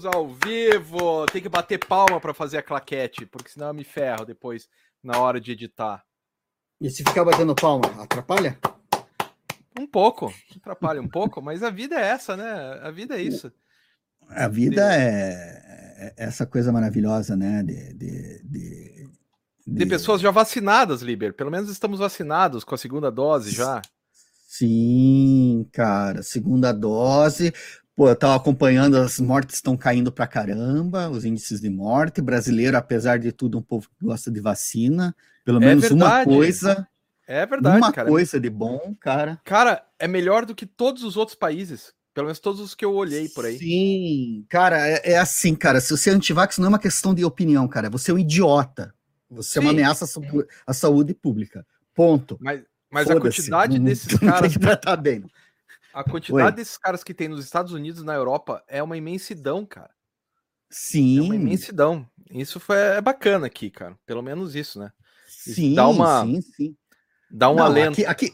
Estamos ao vivo. Tem que bater palma para fazer a claquete, porque senão eu me ferro depois na hora de editar. E se ficar batendo palma, atrapalha? Um pouco, atrapalha um pouco, mas a vida é essa, né? A vida é isso. A vida de... é, é essa coisa maravilhosa, né? De, de, de, de, pessoas já vacinadas, Liber. Pelo menos estamos vacinados com a segunda dose já. Sim, cara, segunda dose. Pô, eu tava acompanhando, as mortes estão caindo pra caramba, os índices de morte. Brasileiro, apesar de tudo, um povo que gosta de vacina. Pelo é menos verdade. uma coisa. É verdade, uma cara. coisa de bom, cara. Cara, é melhor do que todos os outros países. Pelo menos todos os que eu olhei por aí. Sim, cara, é, é assim, cara. Se você é antivax, não é uma questão de opinião, cara. Você é um idiota. Você Sim. é uma ameaça à saúde pública. Ponto. Mas, mas a quantidade desses caras. Tem que tratar bem. A quantidade Oi. desses caras que tem nos Estados Unidos na Europa é uma imensidão, cara. Sim. É uma imensidão. Isso foi, é bacana aqui, cara. Pelo menos isso, né? Isso sim, dá uma, sim, sim. Dá um Não, alento. Aqui, aqui,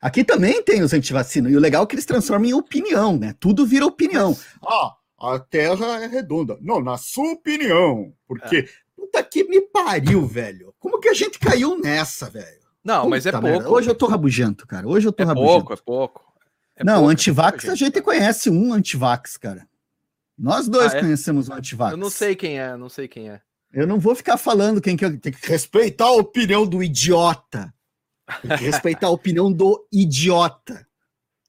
aqui também tem os antivacina. E o legal é que eles transformam em opinião, né? Tudo vira opinião. Ah, a Terra é redonda. Não, na sua opinião. Porque, é. puta que me pariu, velho. Como que a gente caiu nessa, velho? Não, puta mas é pouco. Merda. Hoje eu tô rabugento, cara. Hoje eu tô é rabugento. Pouco, é pouco. É não, pouco, antivax, a gente conhece um antivax, cara. Nós dois ah, é? conhecemos um antivax. Eu não sei quem é, não sei quem é. Eu não vou ficar falando quem que eu... Tem que respeitar a opinião do idiota. Tem que respeitar a opinião do idiota.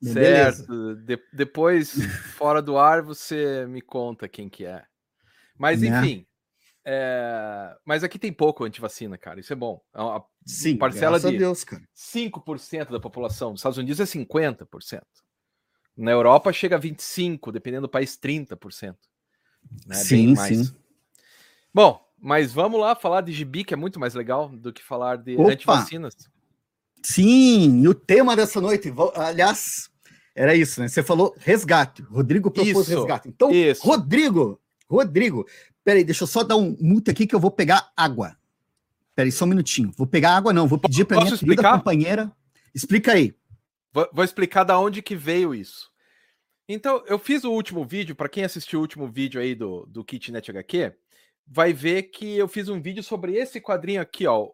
Certo. De depois, fora do ar, você me conta quem que é. Mas, né? enfim. É... Mas aqui tem pouco antivacina, cara. Isso é bom. É uma Sim, parcela de Deus, cara. 5% da população. Nos Estados Unidos é 50%. Na Europa chega a 25%, dependendo do país, 30%. Né? Sim, sim. Bom, mas vamos lá falar de gibi, que é muito mais legal do que falar de Opa. antivacinas. Sim, e o tema dessa noite, aliás, era isso, né? Você falou resgate. Rodrigo propôs isso, resgate. Então, isso. Rodrigo, Rodrigo, peraí, deixa eu só dar um mute aqui que eu vou pegar água. Peraí, só um minutinho. Vou pegar água, não. Vou pedir para minha explicar? querida companheira. Explica aí. Vou, vou, explicar da onde que veio isso. Então, eu fiz o último vídeo, para quem assistiu o último vídeo aí do, do Kitnet HQ, vai ver que eu fiz um vídeo sobre esse quadrinho aqui, ó,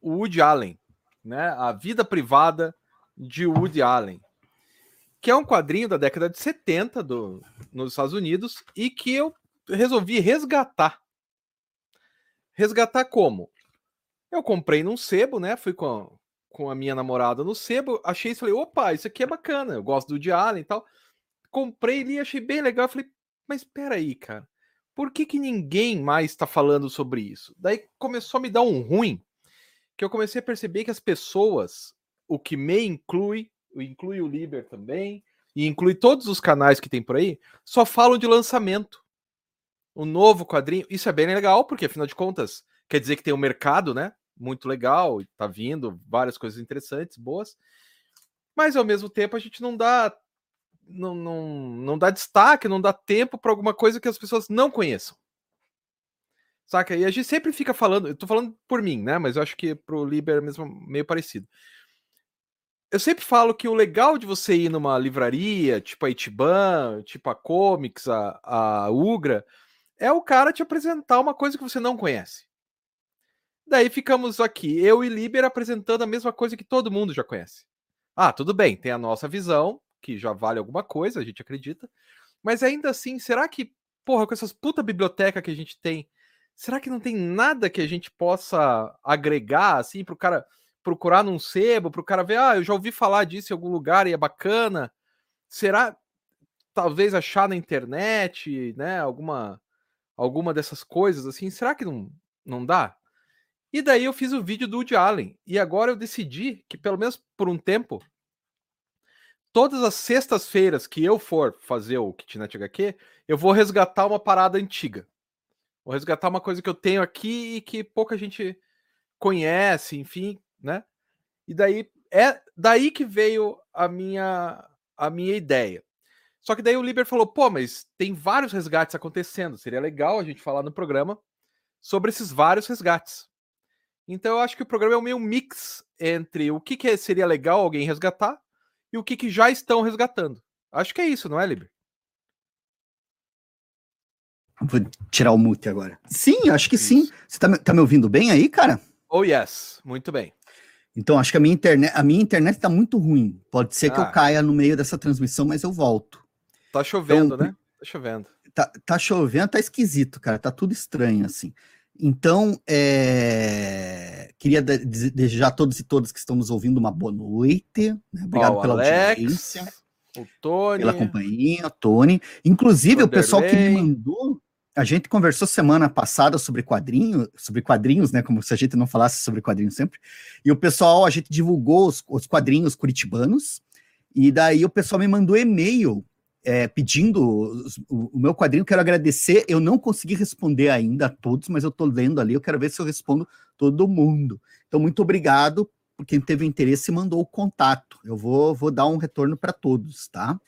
o Woody Allen, né? A vida privada de Woody Allen, que é um quadrinho da década de 70 do, nos Estados Unidos e que eu resolvi resgatar. Resgatar como? Eu comprei num sebo, né? Fui com, com a minha namorada no sebo, achei isso, falei, opa, isso aqui é bacana, eu gosto do de Allen e tal. Comprei ali, achei bem legal, falei, mas espera aí, cara, por que que ninguém mais está falando sobre isso? Daí começou a me dar um ruim, que eu comecei a perceber que as pessoas, o que me inclui, inclui o Liber também, e inclui todos os canais que tem por aí, só falam de lançamento. O novo quadrinho, isso é bem legal, porque afinal de contas, quer dizer que tem um mercado, né? Muito legal, tá vindo várias coisas interessantes, boas. Mas ao mesmo tempo a gente não dá não, não, não dá destaque, não dá tempo para alguma coisa que as pessoas não conheçam. Saca? E a gente sempre fica falando, eu tô falando por mim, né? Mas eu acho que pro Liber é mesmo meio parecido. Eu sempre falo que o legal de você ir numa livraria, tipo a Itiban, tipo a Comics, a, a Ugra, é o cara te apresentar uma coisa que você não conhece. Daí ficamos aqui, eu e Liber apresentando a mesma coisa que todo mundo já conhece. Ah, tudo bem, tem a nossa visão, que já vale alguma coisa, a gente acredita. Mas ainda assim, será que, porra, com essas puta biblioteca que a gente tem, será que não tem nada que a gente possa agregar, assim, pro cara procurar num sebo, pro cara ver, ah, eu já ouvi falar disso em algum lugar e é bacana. Será, talvez achar na internet, né, alguma alguma dessas coisas, assim, será que não, não dá? E daí eu fiz o vídeo do Woody Allen. E agora eu decidi que, pelo menos por um tempo, todas as sextas-feiras que eu for fazer o Kitnet HQ, eu vou resgatar uma parada antiga. Vou resgatar uma coisa que eu tenho aqui e que pouca gente conhece, enfim, né? E daí é daí que veio a minha a minha ideia. Só que daí o Liber falou: "Pô, mas tem vários resgates acontecendo, seria legal a gente falar no programa sobre esses vários resgates". Então eu acho que o programa é um meio mix entre o que, que seria legal alguém resgatar e o que, que já estão resgatando. Acho que é isso, não é, Liber? Vou tirar o mute agora. Sim, acho que Isso. sim. Você tá, tá me ouvindo bem aí, cara? Oh, yes. Muito bem. Então, acho que a minha internet, a minha internet está muito ruim. Pode ser ah. que eu ah. caia no meio dessa transmissão, mas eu volto. Tá chovendo, então, né? Tá chovendo. Tá, tá chovendo, tá esquisito, cara. Tá tudo estranho, assim. Então, é... queria desejar a todos e todas que estão nos ouvindo uma boa noite. Né? Obrigado pela Alex, audiência. O Tony. Pela companhia, Tony. Inclusive, o pessoal que me mandou a gente conversou semana passada sobre quadrinhos, sobre quadrinhos, né? Como se a gente não falasse sobre quadrinhos sempre. E o pessoal, a gente divulgou os, os quadrinhos curitibanos, e daí o pessoal me mandou e-mail é, pedindo o, o, meu quadrinho. Quero agradecer. Eu não consegui responder ainda a todos, mas eu estou lendo ali. Eu quero ver se eu respondo todo mundo. Então, muito obrigado por quem teve interesse e mandou o contato. Eu vou, vou dar um retorno para todos, tá?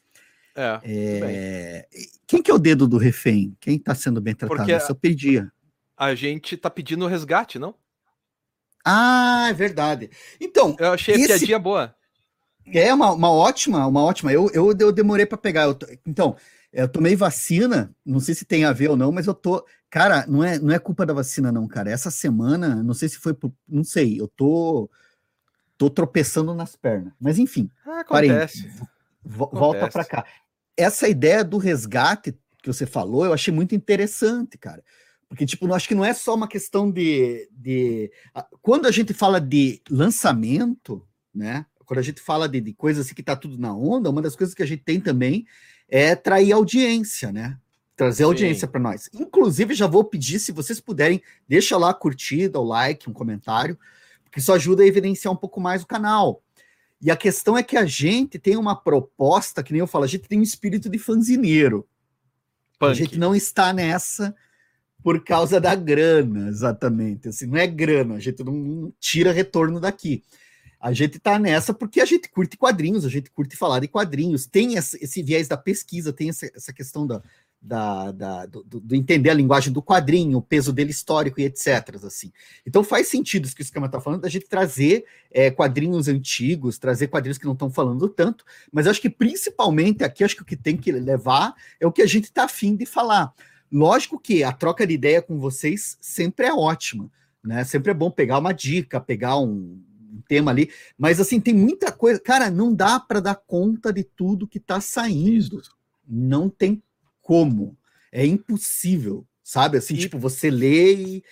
É. é... Quem que é o dedo do refém? Quem está sendo bem tratado? Porque Isso eu pedia. A gente está pedindo resgate, não? Ah, é verdade. Então. Eu achei esse... a piadinha boa. É uma, uma ótima, uma ótima. Eu, eu, eu demorei para pegar. Eu, então, eu tomei vacina, não sei se tem a ver ou não, mas eu tô. Cara, não é, não é culpa da vacina, não, cara. Essa semana, não sei se foi por. Não sei, eu tô. Tô tropeçando nas pernas. Mas enfim. Ah, acontece. Parei. Volta para cá essa ideia do resgate que você falou, eu achei muito interessante, cara. Porque, tipo, eu acho que não é só uma questão de, de. Quando a gente fala de lançamento, né? Quando a gente fala de, de coisas assim que tá tudo na onda, uma das coisas que a gente tem também é trair audiência, né? Trazer Sim. audiência para nós. Inclusive, já vou pedir, se vocês puderem, deixa lá a curtida, o like, um comentário, porque isso ajuda a evidenciar um pouco mais o canal. E a questão é que a gente tem uma proposta, que nem eu falo, a gente tem um espírito de fanzineiro. Punk. A gente não está nessa por causa da grana, exatamente. Assim, não é grana, a gente não tira retorno daqui. A gente está nessa porque a gente curte quadrinhos, a gente curte falar de quadrinhos, tem esse, viés da pesquisa, tem essa, questão da, da, da do, do, entender a linguagem do quadrinho, o peso dele histórico e etc. Assim. Então faz sentido isso que o esquema está falando, da gente trazer é, quadrinhos antigos, trazer quadrinhos que não estão falando tanto, mas acho que principalmente aqui, acho que o que tem que levar é o que a gente está afim de falar. Lógico que a troca de ideia com vocês sempre é ótima, né? Sempre é bom pegar uma dica, pegar um tema ali, mas assim, tem muita coisa. Cara, não dá para dar conta de tudo que está saindo. Não tem como. É impossível, sabe? Assim, e... tipo, você lê e.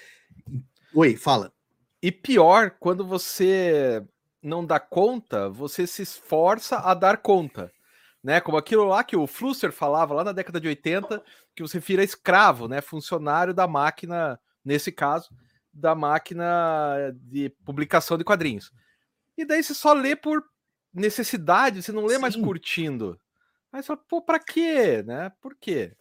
Oi, fala. E pior, quando você não dá conta, você se esforça a dar conta. Né? Como aquilo lá que o Flusser falava lá na década de 80, que você vira escravo, né? Funcionário da máquina, nesse caso, da máquina de publicação de quadrinhos. E daí você só lê por necessidade, você não lê Sim. mais curtindo. Aí você fala, pô, pra quê? Né? Por quê?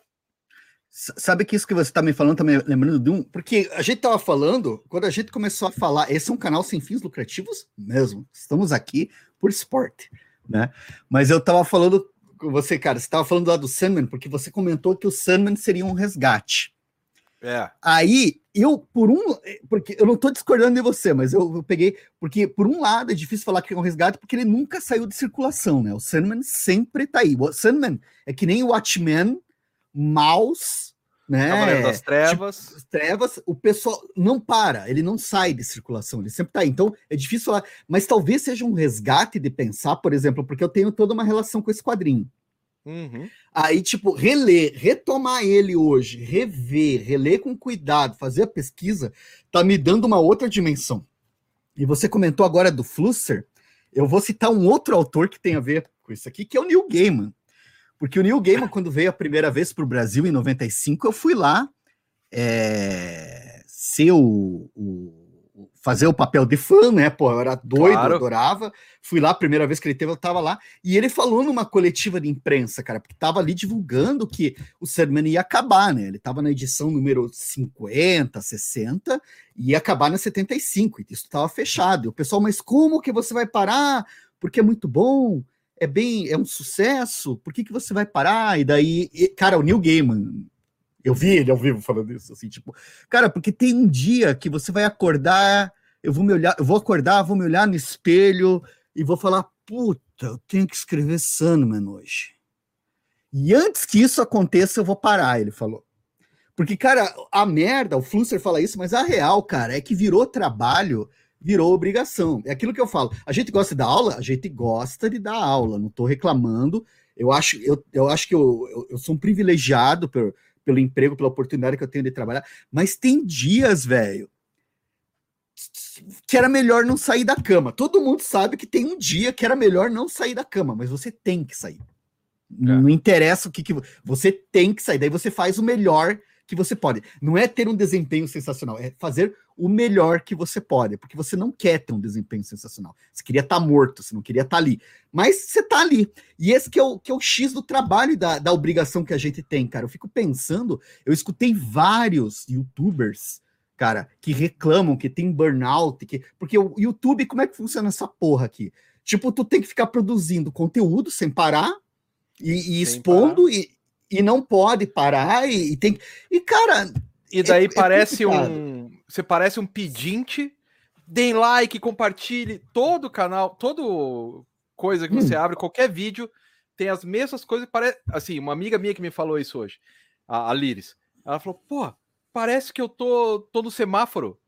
Sabe que isso que você está me falando, tá me lembrando de um. Porque a gente estava falando, quando a gente começou a falar, esse é um canal sem fins lucrativos mesmo. Estamos aqui por esporte, né? Mas eu estava falando com você, cara, você estava falando lá do Sandman, porque você comentou que o Sandman seria um resgate. É. Aí, eu, por um. Porque eu não estou discordando de você, mas eu, eu, peguei. Porque, por um lado, é difícil falar que é um resgate, porque ele nunca saiu de circulação, né? O Sandman sempre está aí. O Sandman é que nem o Watchmen, Mouse, né? Cavaleiro das Trevas. Tipo, trevas, o pessoal não para, ele não sai de circulação, ele sempre está aí. Então, é difícil falar. Mas talvez seja um resgate de pensar, por exemplo, porque eu tenho toda uma relação com esse quadrinho. Uhum. Aí, tipo, reler, retomar ele hoje, rever, reler com cuidado, fazer a pesquisa, tá me dando uma outra dimensão. E você comentou agora do Flusser, eu vou citar um outro autor que tem a ver com isso aqui, que é o Neil Gaiman. Porque o Neil Gaiman, quando veio a primeira vez para o Brasil, em 95, eu fui lá é, ser o, o fazer o papel de fã, né? Pô, eu era doido, claro. adorava. Fui lá, a primeira vez que ele teve, eu tava lá. E ele falou numa coletiva de imprensa, cara, porque tava ali divulgando que o Sandman ia acabar, né? Ele tava na edição número 50, 60, e ia acabar na 75, e isso tava fechado. E o pessoal, mas como que você vai parar? Porque é muito bom, é bem, é um sucesso, por que, que você vai parar? E daí, e, cara, o Neil Gaiman, eu vi ele ao vivo falando isso, assim, tipo, cara, porque tem um dia que você vai acordar, eu vou me olhar, eu vou acordar, vou me olhar no espelho e vou falar, puta, eu tenho que escrever Sandman hoje. E antes que isso aconteça, eu vou parar, ele falou. Porque, cara, a merda, o Flusser fala isso, mas a real, cara, é que virou trabalho, virou obrigação. É aquilo que eu falo. A gente gosta de dar aula? A gente gosta de dar aula, não tô reclamando. Eu acho, eu, eu acho que eu, eu, eu sou um privilegiado pelo, pelo emprego, pela oportunidade que eu tenho de trabalhar, mas tem dias, velho, que era melhor não sair da cama. Todo mundo sabe que tem um dia que era melhor não sair da cama, mas você tem que sair. É. Não interessa o que, que você tem que sair. Daí você faz o melhor que você pode. Não é ter um desempenho sensacional, é fazer o melhor que você pode, porque você não quer ter um desempenho sensacional. Você queria estar tá morto, você não queria estar tá ali. Mas você está ali. E esse que é o, que é o X do trabalho e da, da obrigação que a gente tem, cara. Eu fico pensando, eu escutei vários youtubers cara, que reclamam que tem burnout, que porque o YouTube, como é que funciona essa porra aqui? Tipo, tu tem que ficar produzindo conteúdo sem parar e, e expondo parar. E, e não pode parar e, e tem e cara, e daí é, é parece é um você parece um pedinte, deem like, compartilhe todo canal, todo coisa que hum. você abre, qualquer vídeo tem as mesmas coisas, parece assim, uma amiga minha que me falou isso hoje, a, a Liris. Ela falou: "Pô, parece que eu tô, tô no semáforo.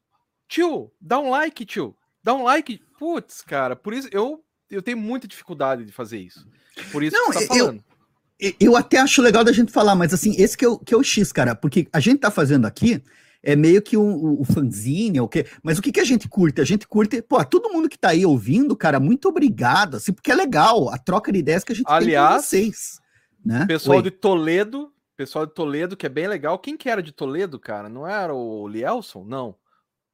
Tio, dá um like, tio. Dá um like. Putz, cara, por isso eu, eu tenho muita dificuldade de fazer isso. Por isso Não, que você tá falando. Eu, eu até acho legal da gente falar, mas assim, esse que é, o, que é o X, cara, porque a gente tá fazendo aqui é meio que o, o fanzine, o quê? Mas o que, que a gente curte? A gente curte, pô, todo mundo que tá aí ouvindo, cara, muito obrigado, assim, porque é legal a troca de ideias que a gente Aliás, tem com vocês. Né? Pessoal Oi. de Toledo pessoal de Toledo, que é bem legal. Quem que era de Toledo, cara? Não era o Lielson? Não.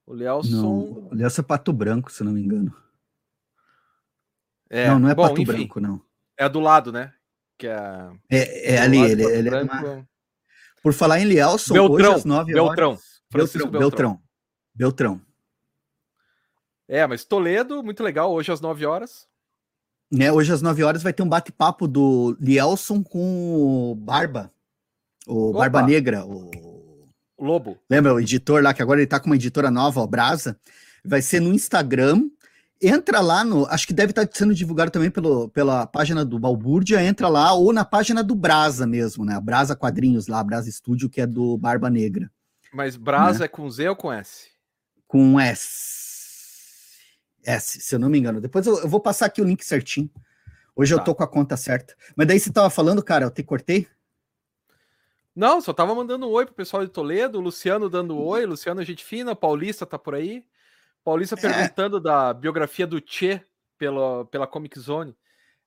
O Lielson. Não, o Lielson é Pato Branco, se não me engano. É, não, não é bom, Pato enfim, Branco, não. É do lado, né? Que é, é, é ali, ele, ele é uma... Por falar em Lielson, Beltrão, hoje às 9 Beltrão, horas... Beltrão, Beltrão, Beltrão. Beltrão. É, mas Toledo, muito legal, hoje às 9 horas. É, hoje às 9 horas vai ter um bate-papo do Lielson com o Barba. O Opa. Barba Negra, o... o Lobo. Lembra o editor lá, que agora ele tá com uma editora nova, o Brasa. Vai ser no Instagram. Entra lá no. Acho que deve estar tá sendo divulgado também pelo, pela página do Balbúrdia. Entra lá, ou na página do Brasa mesmo, né? Brasa Quadrinhos lá, Brasa Estúdio, que é do Barba Negra. Mas Brasa né? é com Z ou com S? Com S. S, se eu não me engano. Depois eu, eu vou passar aqui o link certinho. Hoje tá. eu tô com a conta certa. Mas daí você tava falando, cara, eu te cortei? Não, só tava mandando um oi pro pessoal de Toledo, o Luciano dando um oi, Luciano gente fina, Paulista tá por aí. Paulista é. perguntando da biografia do Che pela, pela Comic Zone.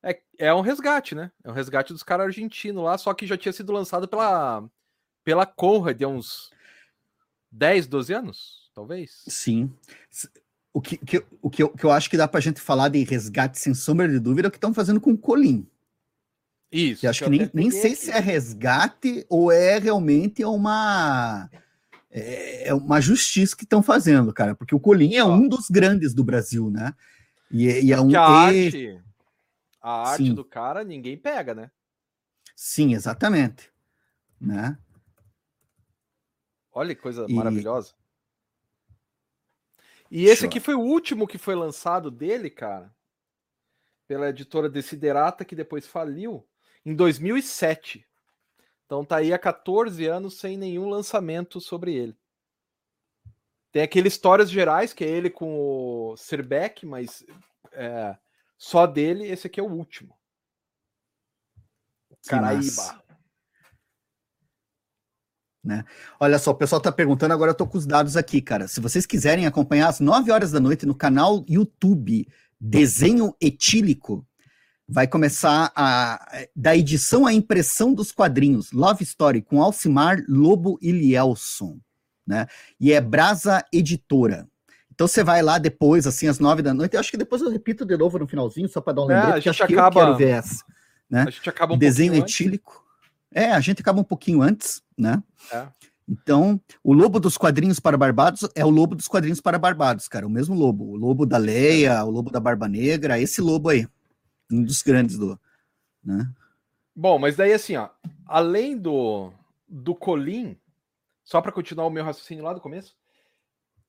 É, é um resgate, né? É um resgate dos caras argentinos lá, só que já tinha sido lançado pela, pela Conrad há uns 10, 12 anos, talvez. Sim. O que, que, o que, eu, que eu acho que dá pra gente falar de resgate sem sombra de dúvida é o que estão fazendo com o Colim. Isso. Eu acho que, nem, nem sei aqui. se é resgate ou é realmente uma é, é uma justiça que estão fazendo, cara, porque o Colim é um dos grandes do Brasil, né? E, e é um a arte, a arte Sim. do cara ninguém pega, né? Sim, exatamente, né? Olha que coisa e... maravilhosa. E esse aqui foi o último que foi lançado dele, cara, pela editora Desiderata, que depois faliu em 2007. Então tá aí há 14 anos sem nenhum lançamento sobre ele. Tem aquele Histórias Gerais, que é ele com o Sirbeck, mas é, só dele, esse aqui é o último. Caraíba. Né? Olha só, o pessoal está perguntando, agora eu tô com os dados aqui, cara. Se vocês quiserem acompanhar às 9 horas da noite no canal YouTube Desenho Etílico, vai começar a da edição à impressão dos quadrinhos Love Story com Alcimar, Lobo e Lielson, né? E é Brasa Editora. Então você vai lá depois, assim, às nove da noite. Eu acho que depois eu repito de novo no finalzinho, só para dar um é, lembrete, a gente acaba, eu quero ver essa. Né? A gente acaba um Desenho etílico. Antes. É, a gente acaba um pouquinho antes, né? É. Então, o lobo dos quadrinhos para Barbados é o lobo dos quadrinhos para Barbados, cara. O mesmo lobo. O lobo da Leia, o lobo da Barba Negra, esse lobo aí um dos grandes do. Né? Bom, mas daí assim, ó, além do, do Colim, só para continuar o meu raciocínio lá do começo,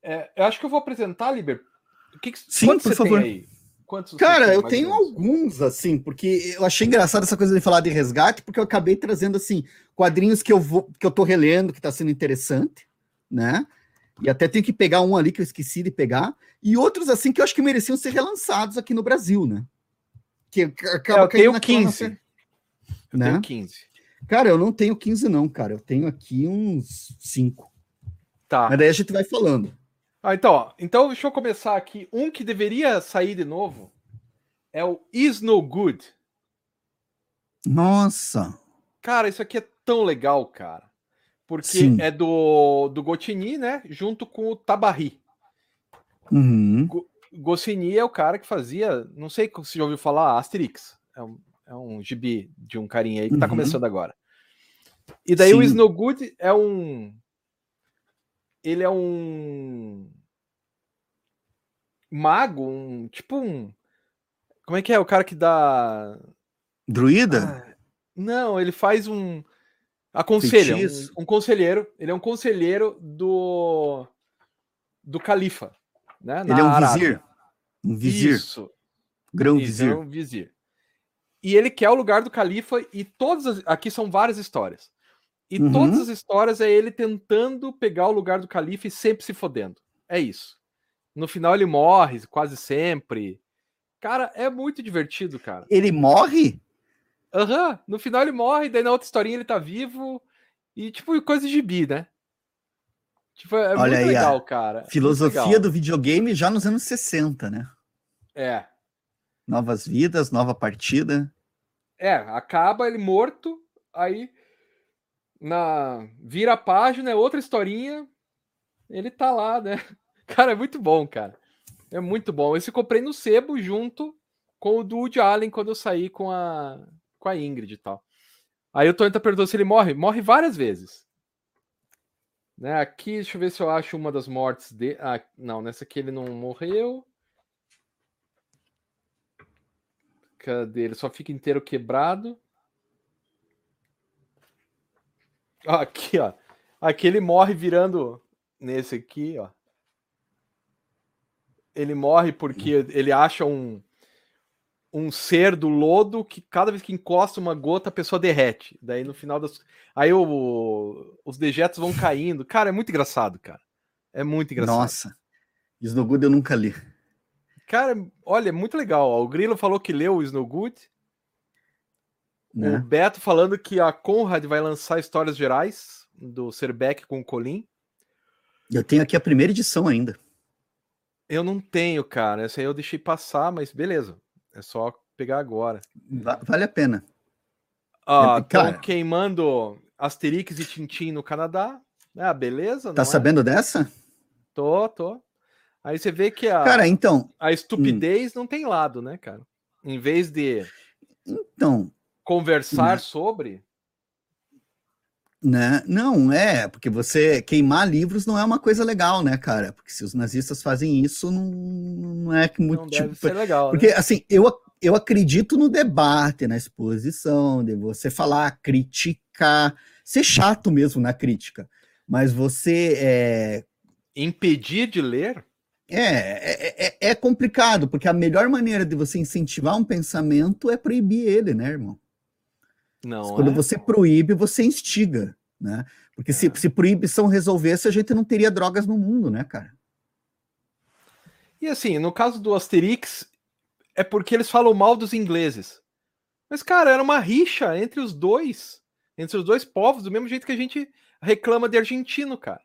é, eu acho que eu vou apresentar, Liber. O que, que Sim, por favor. aí? Quantos Cara, eu tenho alguns, assim, porque eu achei engraçado essa coisa de falar de resgate, porque eu acabei trazendo, assim, quadrinhos que eu vou, que eu tô relendo, que tá sendo interessante, né? E até tenho que pegar um ali que eu esqueci de pegar, e outros, assim, que eu acho que mereciam ser relançados aqui no Brasil, né? Que acaba eu tenho 15. Eu né? tenho 15. Cara, eu não tenho 15, não, cara. Eu tenho aqui uns 5. Tá. Mas daí a gente vai falando. Ah, então, ó, então deixa eu começar aqui. Um que deveria sair de novo é o Is No Good. Nossa! Cara, isso aqui é tão legal, cara. Porque Sim. é do, do Gotini, né? Junto com o Tabari. Uhum. Goscinny é o cara que fazia, não sei se já ouviu falar, Asterix. É um, é um gibi de um carinha aí que tá uhum. começando agora. E daí Sim. o Snowgood é um ele é um mago, um tipo um como é que é o cara que dá druida? Ah, não, ele faz um aconselha, um, um, conselheiro. Ele é um conselheiro do do califa, né? Ele é um vizir, um vizir, isso, grão vizir, é um vizir. E ele quer o lugar do califa e todas as... aqui são várias histórias. E uhum. todas as histórias é ele tentando pegar o lugar do califa e sempre se fodendo. É isso. No final ele morre, quase sempre. Cara, é muito divertido, cara. Ele morre? Aham. Uhum. No final ele morre, daí na outra historinha ele tá vivo. E, tipo, coisa de gibi, né? Tipo, é Olha muito aí, legal, cara. Filosofia legal. do videogame já nos anos 60, né? É. Novas vidas, nova partida. É, acaba ele morto, aí na vira a página, é outra historinha, ele tá lá, né? Cara, é muito bom, cara. É muito bom. Esse eu comprei no sebo junto com o do Woody Allen quando eu saí com a, com a Ingrid e tal. Aí o Tony tá perguntando se ele morre. Morre várias vezes. Né? Aqui, deixa eu ver se eu acho uma das mortes dele. Ah, não, nessa aqui ele não morreu. Cadê? Ele só fica inteiro quebrado. Aqui, ó. Aqui ele morre virando nesse aqui, ó. Ele morre porque ele acha um um ser do lodo que cada vez que encosta uma gota a pessoa derrete. Daí no final das aí o, os dejetos vão caindo. Cara, é muito engraçado, cara. É muito engraçado. Nossa. Snowgood eu nunca li. Cara, olha, é muito legal. O Grilo falou que leu o Snowgood. Né? O Beto falando que a Conrad vai lançar histórias gerais do Serbeck com o Colin. Eu tenho aqui a primeira edição ainda. Eu não tenho, cara. Essa aí eu deixei passar, mas beleza. É só pegar agora. Vale a pena. Ah, é, queimando Asterix e Tintin no Canadá. Ah, beleza. Tá é? sabendo dessa? Tô, tô. Aí você vê que a, cara, então, a estupidez hum. não tem lado, né, cara? Em vez de então conversar né? sobre. Né? Não, é, porque você queimar livros não é uma coisa legal, né, cara? Porque se os nazistas fazem isso, não, não é muito. Não tipo, ser legal. Porque, né? assim, eu, eu acredito no debate, na exposição, de você falar, criticar, ser chato mesmo na crítica. Mas você. É... Impedir de ler? É, é, é, é, complicado, porque a melhor maneira de você incentivar um pensamento é proibir ele, né, irmão? Não. Quando é? você proíbe, você instiga, né? Porque se, é. se proibição resolvesse, a gente não teria drogas no mundo, né, cara? E assim, no caso do Asterix, é porque eles falam mal dos ingleses. Mas, cara, era uma rixa entre os dois, entre os dois povos, do mesmo jeito que a gente reclama de argentino, cara.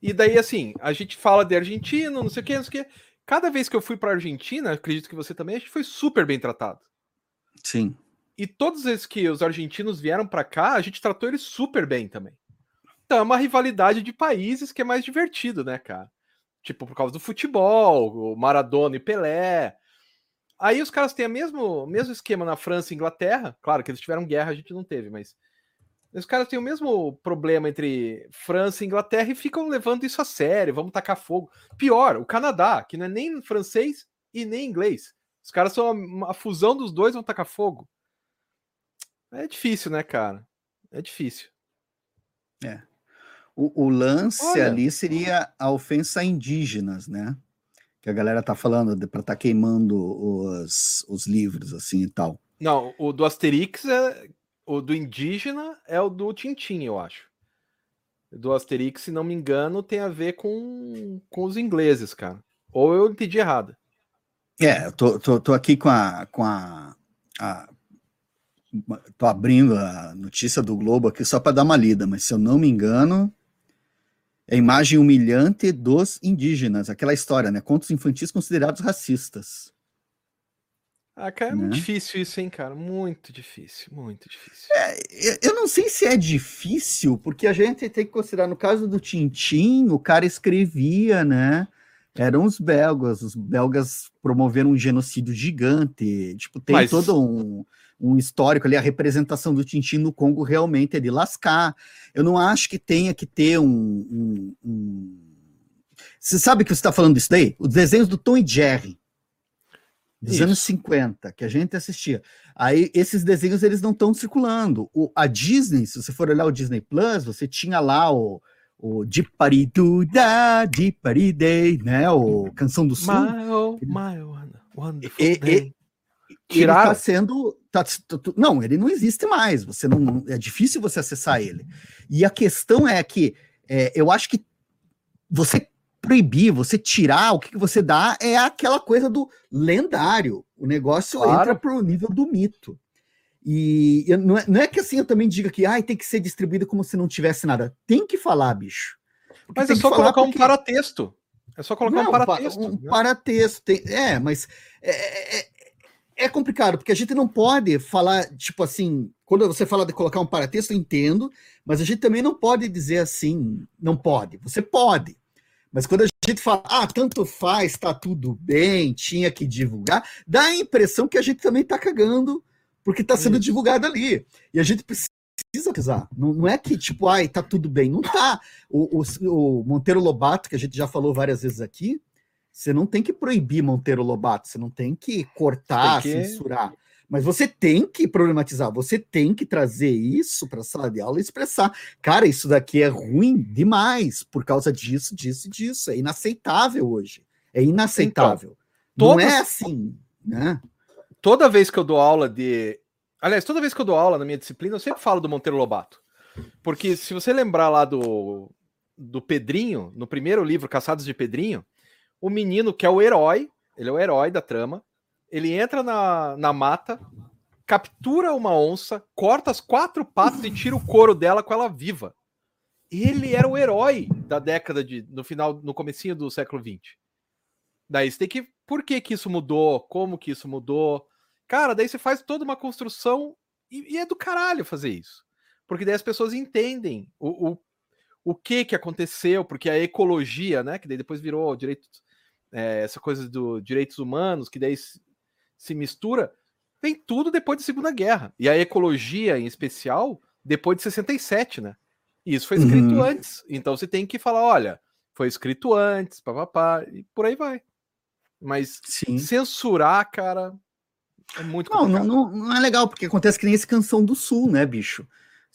E daí, assim, a gente fala de argentino, não sei o que, não sei o que. Cada vez que eu fui para Argentina, acredito que você também, a gente foi super bem tratado. Sim. E todos os que os argentinos vieram para cá, a gente tratou eles super bem também. Então é uma rivalidade de países que é mais divertido, né, cara? Tipo, por causa do futebol, o Maradona e Pelé. Aí os caras têm o mesmo, mesmo esquema na França e Inglaterra. Claro que eles tiveram guerra, a gente não teve, mas os caras têm o mesmo problema entre França e Inglaterra e ficam levando isso a sério, vamos tacar fogo. Pior, o Canadá, que não é nem francês e nem inglês. Os caras são a, a fusão dos dois, vão tacar fogo. É difícil, né, cara? É difícil. É. O, o lance Olha. ali seria a ofensa a indígenas, né? Que a galera tá falando para tá queimando os, os livros, assim e tal. Não, o do Asterix é. O do indígena é o do Tintim, eu acho. Do Asterix, se não me engano, tem a ver com, com os ingleses, cara. Ou eu entendi errado. É, eu tô, tô, tô aqui com a, com a, a tô abrindo a notícia do Globo aqui só para dar uma lida, mas se eu não me engano, é a imagem humilhante dos indígenas, aquela história, né? Contos infantis considerados racistas. Ah, cara, é né? muito difícil isso, hein, cara? Muito difícil, muito difícil. É, eu não sei se é difícil, porque a gente tem que considerar, no caso do Tintim, o cara escrevia, né? Eram os belgas, os belgas promoveram um genocídio gigante, tipo, tem Mas... todo um, um histórico ali, a representação do Tintin no Congo realmente é de lascar. Eu não acho que tenha que ter um. um, um... Você sabe que você está falando disso daí? Os desenhos do Tom e Jerry, dos Isso. anos 50, que a gente assistia. Aí esses desenhos eles não estão circulando. O, a Disney, se você for olhar o Disney Plus, você tinha lá o o Dipariduda, Diparidei, né? O Canção do Sul. My, oh, my wonderful e, day. Tirar... Ele tá sendo. Tá, não, ele não existe mais. Você não. É difícil você acessar ele. E a questão é que é, eu acho que você proibir, você tirar, o que, que você dá é aquela coisa do lendário. O negócio claro. entra para o nível do mito. E eu, não, é, não, é, que assim eu também diga que ah, tem que ser distribuído como se não tivesse nada. Tem que falar, bicho. Porque mas é só colocar porque... um paratexto. É só colocar não, um paratexto. Um né? paratexto. Tem... É, mas é, é, é complicado, porque a gente não pode falar, tipo assim, quando você fala de colocar um paratexto, eu entendo, mas a gente também não pode dizer assim, não pode. Você pode. Mas quando a gente fala, ah, tanto faz, tá tudo bem, tinha que divulgar, dá a impressão que a gente também tá cagando porque tá sendo divulgado ali. E a gente precisa pesquisar. Não, não é que, tipo, ai, tá tudo bem. Não tá. O, o, o Monteiro Lobato, que a gente já falou várias vezes aqui, você não tem que proibir Monteiro Lobato, você não tem que cortar, tem que... censurar. Mas você tem que problematizar, você tem que trazer isso para a sala de aula e expressar. Cara, isso daqui é ruim demais por causa disso, disso e disso. É inaceitável hoje. É inaceitável. Então, todas... Não é assim, né? Toda vez que eu dou aula de. Aliás, toda vez que eu dou aula na minha disciplina, eu sempre falo do Monteiro Lobato. Porque se você lembrar lá do, do Pedrinho, no primeiro livro, Caçados de Pedrinho, o menino que é o herói, ele é o herói da trama, ele entra na, na mata, captura uma onça, corta as quatro patas e tira o couro dela com ela viva. Ele era o herói da década de no final, no comecinho do século XX. Daí você tem que, por que que isso mudou? Como que isso mudou? Cara, daí você faz toda uma construção e, e é do caralho fazer isso. Porque daí as pessoas entendem o, o, o que que aconteceu, porque a ecologia, né, que daí depois virou direito é, essa coisa dos direitos humanos, que daí se, se mistura, vem tudo depois da Segunda Guerra. E a ecologia, em especial, depois de 67, né? E isso foi escrito uhum. antes. Então você tem que falar, olha, foi escrito antes, papapá, e por aí vai. Mas Sim. censurar, cara, é muito não, não, não, é legal, porque acontece que nem esse Canção do Sul, né, bicho?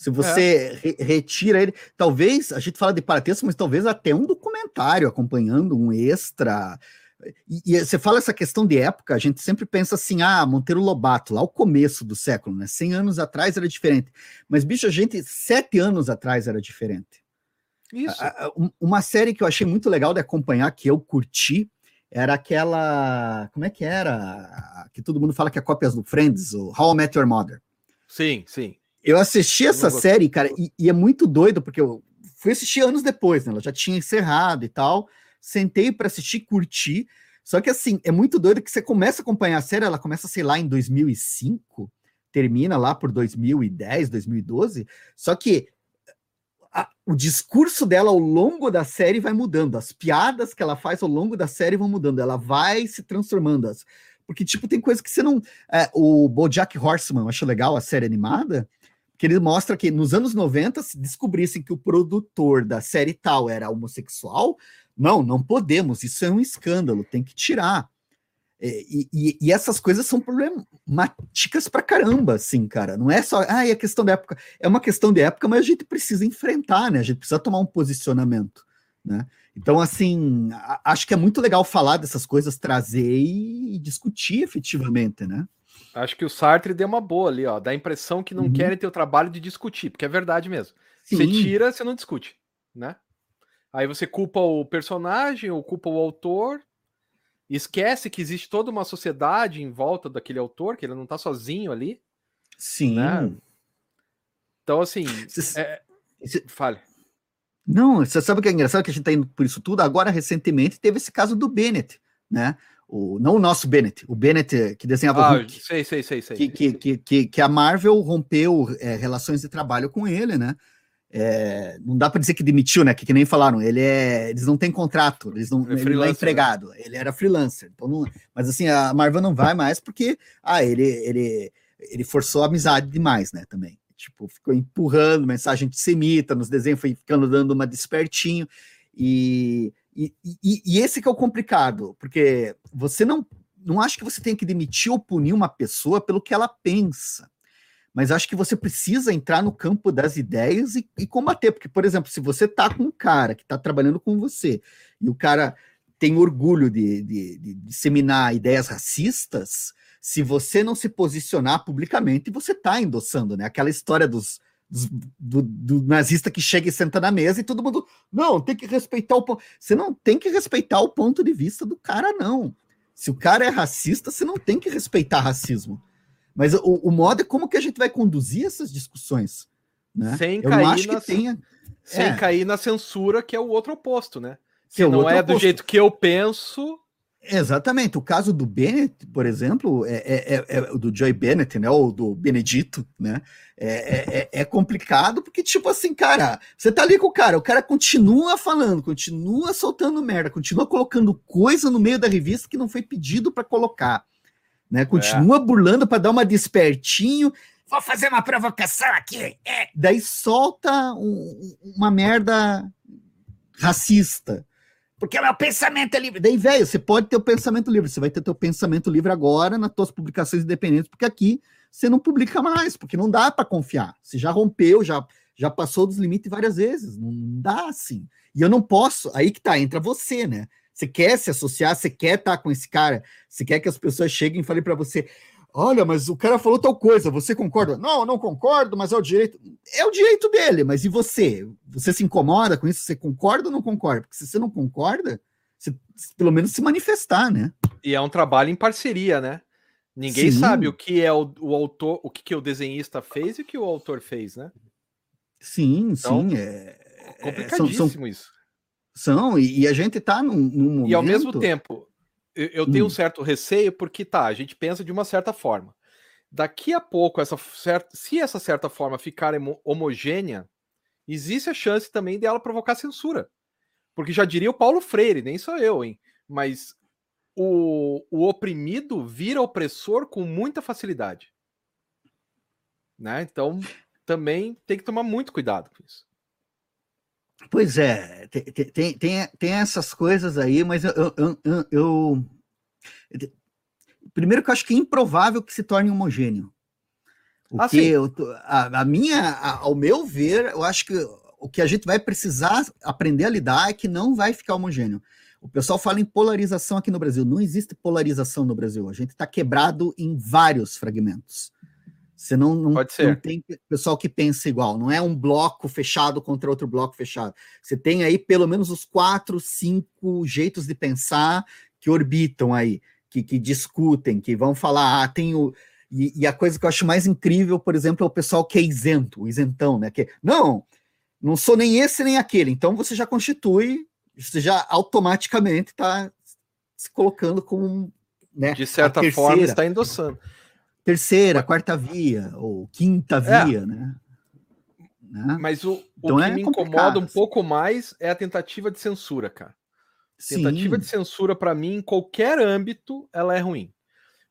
Se você é. re retira ele, talvez, a gente fala de paratexto, mas talvez até um documentário acompanhando um extra. E, e, você fala essa questão de época, a gente sempre pensa assim, ah, Monteiro Lobato, lá o começo do século, né? 100 anos atrás era diferente. Mas, bicho, a gente, sete anos atrás era diferente. Isso. Uma série que eu achei muito legal de acompanhar, que eu curti, era aquela. Como é que era? Que todo mundo fala que é cópias do Friends, o How I Met Your Mother. Sim, sim. Eu assisti essa série, cara, e, e, é muito doido, porque eu fui assistir anos depois, né? Ela já tinha encerrado e tal. Sentei para assistir, curti. Só que assim, é muito doido que você começa a acompanhar a série, ela começa, sei lá, em 2005, termina lá por 2010, 2012. Só que a, o discurso dela ao longo da série vai mudando, as piadas que ela faz ao longo da série vão mudando, ela vai se transformando. As, porque, tipo, tem coisa que você não. É, o Bojack Horseman, eu acho legal a série animada que ele mostra que nos anos 90, se descobrissem que o produtor da série tal era homossexual, não, não podemos, isso é um escândalo, tem que tirar. É, e, e, e, essas coisas são problemáticas pra caramba, assim, cara. Não é só, ah, é questão da época. É uma questão de época, mas a gente precisa enfrentar, né? A gente precisa tomar um posicionamento. né? Então, assim, acho que é muito legal falar dessas coisas, trazer e discutir efetivamente, né? Acho que o Sartre deu uma boa ali, ó. Dá a impressão que não uhum. querem ter o trabalho de discutir, porque é verdade mesmo. Sim. Você tira, você não discute, né? Aí você culpa o personagem, ou culpa o autor, esquece que existe toda uma sociedade em volta daquele autor, que ele não tá sozinho ali. Sim. Né? Então, assim. É... Fale. Não, você sabe o que é engraçado que a gente está indo por isso tudo? Agora, recentemente, teve esse caso do Bennett, né? O, não o nosso Bennett, o Bennett que desenhava ah, o Hulk. Sei, sei, sei, sei. Que, que, que, que a Marvel rompeu é, relações de trabalho com ele, né? É, não dá para dizer que demitiu, né? Que, que nem falaram, ele é, eles não têm contrato, eles não, é ele não é né? empregado, né? ele era freelancer. Então não, mas assim, a Marvel não vai mais porque ah, ele, ele, ele forçou a amizade demais, né? Também. Tipo, ficou empurrando mensagem antissemita nos desenhos, foi ficando dando uma despertinho. E, e, e, e esse que é o complicado, porque você não, não acha que você tem que demitir ou punir uma pessoa pelo que ela pensa. Mas acho que você precisa entrar no campo das ideias e, e combater. Porque, por exemplo, se você tá com um cara que está trabalhando com você e o cara tem orgulho de, de, de disseminar ideias racistas, se você não se posicionar publicamente, você está endossando, né? Aquela história dos, dos do, do, nazista que chega e senta na mesa e todo mundo, não, tem que respeitar o ponto. Você não tem que respeitar o ponto de vista do cara, não. Se o cara é racista, você não tem que respeitar racismo. Mas o, o modo é como que a gente vai conduzir essas discussões. Né? Sem Eu cair acho na, que tenha. Sem é. cair na censura, que é o outro oposto, né? Se é não é oposto. do jeito que eu penso, Exatamente. O caso do Bennett, por exemplo, é, é, é, é do Joy Bennett, né? Ou do Benedito, né? É, é, é, é, complicado porque, tipo assim, cara, você tá ali com o cara, o cara continua falando, continua soltando merda, continua colocando coisa no meio da revista que não foi pedido para colocar, né? Continua burlando para dar uma despertinho. Vou fazer uma provocação aqui. Daí solta um, uma merda racista porque o meu pensamento é livre. Daí, velho, você pode ter o pensamento livre. Você vai ter teu pensamento livre agora nas tuas publicações independentes, porque aqui você não publica mais, porque não dá para confiar. Você já rompeu, já, já passou dos limites várias vezes. Não dá assim. E eu não posso. Aí que tá, entra você, né? Você quer se associar, você quer estar tá com esse cara, você quer que as pessoas cheguem e falem para você: Olha, mas o cara falou tal coisa, você concorda? Não, não concordo, mas é o direito. É o direito dele, mas e você? Você se incomoda com isso? Você concorda ou não concorda? Porque se você não concorda, você pelo menos se manifestar, né? E é um trabalho em parceria, né? Ninguém Sim. sabe o que é o, o autor, o que, que, o desenhista fez e o que o autor fez, né? Sim, então, sim. É, é complicadíssimo são, são, isso. São, e, e, a gente tá num, num momento... E ao mesmo tempo, eu, tenho um hum. certo receio porque tá, a gente pensa de uma certa forma. Daqui a pouco, essa certa, se essa certa forma ficar homogênea, existe a chance também dela provocar censura. Porque já diria o Paulo Freire, nem sou eu, hein? Mas o, o oprimido vira opressor com muita facilidade. Né? Então, também tem que tomar muito cuidado com isso. Pois é, tem, tem, tem, essas coisas aí, mas eu, eu, eu, eu, Primeiro que eu acho que é improvável que se torne homogêneo. O ah, que eu, a, a, minha, a, ao meu ver, eu acho que o que a gente vai precisar aprender a lidar é que não vai ficar homogêneo. O pessoal fala em polarização aqui no Brasil. Não existe polarização no Brasil. A gente está quebrado em vários fragmentos. Você não, não, Pode ser. não tem pessoal que pensa igual, não é um bloco fechado contra outro bloco fechado. Você tem aí pelo menos os quatro, cinco jeitos de pensar que orbitam aí, que, que discutem, que vão falar, ah, tem o. E, e, a coisa que eu acho mais incrível, por exemplo, é o pessoal que é isento, o isentão, né? Que, não, não sou nem esse nem aquele. Então você já constitui, você já automaticamente está se colocando como. Né, De certa forma, está endossando terceira, quarta via, ou quinta é. via, é. né? né? Mas o, então o que é me incomoda um pouco mais é a tentativa de censura, cara. Tentativa Sim. de censura, para mim, em qualquer âmbito, ela é ruim.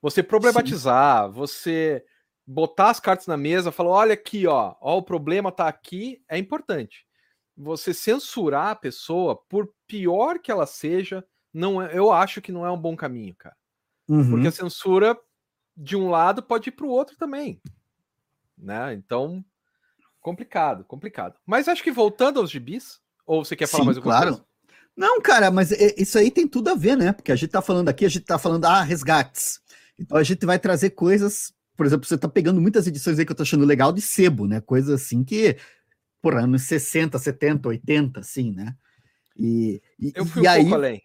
Você problematizar, Sim. você botar as cartas na mesa, falar, olha aqui, ó, ó, o problema tá aqui, é importante. Você censurar a pessoa, por pior que ela seja, não é, eu acho que não é um bom caminho, cara. Uhum. Porque a censura de um lado pode ir para o outro também. Né? Então, complicado, complicado. Mas acho que voltando aos gibis, ou você quer falar Sim, mais alguma claro. coisa? Não, cara, mas isso aí tem tudo a ver, né? Porque a gente tá falando aqui, a gente tá falando, ah, resgates. Então a gente vai trazer coisas, por exemplo, você tá pegando muitas edições aí que eu tô achando legal de sebo, né? Coisas assim que, por anos 60, 70, 80, assim, né? E, e eu fui e um aí, pouco além.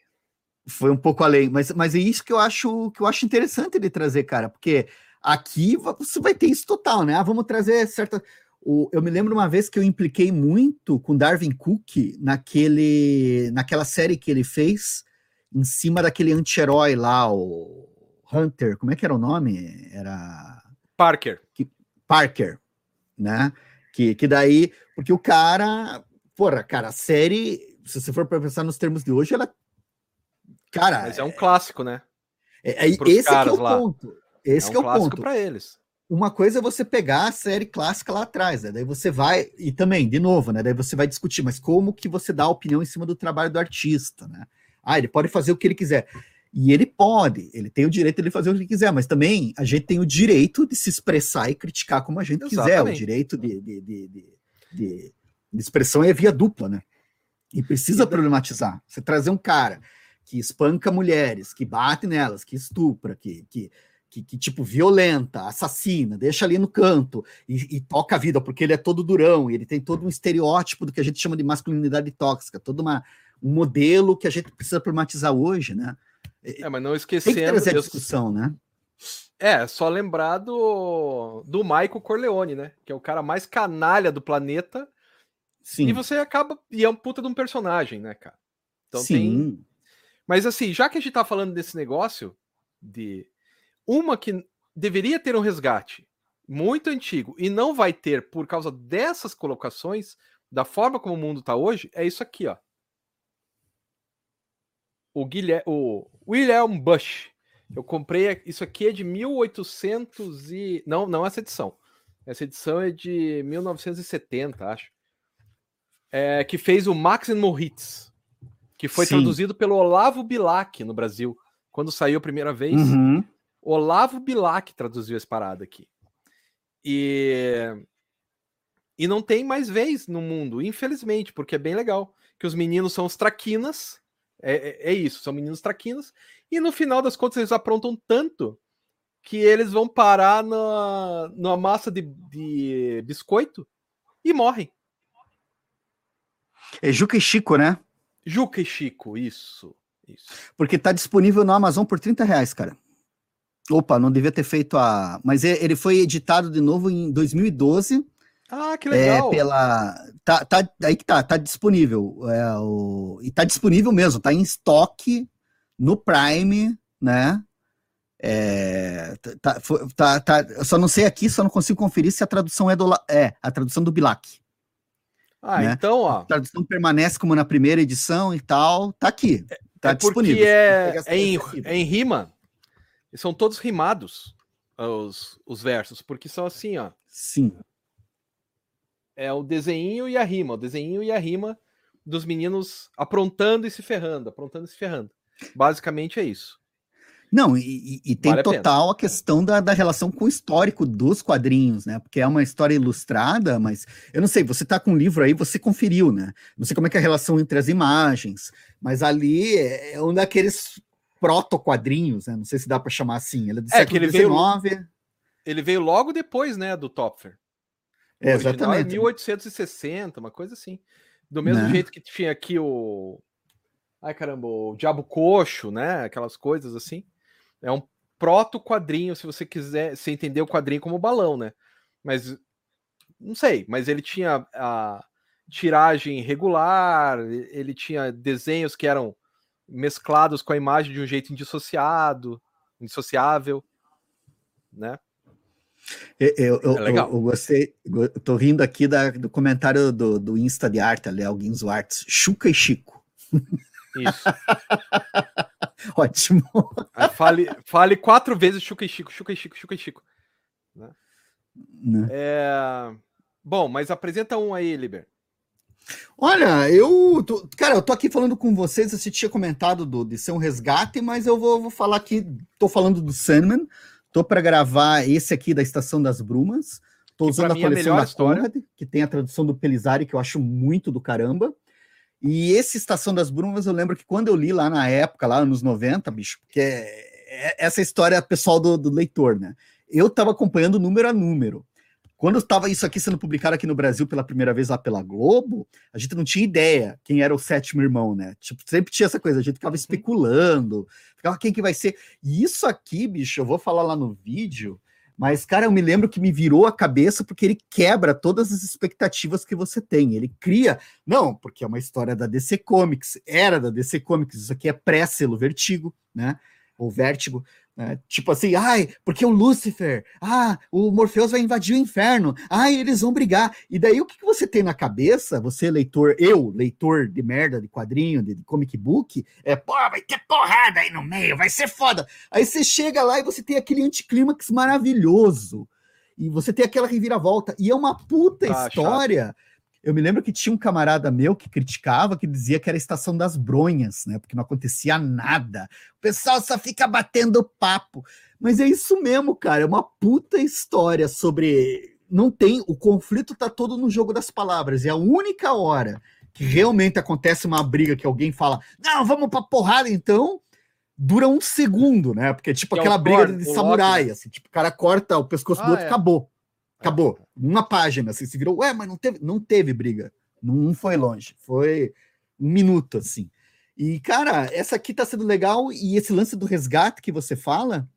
Foi um pouco além, mas, mas é isso que eu acho que eu acho interessante de trazer, cara, porque aqui você vai ter isso total, né? Ah, vamos trazer certa. O, eu me lembro uma vez que eu impliquei muito com Darwin Cook naquele, naquela série que ele fez em cima daquele anti-herói lá, o Hunter, como é que era o nome? Era. Parker. Que, Parker, né? Que, que daí, porque o cara, porra, cara, a série, se você for para pensar nos termos de hoje, ela. Cara. Mas é um clássico, né? É, é esse é o lá. ponto. Esse é, um é o ponto. para eles. Uma coisa é você pegar a série clássica lá atrás, né? Daí você vai e também, de novo, né? Daí você vai discutir, mas como que você dá a opinião em cima do trabalho do artista, né? Ah, ele pode fazer o que ele quiser. E ele pode, ele tem o direito de fazer o que ele quiser, mas também a gente tem o direito de se expressar e criticar como a gente Exatamente. quiser. O direito de, de, de, de, de expressão é via dupla, né? E precisa problematizar. Você trazer um cara que espanca mulheres, que bate nelas, que estupra, que, que que, que, tipo, violenta, assassina, deixa ali no canto e, e, toca a vida, porque ele é todo durão, e ele tem todo um estereótipo do que a gente chama de masculinidade tóxica, todo uma, um modelo que a gente precisa problematizar hoje, né? É, mas não esquecendo... Tem que trazer a discussão, né? É, só lembrar do, do Michael Corleone, né? Que é o cara mais canalha do planeta. Sim. E você acaba... E é um puta de um personagem, né, cara? Então Sim. tem... Mas assim, já que a gente tá falando desse negócio de uma que deveria ter um resgate muito antigo e não vai ter por causa dessas colocações, da forma como o mundo está hoje, é isso aqui, ó. O, Guilherme, o William Bush. Eu comprei isso aqui é de 1800 e não, não essa edição. Essa edição é de 1970, acho. É, que fez o Max Moritz, que foi Sim. traduzido pelo Olavo Bilac no Brasil, quando saiu a primeira vez. Uhum. Olavo Bilac traduziu essa parada aqui. E e não tem mais vez no mundo, infelizmente, porque é bem legal. Que os meninos são os traquinas, é, é, é, isso, são meninos traquinas, e no final das contas eles aprontam tanto que eles vão parar na, na massa de, de biscoito e morrem. É Juca e Chico, né? Juca e Chico, isso. isso. Porque tá disponível no Amazon por 30 reais, cara. Opa, não devia ter feito a. Mas ele foi editado de novo em 2012. Ah, que legal. É, pela. Tá, tá, aí que tá, tá disponível. É, o... E tá disponível mesmo, tá em estoque no Prime, né? É, tá, tá, tá, eu só não sei aqui, só não consigo conferir se a tradução é do é a tradução do Bilac. Ah, né? então, ó. A tradução permanece como na primeira edição e tal, tá aqui. Tá é disponível. É, é, em, é em rima. São todos rimados os, os versos, porque são assim, ó. Sim. É o desenho e a rima, o desenho e a rima dos meninos aprontando e se ferrando, aprontando e se ferrando. Basicamente é isso. Não, e, e tem vale total a, a questão da, da, relação com o histórico dos quadrinhos, né? Porque é uma história ilustrada, mas eu não sei, você tá com um livro aí, você conferiu, né? Não sei como é que é a relação entre as imagens, mas ali é, é um daqueles proto-quadrinhos, né? Não sei se dá para chamar assim. Ele é do é, século XIX. Veio, ele veio logo depois, né, do Topfer. É, exatamente. É 1860, uma coisa assim. Do mesmo né? jeito que tinha aqui o. Ai, caramba, o Diabo Coxo, né? Aquelas coisas assim. É um proto-quadrinho, se você quiser se entender o quadrinho como balão, né? Mas não sei, mas ele tinha a tiragem regular, ele tinha desenhos que eram mesclados com a imagem de um jeito indissociado, indissociável, né? Eu, eu, é. Eu, eu, gostei, eu tô rindo aqui da, do comentário do, do Insta de arte, ali, alguns artes, Chuca e Chico. Isso. Ótimo. fale, fale quatro vezes Chuca e Chico, Chuca e Chico, Chuca e Chico. Né? Né? É... Bom, mas apresenta um aí, Liber. Olha, eu. Tô, cara, eu tô aqui falando com vocês. Você tinha comentado do, de ser um resgate, mas eu vou, vou falar aqui. Tô falando do Sandman. Tô para gravar esse aqui da Estação das Brumas. Tô usando a é coleção a da Conrad, que tem a tradução do Pelizari, que eu acho muito do caramba. E esse Estação das Brumas, eu lembro que quando eu li lá na época, lá nos 90, bicho, porque é, é, essa história pessoal do, do leitor, né? Eu estava acompanhando número a número. Quando estava isso aqui sendo publicado aqui no Brasil pela primeira vez lá pela Globo, a gente não tinha ideia quem era o sétimo irmão, né? Tipo, sempre tinha essa coisa, a gente ficava uhum. especulando, ficava quem que vai ser. E isso aqui, bicho, eu vou falar lá no vídeo, mas, cara, eu me lembro que me virou a cabeça porque ele quebra todas as expectativas que você tem. Ele cria. Não, porque é uma história da DC Comics, era da DC Comics, isso aqui é pré-selo Vertigo, né? Ou Vértigo. Né? Tipo assim, ai, porque o Lúcifer, ah, o Morpheus vai invadir o inferno, ai, eles vão brigar. E daí o que, que você tem na cabeça, você leitor, eu, leitor de merda, de quadrinho, de, de comic book, é, pô, vai ter porrada aí no meio, vai ser foda. Aí você chega lá e você tem aquele anticlímax maravilhoso. E você tem aquela reviravolta. E é uma puta ah, história. Eu me lembro que tinha um camarada meu que criticava, que dizia que era a estação das bronhas, né? Porque não acontecia nada. O pessoal só fica batendo papo. Mas é isso mesmo, cara. É uma puta história sobre. Não tem. O conflito tá todo no jogo das palavras. É a única hora que realmente acontece uma briga que alguém fala, não, vamos pra porrada então. Dura um segundo, né? Porque é tipo que aquela é briga de samurai, assim, tipo, o cara corta o pescoço ah, do outro, é. acabou. Acabou. Uma página. Assim, se virou, ué, mas não teve, não teve briga. Não foi longe. Foi um minuto, assim. E, cara, essa aqui tá sendo legal. E esse lance do resgate que você fala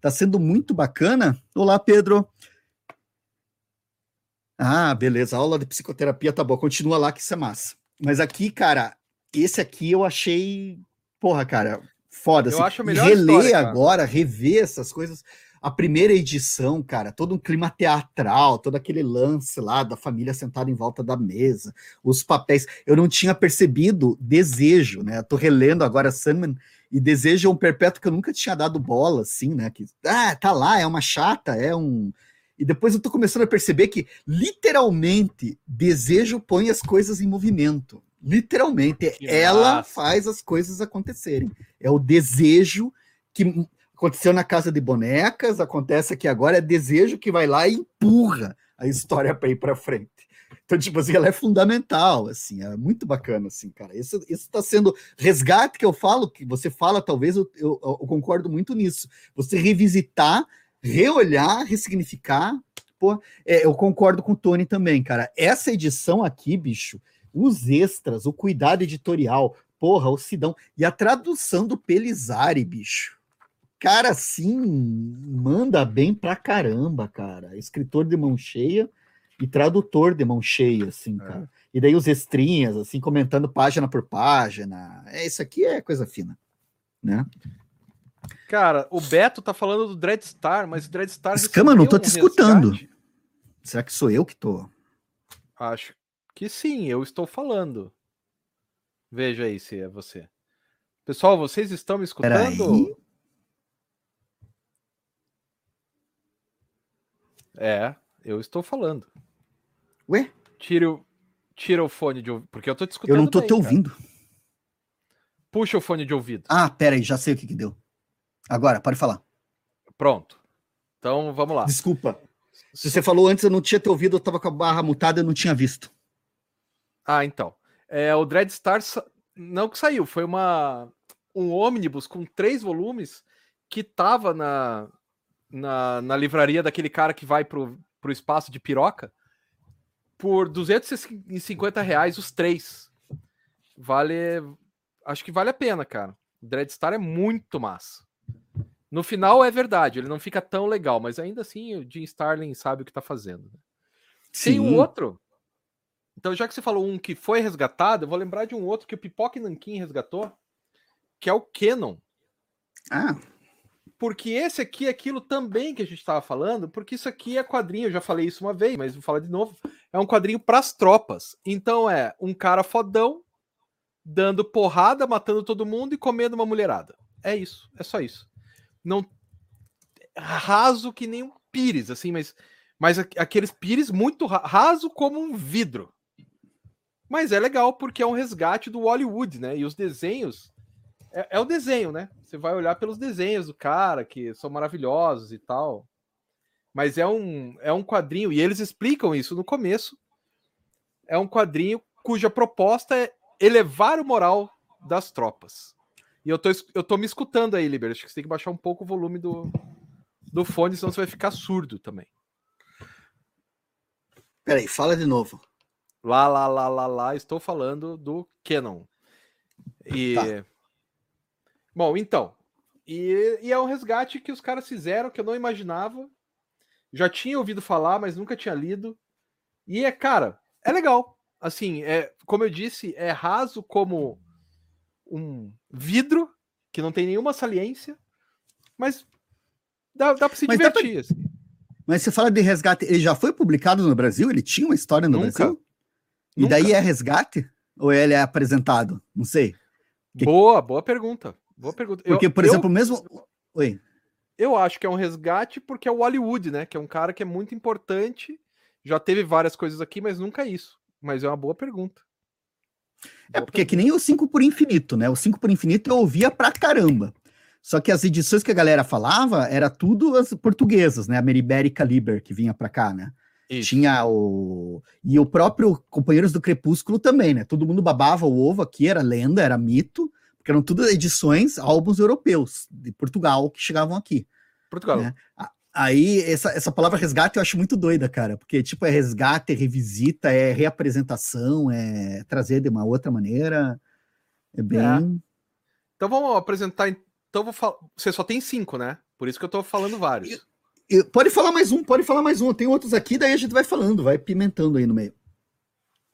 tá sendo muito bacana. Olá, Pedro. Ah, beleza. A aula de psicoterapia tá boa. Continua lá que isso é massa. Mas aqui, cara, esse aqui eu achei. Porra, cara, foda. Eu assim. acho melhor reler história, agora, rever essas coisas a primeira edição, cara, todo um clima teatral, todo aquele lance lá da família sentada em volta da mesa, os papéis. Eu não tinha percebido desejo, né? tô relendo agora Sandman e desejo é um perpétuo que eu nunca tinha dado bola, assim, né? Que, ah, tá lá, é uma chata, é um. E depois eu tô começando a perceber que, literalmente, desejo põe as coisas em movimento. Literalmente, que ela massa. faz as coisas acontecerem. É o desejo que Aconteceu na Casa de Bonecas, acontece aqui agora, é desejo que vai lá e empurra a história para ir para frente. Então, tipo assim, ela é fundamental, assim, é muito bacana, assim, cara. Isso está sendo resgate que eu falo, que você fala, talvez eu, eu, eu, concordo muito nisso. Você revisitar, reolhar, ressignificar. Pô, é, eu concordo com o Tony também, cara. Essa edição aqui, bicho, os extras, o cuidado editorial, porra, o Sidão, e a tradução do Pelizari, bicho cara assim manda bem pra caramba, cara. Escritor de mão cheia e tradutor de mão cheia, assim, é. cara. E daí os estrinhas, assim, comentando página por página. É, isso aqui é coisa fina, né? Cara, o Beto tá falando do Dreadstar, mas o Dreadstar. Escama, não tô te escutando. Resgate? Será que sou eu que tô? Acho que sim, eu estou falando. Veja aí se é você. Pessoal, vocês estão me escutando? É, eu estou falando. Ué? Tira o, tira o fone de ouvido, porque eu tô te escutando. Eu não tô bem, te ouvindo. Cara. Puxa o fone de ouvido. Ah, pera aí, já sei o que que deu. Agora, pode falar. Pronto. Então, vamos lá. Desculpa. Se você falou antes, eu não tinha te ouvido, eu tava com a barra mutada, eu não tinha visto. Ah, então. É, o Dreadstar não que saiu, foi uma um ônibus com três volumes que tava na, na, na livraria daquele cara que vai pro, pro espaço de piroca por 250 reais os três. Vale. Acho que vale a pena, cara. O Dreadstar é muito massa. No final é verdade, ele não fica tão legal, mas ainda assim o Jim Starlin sabe o que tá fazendo. Né? Tem um outro. Então, já que você falou um que foi resgatado, eu vou lembrar de um outro que o Pipoca Nankin resgatou, que é o Canon. Ah porque esse aqui é aquilo também que a gente estava falando, porque isso aqui é quadrinho, eu já falei isso uma vez, mas vou falar de novo. É um quadrinho para as tropas. Então é um cara fodão dando porrada, matando todo mundo e comendo uma mulherada. É isso, é só isso. Não raso que nem um pires, assim, mas mas aqueles pires muito raso como um vidro. Mas é legal porque é um resgate do Hollywood, né? E os desenhos é, é o desenho, né? Você vai olhar pelos desenhos do cara, que são maravilhosos e tal. Mas é um, é um quadrinho, e eles explicam isso no começo. É um quadrinho cuja proposta é elevar o moral das tropas. E eu tô, eu tô me escutando aí, Liber. Acho que você tem que baixar um pouco o volume do, do fone, senão você vai ficar surdo também. Peraí, fala de novo. Lá, lá, lá, lá, lá, estou falando do Canon. E. Tá. Bom, então. E, e é um resgate que os caras fizeram que eu não imaginava. Já tinha ouvido falar, mas nunca tinha lido. E é, cara, é legal. Assim, é, como eu disse, é raso como um vidro que não tem nenhuma saliência, mas dá, dá para se mas divertir. Pra... Assim. Mas você fala de resgate, ele já foi publicado no Brasil? Ele tinha uma história no Nunca. Brasil? E Nunca. daí é resgate? Ou ele é apresentado? Não sei. Boa, boa pergunta. Boa pergunta. Porque, eu, por exemplo, eu, mesmo. Oi. Eu acho que é um resgate porque é o Hollywood, né? Que é um cara que é muito importante. Já teve várias coisas aqui, mas nunca é isso. Mas é uma boa pergunta. É porque é que nem o 5 por infinito, né? O 5 por infinito eu ouvia pra caramba. Só que as edições que a galera falava era tudo as portuguesas, né? A Meribérica Liber que vinha para cá, né? Isso. Tinha o. E o próprio Companheiros do Crepúsculo também, né? Todo mundo babava o ovo aqui, era lenda, era mito, porque eram tudo edições, álbuns europeus, de Portugal, que chegavam aqui. Portugal. Né? Aí, essa, essa palavra resgate eu acho muito doida, cara, porque, tipo, é resgate, é revisita, é reapresentação, é trazer de uma outra maneira. É bem. É. Então vamos apresentar. Então vou falar. Você só tem cinco, né? Por isso que eu tô falando vários. E, e, pode falar mais um, pode falar mais um. Tem outros aqui, daí a gente vai falando, vai pimentando aí no meio.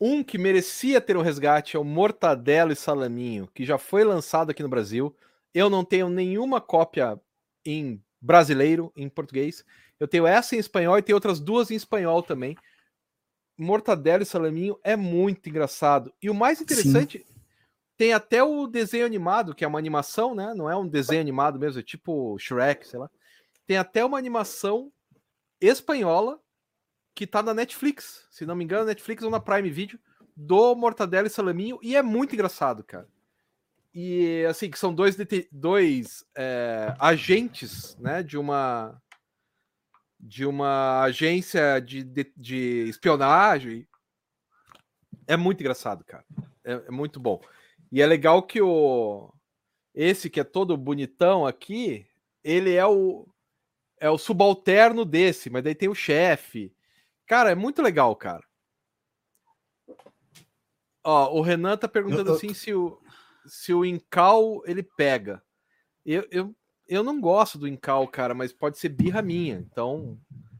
Um que merecia ter um resgate é o Mortadelo e Salaminho, que já foi lançado aqui no Brasil. Eu não tenho nenhuma cópia em brasileiro em português. Eu tenho essa em espanhol e tenho outras duas em espanhol também. Mortadela e Salaminho é muito engraçado. E o mais interessante, Sim. tem até o desenho animado, que é uma animação, né? Não é um desenho animado mesmo, é tipo Shrek, sei lá. Tem até uma animação espanhola que tá na Netflix, se não me engano, Netflix ou na Prime Video, do Mortadela e Salaminho, e é muito engraçado, cara. E assim, que são dois, dois é, agentes né, de uma de uma agência de, de, de espionagem. É muito engraçado, cara. É, é, muito bom. E é legal que o esse que é todo bonitão aqui, ele é o é o subalterno desse, mas daí tem o chefe. Cara, é muito legal, cara. Ó, o Renan tá perguntando eu, eu... assim se o se o Incal ele pega. Eu, eu, eu não gosto do Incal, cara, mas pode ser birra minha. Então,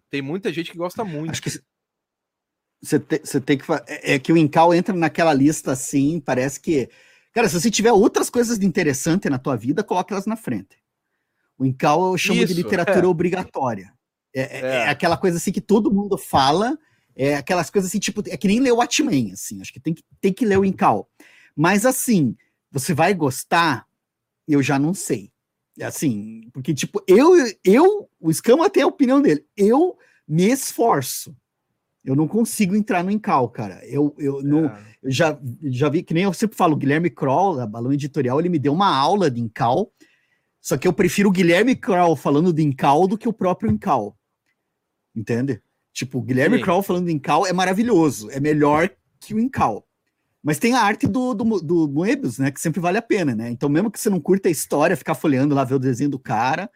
tem muita gente que gosta muito. Acho que você tem, que. É, é que o Incal entra naquela lista assim, parece que. Cara, se você tiver outras coisas de interessante na tua vida, coloque elas na frente. O Incal eu chamo Isso, de literatura é. obrigatória. É, é, é, aquela coisa assim que todo mundo fala, é aquelas coisas assim, tipo, é que nem ler o Watchmen, assim, acho que tem que, tem que ler o Incal. Mas assim, você vai gostar? Eu já não sei. É assim, porque, tipo, eu, eu, o Escama tem a opinião dele. Eu me esforço. Eu não consigo entrar no Incal, cara. Eu, eu, não, é. eu já, já vi, que nem eu sempre falo, o Guilherme Kroll, da Balão Editorial, ele me deu uma aula de Incal. Só que eu prefiro o Guilherme Kroll falando de Incal do que o próprio Incal. Entende? Tipo, o Guilherme Sim. Kroll falando de Incal é maravilhoso. É melhor que o Incal. Mas tem a arte do, do, do Moebius, né? Que sempre vale a pena, né? Então, mesmo que você não curta a história, ficar folheando lá, ver o desenho do cara,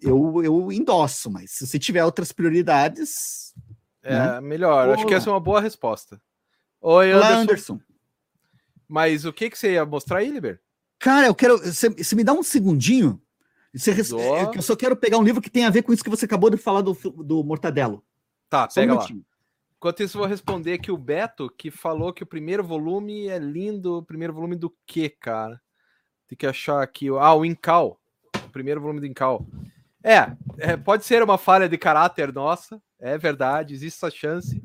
eu, eu endosso, mas se você tiver outras prioridades. É, né? melhor. Acho que essa é uma boa resposta. Oi, Anderson. Olá, Anderson. Mas o que, que você ia mostrar aí, Liber? Cara, eu quero. Você me dá um segundinho? Você, eu só quero pegar um livro que tem a ver com isso que você acabou de falar do, do Mortadelo. Tá, só pega um lá. Enquanto isso, vou responder que o Beto, que falou que o primeiro volume é lindo. O primeiro volume do quê, cara? Tem que achar aqui. Ah, o Incal. O primeiro volume do Incal. É, é, pode ser uma falha de caráter nossa, é verdade, existe essa chance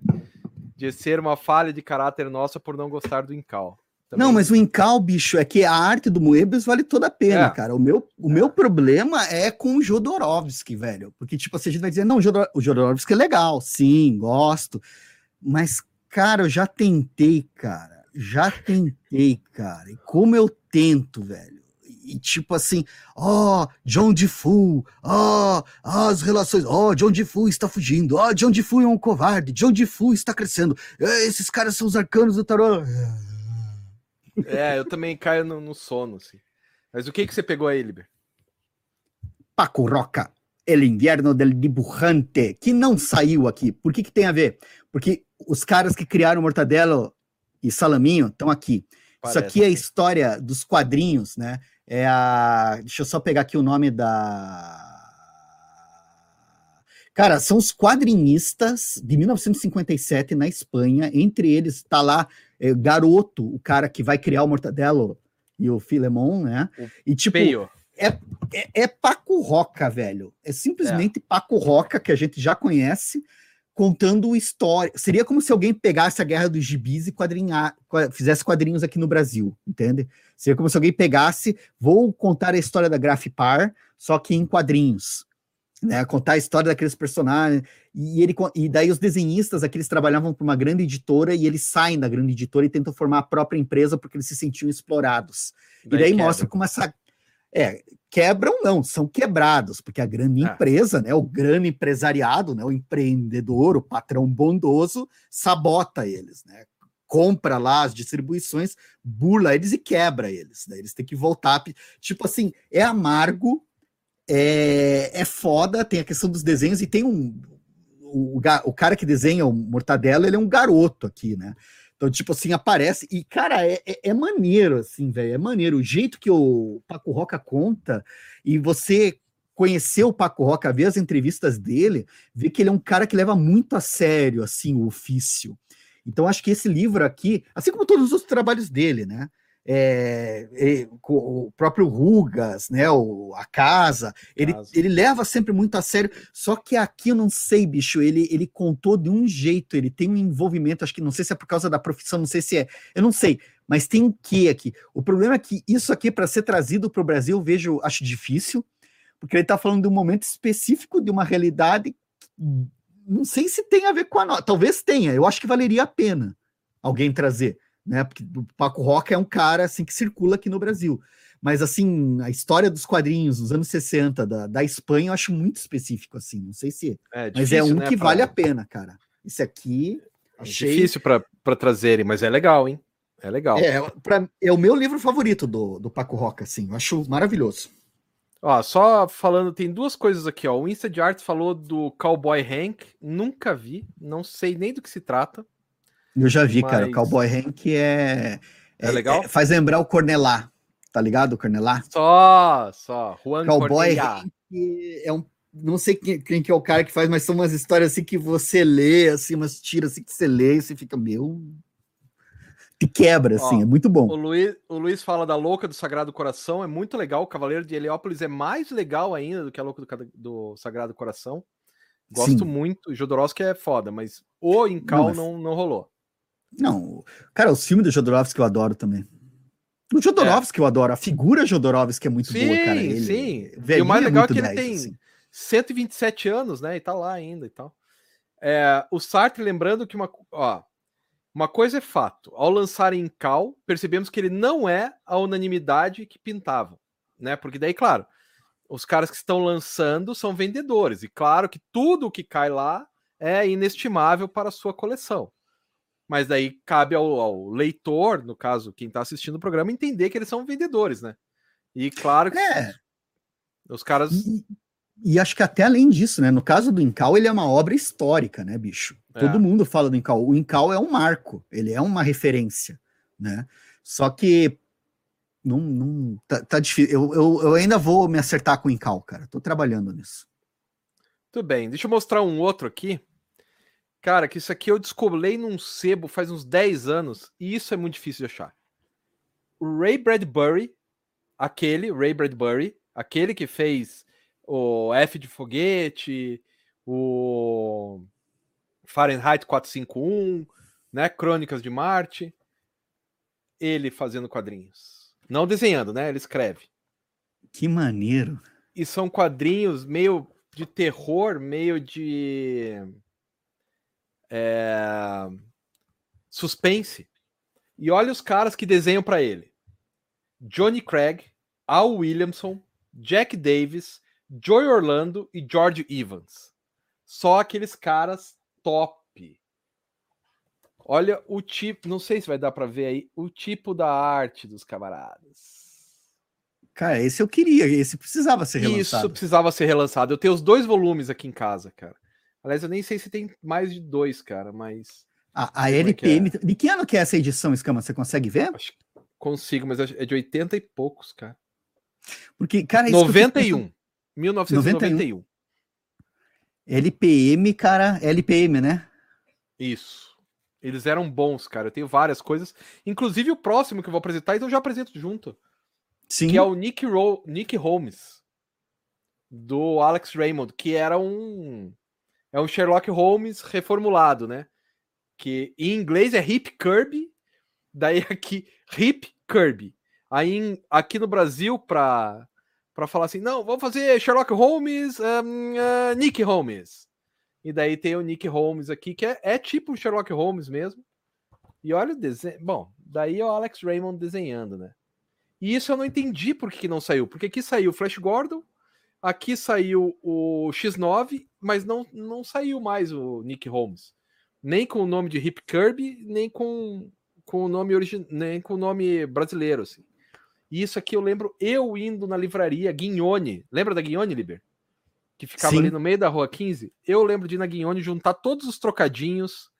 de ser uma falha de caráter nossa por não gostar do Incal. Também. Não, mas o Incal, bicho, é que a arte do Moebius vale toda a pena, é. cara. O meu, o é. meu problema é com o Jodorowsky, velho. Porque, tipo, assim, a gente vai dizer, não, o Jodorowsky é legal, sim, gosto. Mas, cara, eu já tentei, cara. Já tentei, cara. E como eu tento, velho. E tipo assim, ó, oh, John DeFu, ó, oh, as relações, ó, oh, John DeFu está fugindo, ó, oh, John DeFu é um covarde, John DeFu está crescendo, esses caras são os arcanos do tarô. É, eu também caio no, no sono, assim. Mas o que que você pegou aí, Liber? Paco Roca, El Invierno del Dibujante, que não saiu aqui. Por que que tem a ver? Porque os caras que criaram Mortadelo e Salaminho estão aqui. Parece. Isso aqui é a história dos quadrinhos, né? É a. Deixa eu só pegar aqui o nome da. Cara, são os quadrinistas de 1957 na Espanha. Entre eles está lá é, Garoto, o cara que vai criar o Mortadelo e o Filemon, né? O e tipo. É, é, é, Paco Roca, velho. É simplesmente é. Paco Roca, que a gente já conhece, contando história. Seria como se alguém pegasse a Guerra dos Gibis e quadrinhar, fizesse quadrinhos aqui no Brasil, entende? Seria como se alguém pegasse, vou contar a história da Grafipar, só que em quadrinhos. Né, contar a história daqueles personagens, e, ele, e daí os desenhistas aqui eles trabalhavam para uma grande editora e eles saem da grande editora e tentam formar a própria empresa porque eles se sentiam explorados. Daí e daí mostra como essa. É, quebram não, são quebrados, porque a grande é. empresa, né, o grande empresariado, né, o empreendedor, o patrão bondoso, sabota eles, né? Compra lá as distribuições, burla eles e quebra eles. Né? Eles têm que voltar. Tipo assim, é amargo, é, é foda, tem a questão dos desenhos e tem um. O, o cara que desenha o Mortadelo, ele é um garoto aqui, né? Então, tipo assim, aparece. E, cara, é, é, é maneiro, assim, velho. É maneiro. O jeito que o Paco Roca conta, e você conhecer o Paco Roca, ver as entrevistas dele, ver que ele é um cara que leva muito a sério, assim, o ofício. Então, acho que esse livro aqui, assim como todos os trabalhos dele, né? É, o próprio Rugas, né, o, a casa, ele, casa. ele leva sempre muito a sério, só que aqui eu não sei, bicho, ele, ele contou de um jeito, ele tem um envolvimento, acho que não sei se é por causa da profissão, não sei se é, eu não sei, mas tem um quê aqui? O problema é que isso aqui, para ser trazido para o Brasil, eu vejo, acho difícil, porque ele está falando de um momento específico, de uma realidade, não sei se tem a ver com a nossa, talvez tenha, eu acho que valeria a pena alguém trazer, né? Porque o Paco Roca é um cara assim que circula aqui no Brasil. Mas assim, a história dos quadrinhos dos anos 60 da, da Espanha eu acho muito específico assim, não sei se, é, difícil, mas é um né, que pra... vale a pena, cara. Esse aqui é achei... difícil para trazerem, mas é legal, hein? É legal. É, pra, é o meu livro favorito do, do Paco Roca, assim. Eu acho maravilhoso. Ó, só falando, tem duas coisas aqui, ó. O Insta de Art falou do Cowboy Hank, nunca vi, não sei nem do que se trata. Eu já vi, Mas... cara. O Cowboy Hank é, é. É legal? É, faz lembrar o Cornelá. Tá ligado, o Cornelá? Só, só. Juan Cowboy Cornelá. Hank é um. Não sei quem, quem, que é o cara que faz, mas são umas histórias assim que você lê, assim, umas tiras assim que você lê e você fica, meu. Te quebra, assim, Ó, é muito bom. O Luiz, o Luiz fala da Louca do Sagrado Coração, é muito legal. O Cavaleiro de Heliópolis é mais legal ainda do que a Louca do, do Sagrado Coração. Gosto Sim. muito. Jodorowsky é foda, mas o Incal não, não, não rolou. Não, cara, os filmes do Jodorowsky eu adoro também. O Jodorowsky é. eu adoro, a figura Jodorowsky é muito sim, boa, cara. Ele, sim, e o mais legal é, que 10, ele tem assim. 127 anos, né, e tá lá ainda e tal. É, o Sartre, lembrando que uma, ó, uma coisa é fato, ao lançar em Cal, percebemos que ele não é a unanimidade que pintava, né, porque daí, claro, os caras que estão lançando são vendedores, e claro que tudo que cai lá é inestimável para a sua coleção mas daí cabe ao, ao, leitor, no caso, quem está assistindo o programa, entender que eles são vendedores, né? E claro que é. os caras. E, e, acho que até além disso, né? No caso do Incal, ele é uma obra histórica, né, bicho? É. Todo mundo fala do Incal. O Incal é um marco, ele é uma referência, né? Só que não, não tá, tá difícil. Eu, eu, eu, ainda vou me acertar com o Incal, cara. Tô trabalhando nisso. Tudo bem. Deixa eu mostrar um outro aqui. Cara, que isso aqui eu descobri num sebo faz uns 10 anos e isso é muito difícil de achar. O Ray Bradbury, aquele, Ray Bradbury, aquele que fez o F de foguete, o Fahrenheit 451, né, Crônicas de Marte, ele fazendo quadrinhos. Não desenhando, né? Ele escreve. Que maneiro. E são quadrinhos meio de terror, meio de é... suspense. E olha os caras que desenham para ele: Johnny Craig, Al Williamson, Jack Davis, Joy Orlando e George Evans. Só aqueles caras top. Olha o tipo, não sei se vai dar para ver aí, o tipo da arte dos camaradas. Cara, esse eu queria, esse precisava ser relançado. Isso precisava ser relançado. Eu tenho os dois volumes aqui em casa, cara. Aliás, eu nem sei se tem mais de dois, cara, mas. A, a LPM. É que é. De que ano que é essa edição, Escama? Você consegue ver? Acho que consigo, mas é de 80 e poucos, cara. Porque, cara. 91. 1991. LPM, cara. LPM, né? Isso. Eles eram bons, cara. Eu tenho várias coisas. Inclusive o próximo que eu vou apresentar, então eu já apresento junto. Sim. Que é o Nick, Ro Nick Holmes. Do Alex Raymond, que era um. É um Sherlock Holmes reformulado, né? Que em inglês é Hip Kirby. Daí aqui, Hip Kirby. Aí aqui no Brasil, para para falar assim, não, vamos fazer Sherlock Holmes, um, uh, Nick Holmes. E daí tem o Nick Holmes aqui, que é, é tipo Sherlock Holmes mesmo. E olha o desenho. Bom, daí é o Alex Raymond desenhando, né? E isso eu não entendi por que não saiu. Porque aqui saiu Flash Gordon, aqui saiu o X9, mas não, não saiu mais o Nick Holmes. Nem com o nome de Hip Kirby, nem com, com o nome origin... nem com o nome brasileiro, assim. E isso aqui eu lembro eu indo na livraria Guignone. Lembra da Guignone, Liber? Que ficava Sim. ali no meio da rua 15. Eu lembro de ir na Guignone juntar todos os trocadinhos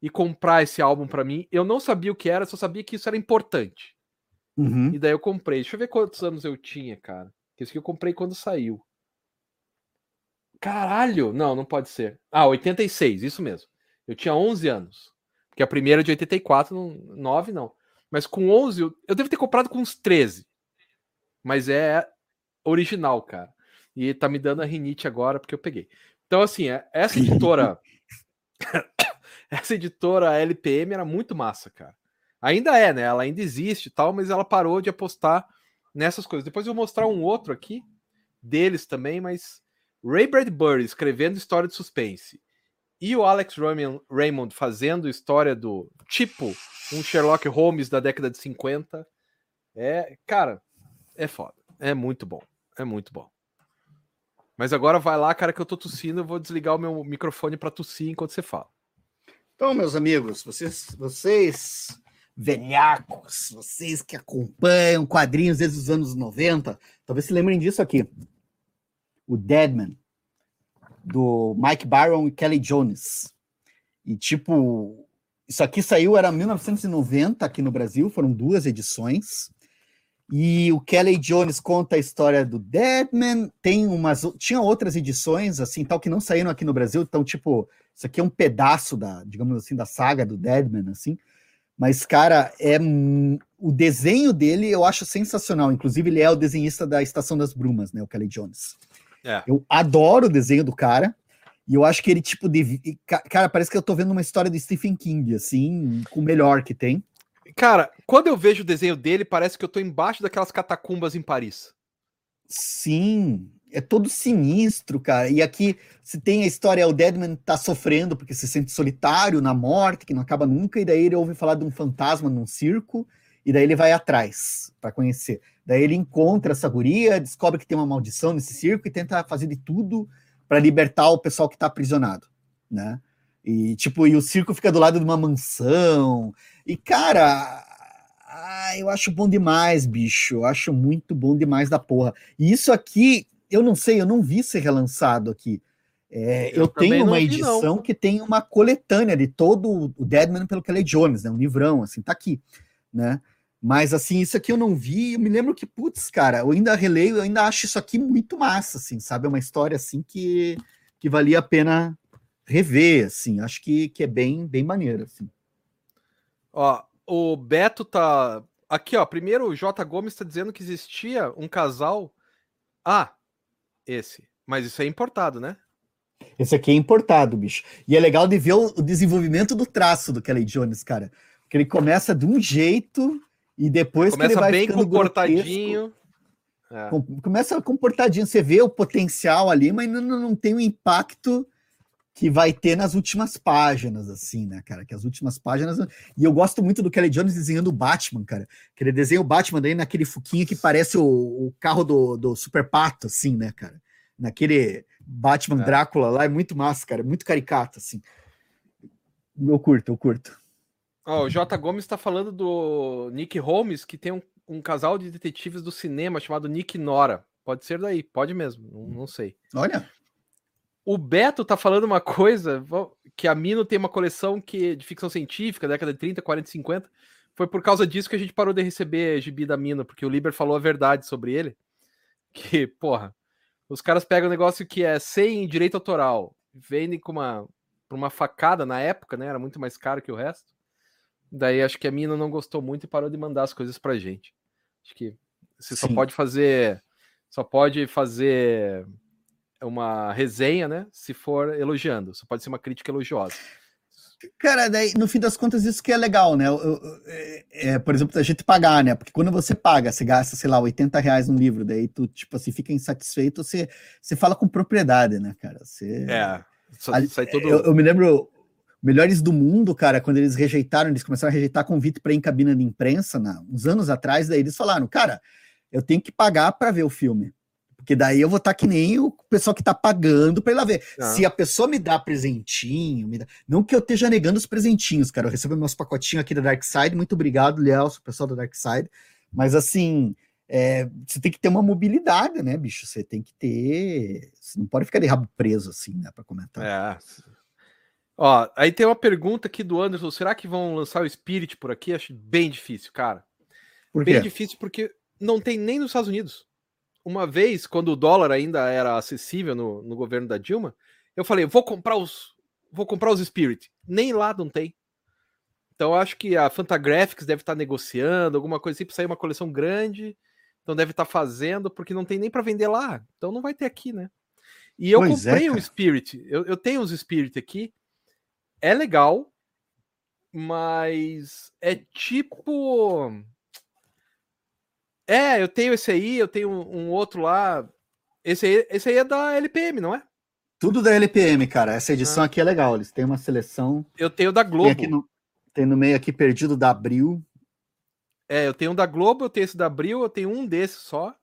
e comprar esse álbum para mim. Eu não sabia o que era, só sabia que isso era importante. Uhum. E daí eu comprei. Deixa eu ver quantos anos eu tinha, cara. Esse que eu comprei quando saiu. Caralho! Não, não pode ser. Ah, 86, isso mesmo. Eu tinha 11 anos. Porque a primeira é de 84, não, 9 não. Mas com 11, eu, eu devo ter comprado com uns 13. Mas é original, cara. E tá me dando a rinite agora porque eu peguei. Então, assim, é, essa editora. essa editora LPM era muito massa, cara. Ainda é, né? Ela ainda existe e tal, mas ela parou de apostar nessas coisas. Depois eu vou mostrar um outro aqui, deles também, mas Ray Bradbury escrevendo história de suspense e o Alex Raymond fazendo história do tipo um Sherlock Holmes da década de 50. É, cara, é foda. É muito bom. É muito bom. Mas agora vai lá, cara, que eu tô tossindo, eu vou desligar o meu microfone para tossir enquanto você fala. Então, meus amigos, vocês, vocês velhacos, vocês que acompanham quadrinhos desde os anos 90, talvez se lembrem disso aqui. O Deadman, do Mike Byron e Kelly Jones. E tipo, isso aqui saiu, era 1990 aqui no Brasil, foram duas edições. E o Kelly Jones conta a história do Deadman, tem umas, tinha outras edições assim, tal que não saíram aqui no Brasil, então tipo, isso aqui é um pedaço da, digamos assim, da saga do Deadman assim. Mas, cara, é o desenho dele eu acho sensacional. Inclusive, ele é o desenhista da Estação das Brumas, né? O Kelly Jones. É. Eu adoro o desenho do cara. E eu acho que ele, tipo, de. Cara, parece que eu tô vendo uma história de Stephen King, assim, com o melhor que tem. Cara, quando eu vejo o desenho dele, parece que eu tô embaixo daquelas catacumbas em Paris. Sim, é todo sinistro, cara. E aqui se tem a história, o Deadman tá sofrendo porque se sente solitário na morte, que não acaba nunca, e daí ele ouve falar de um fantasma num circo, e daí ele vai atrás para conhecer. Daí ele encontra essa guria, descobre que tem uma maldição nesse circo e tenta fazer de tudo para libertar o pessoal que tá aprisionado, né? E tipo, e o circo fica do lado de uma mansão. E cara, ah, eu acho bom demais, bicho. Eu acho muito bom demais da porra. E isso aqui eu não sei, eu não vi ser relançado aqui. É, eu, eu tenho uma edição vi, que tem uma coletânea de todo o Deadman pelo Kelly Jones, né? Um livrão, assim, tá aqui, né? Mas assim, isso aqui eu não vi, eu me lembro que, putz, cara, eu ainda releio, eu ainda acho isso aqui muito massa, assim, sabe? É uma história assim que, que valia a pena rever, assim, acho que, que é bem, bem maneiro, assim. Ó, o Beto tá. Aqui, ó. Primeiro, o J. Gomes está dizendo que existia um casal. Ah, esse. Mas isso é importado, né? Esse aqui é importado, bicho. E é legal de ver o, desenvolvimento do traço do Kelly Jones, cara. Que ele começa de um jeito e depois começa que ele vai bem comportadinho. É. Começa comportadinho, você vê o potencial ali, mas não, não tem o impacto que vai ter nas últimas páginas, assim, né, cara? Que as últimas páginas. E eu gosto muito do Kelly Jones desenhando o Batman, cara. Que ele desenha o Batman daí naquele fuquinho que parece o, o carro do, do Super Pato, assim, né, cara? Naquele Batman é. Drácula lá, é muito massa, cara. É muito caricato, assim. Eu curto, eu curto. Ó, o J. Gomes está falando do Nick Holmes, que tem um, um, casal de detetives do cinema chamado Nick Nora. Pode ser daí, pode mesmo, não, não sei. Olha. O Beto tá falando uma coisa que a Mino tem uma coleção que de ficção científica, década de 30, 40, 50. Foi por causa disso que a gente parou de receber gibi da Mino, porque o Liber falou a verdade sobre ele. Que, porra, os caras pegam um negócio que é sem direito autoral, vendem com uma, uma facada na época, né? Era muito mais caro que o resto. Daí acho que a Mino não gostou muito e parou de mandar as coisas pra gente. Acho que você Sim. só pode fazer. Só pode fazer uma resenha, né? Se for elogiando, só pode ser uma crítica elogiosa. Cara, daí, no fim das contas, isso que é legal, né? É, é, por exemplo, a gente pagar, né? Porque quando você paga, você gasta, sei lá, 80 reais num livro, daí tu, tipo assim, fica insatisfeito, você, você fala com propriedade, né, cara? Você, é, sai todo... eu, eu me lembro, Melhores do Mundo, cara, quando eles rejeitaram, eles começaram a rejeitar convite para ir em cabina de imprensa, na, uns anos atrás, daí eles falaram, cara, eu tenho que pagar para ver o filme. Porque daí eu vou estar tá que nem o pessoal que está pagando para ir lá ver. Ah. Se a pessoa me dá presentinho, me dá... não que eu esteja negando os presentinhos, cara. Eu recebo meus pacotinhos aqui da Dark Side. Muito obrigado, Lielso, pessoal da Dark Side. Mas assim, é, você tem que ter uma mobilidade, né, bicho? Você tem que ter. Você não pode ficar de rabo preso assim, né, para comentar. É. Ó, aí tem uma pergunta aqui do Anderson: será que vão lançar o Spirit por aqui? Acho bem difícil, cara. Por bem difícil porque não tem nem nos Estados Unidos uma vez, quando o dólar ainda era acessível no, no governo da Dilma, eu falei, vou comprar os vou comprar os Spirit. Nem lá não tem. Então acho que a Fantagraphics deve estar negociando alguma coisa assim para sair uma coleção grande. Então deve estar fazendo, porque não tem nem para vender lá. Então não vai ter aqui, né? E eu pois é, comprei é, um Spirit. Eu, eu tenho os Spirit aqui. É legal, mas é tipo é, eu tenho esse aí, eu tenho um, um outro lá. Esse aí, esse aí é da LPM, não é? Tudo da LPM, cara. Essa edição ah. aqui é legal. Eles têm uma seleção. Eu tenho da Globo. Tem, no, tem no meio aqui perdido da Abril. É, eu tenho um da Globo, eu tenho esse da Abril, eu tenho um desses só.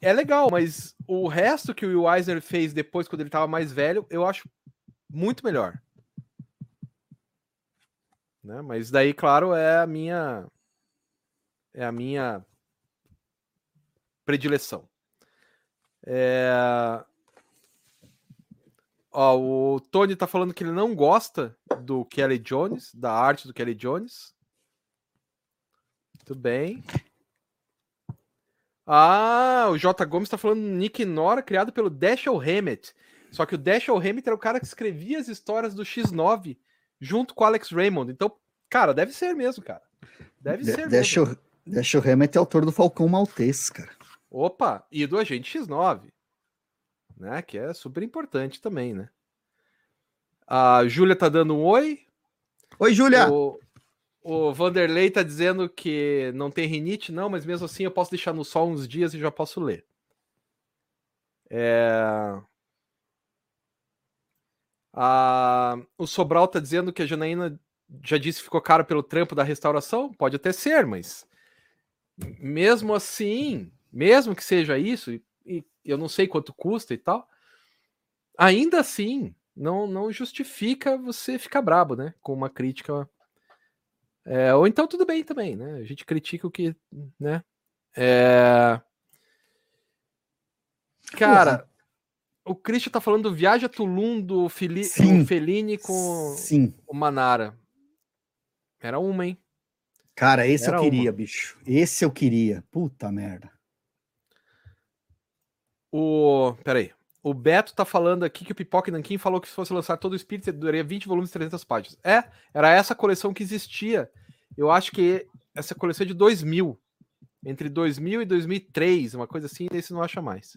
É legal, mas o resto que o Will Eisner fez depois, quando ele tava mais velho, eu acho muito melhor. Né? Mas daí, claro, é a minha é a minha predileção. É... Ó, o Tony tá falando que ele não gosta do Kelly Jones, da arte do Kelly Jones. Muito bem. Ah, o J. Gomes tá falando Nick Nora, criado pelo Dashiell Hammett. Só que o Dashiell Hammett era o cara que escrevia as histórias do X9 junto com o Alex Raymond. Então, cara, deve ser mesmo, cara. Deve de ser Dashiell, mesmo. Dashiell Hammett é autor do Falcão Maltês, cara. Opa, e do Agente X9, né? Que é super importante também, né? A Júlia tá dando um oi. Oi, Júlia! O, o Vanderlei tá dizendo que não tem rinite, não, mas mesmo assim eu posso deixar no sol uns dias e já posso ler. É... A... O Sobral tá dizendo que a Janaína já disse que ficou caro pelo trampo da restauração. Pode até ser, mas mesmo assim, mesmo que seja isso, e, e eu não sei quanto custa e tal, ainda assim não, não justifica você ficar brabo, né? Com uma crítica. É, ou então tudo bem também, né? A gente critica o que, né? É... Cara, Porra. o Christian tá falando do Viagem a Tulum do, Fili... do Fellini com Sim. o Manara. Era uma, hein? Cara, esse Era eu queria, uma. bicho. Esse eu queria. Puta merda. O. Peraí. O Beto tá falando aqui que o Pipoca Nankin falou que se fosse lançar todo o Espírito, duraria 20 volumes e 300 páginas. É, era essa coleção que existia. Eu acho que essa coleção é de 2000. Entre 2000 e 2003, uma coisa assim, esse não acha mais.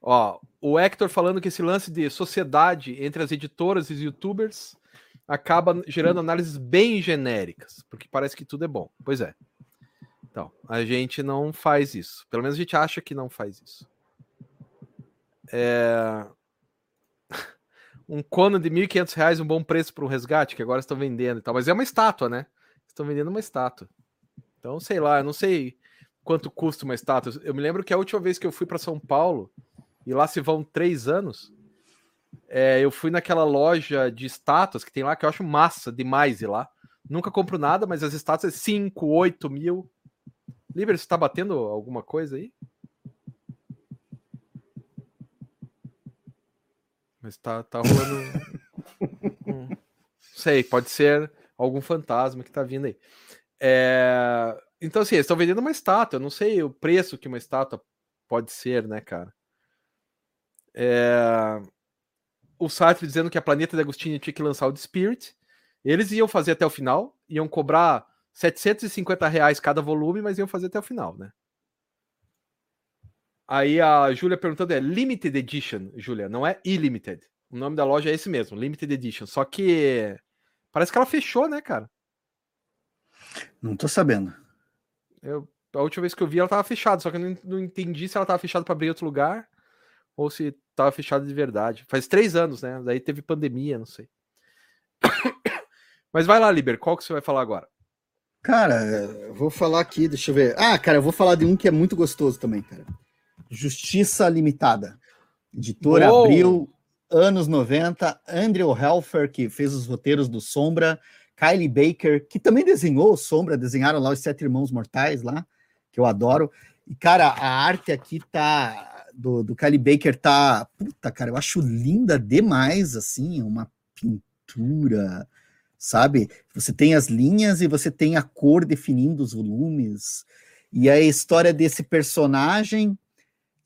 Ó, o Hector falando que esse lance de sociedade entre as editoras e os youtubers acaba gerando análises bem genéricas, porque parece que tudo é bom. Pois é. Então, a gente não faz isso. Pelo menos a gente acha que não faz isso. É... Um cono de R$ 1.500, um bom preço para um resgate, que agora estão vendendo e tal. Mas é uma estátua, né? Estão vendendo uma estátua. Então, sei lá, eu não sei quanto custa uma estátua. Eu me lembro que a última vez que eu fui para São Paulo, e lá se vão três anos, É, eu fui naquela loja de estátuas que tem lá, que eu acho massa demais ir lá. Nunca compro nada, mas as estátuas é 5, 8 mil. Liber, você tá batendo alguma coisa aí? Mas tá, tá rolando. hum, sei, pode ser algum fantasma que tá vindo aí. É... Então, assim, eles estão vendendo uma estátua. Eu não sei o preço que uma estátua pode ser, né, cara? É... O Sartre dizendo que a Planeta de Agostinho tinha que lançar o The Spirit. Eles iam fazer até o final, iam cobrar 750 reais cada volume, mas iam fazer até o final, né? Aí a Júlia perguntando é Limited Edition, Júlia, não é Illimited. O nome da loja é esse mesmo, Limited Edition. Só que parece que ela fechou, né, cara? Não tô sabendo. Eu, a última vez que eu vi ela tava fechada, só que eu não, não entendi se ela tava fechada para abrir outro lugar ou se tava fechada de verdade. Faz três anos, né? Daí teve pandemia, não sei. Mas vai lá, Liber, qual que você vai falar agora? Cara, eu vou falar aqui, deixa eu ver. Ah, cara, eu vou falar de um que é muito gostoso também, cara. Justiça Limitada. Editora Uou. Abril, anos 90. Andrew Helfer, que fez os roteiros do Sombra. Kylie Baker, que também desenhou o Sombra, desenharam lá os Sete Irmãos Mortais lá, que eu adoro. E, cara, a arte aqui tá. Do, do Kylie Baker tá. Puta, cara, eu acho linda demais, assim, uma pintura, sabe? Você tem as linhas e você tem a cor definindo os volumes. E a história desse personagem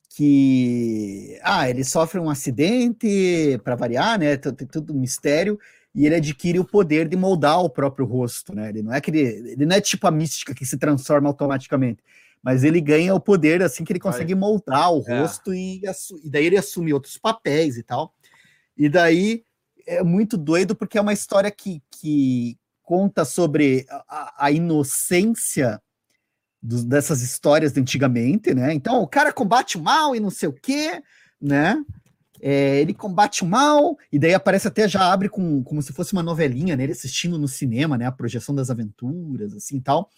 que ah, ele sofre um acidente para variar, né? Tem tudo um mistério e ele adquire o poder de moldar o próprio rosto, né? Ele não é aquele, ele não é tipo a mística que se transforma automaticamente, mas ele ganha o poder assim que ele consegue moldar o é. rosto e, e daí ele assume outros papéis e tal. E daí é muito doido porque é uma história que, que conta sobre a, a inocência do, dessas histórias de antigamente, né? Então o cara combate o mal e não sei o quê, né? É, ele combate o mal, e daí aparece até, já abre com, como se fosse uma novelinha, né? Ele assistindo no cinema, né? A projeção das aventuras, assim tal.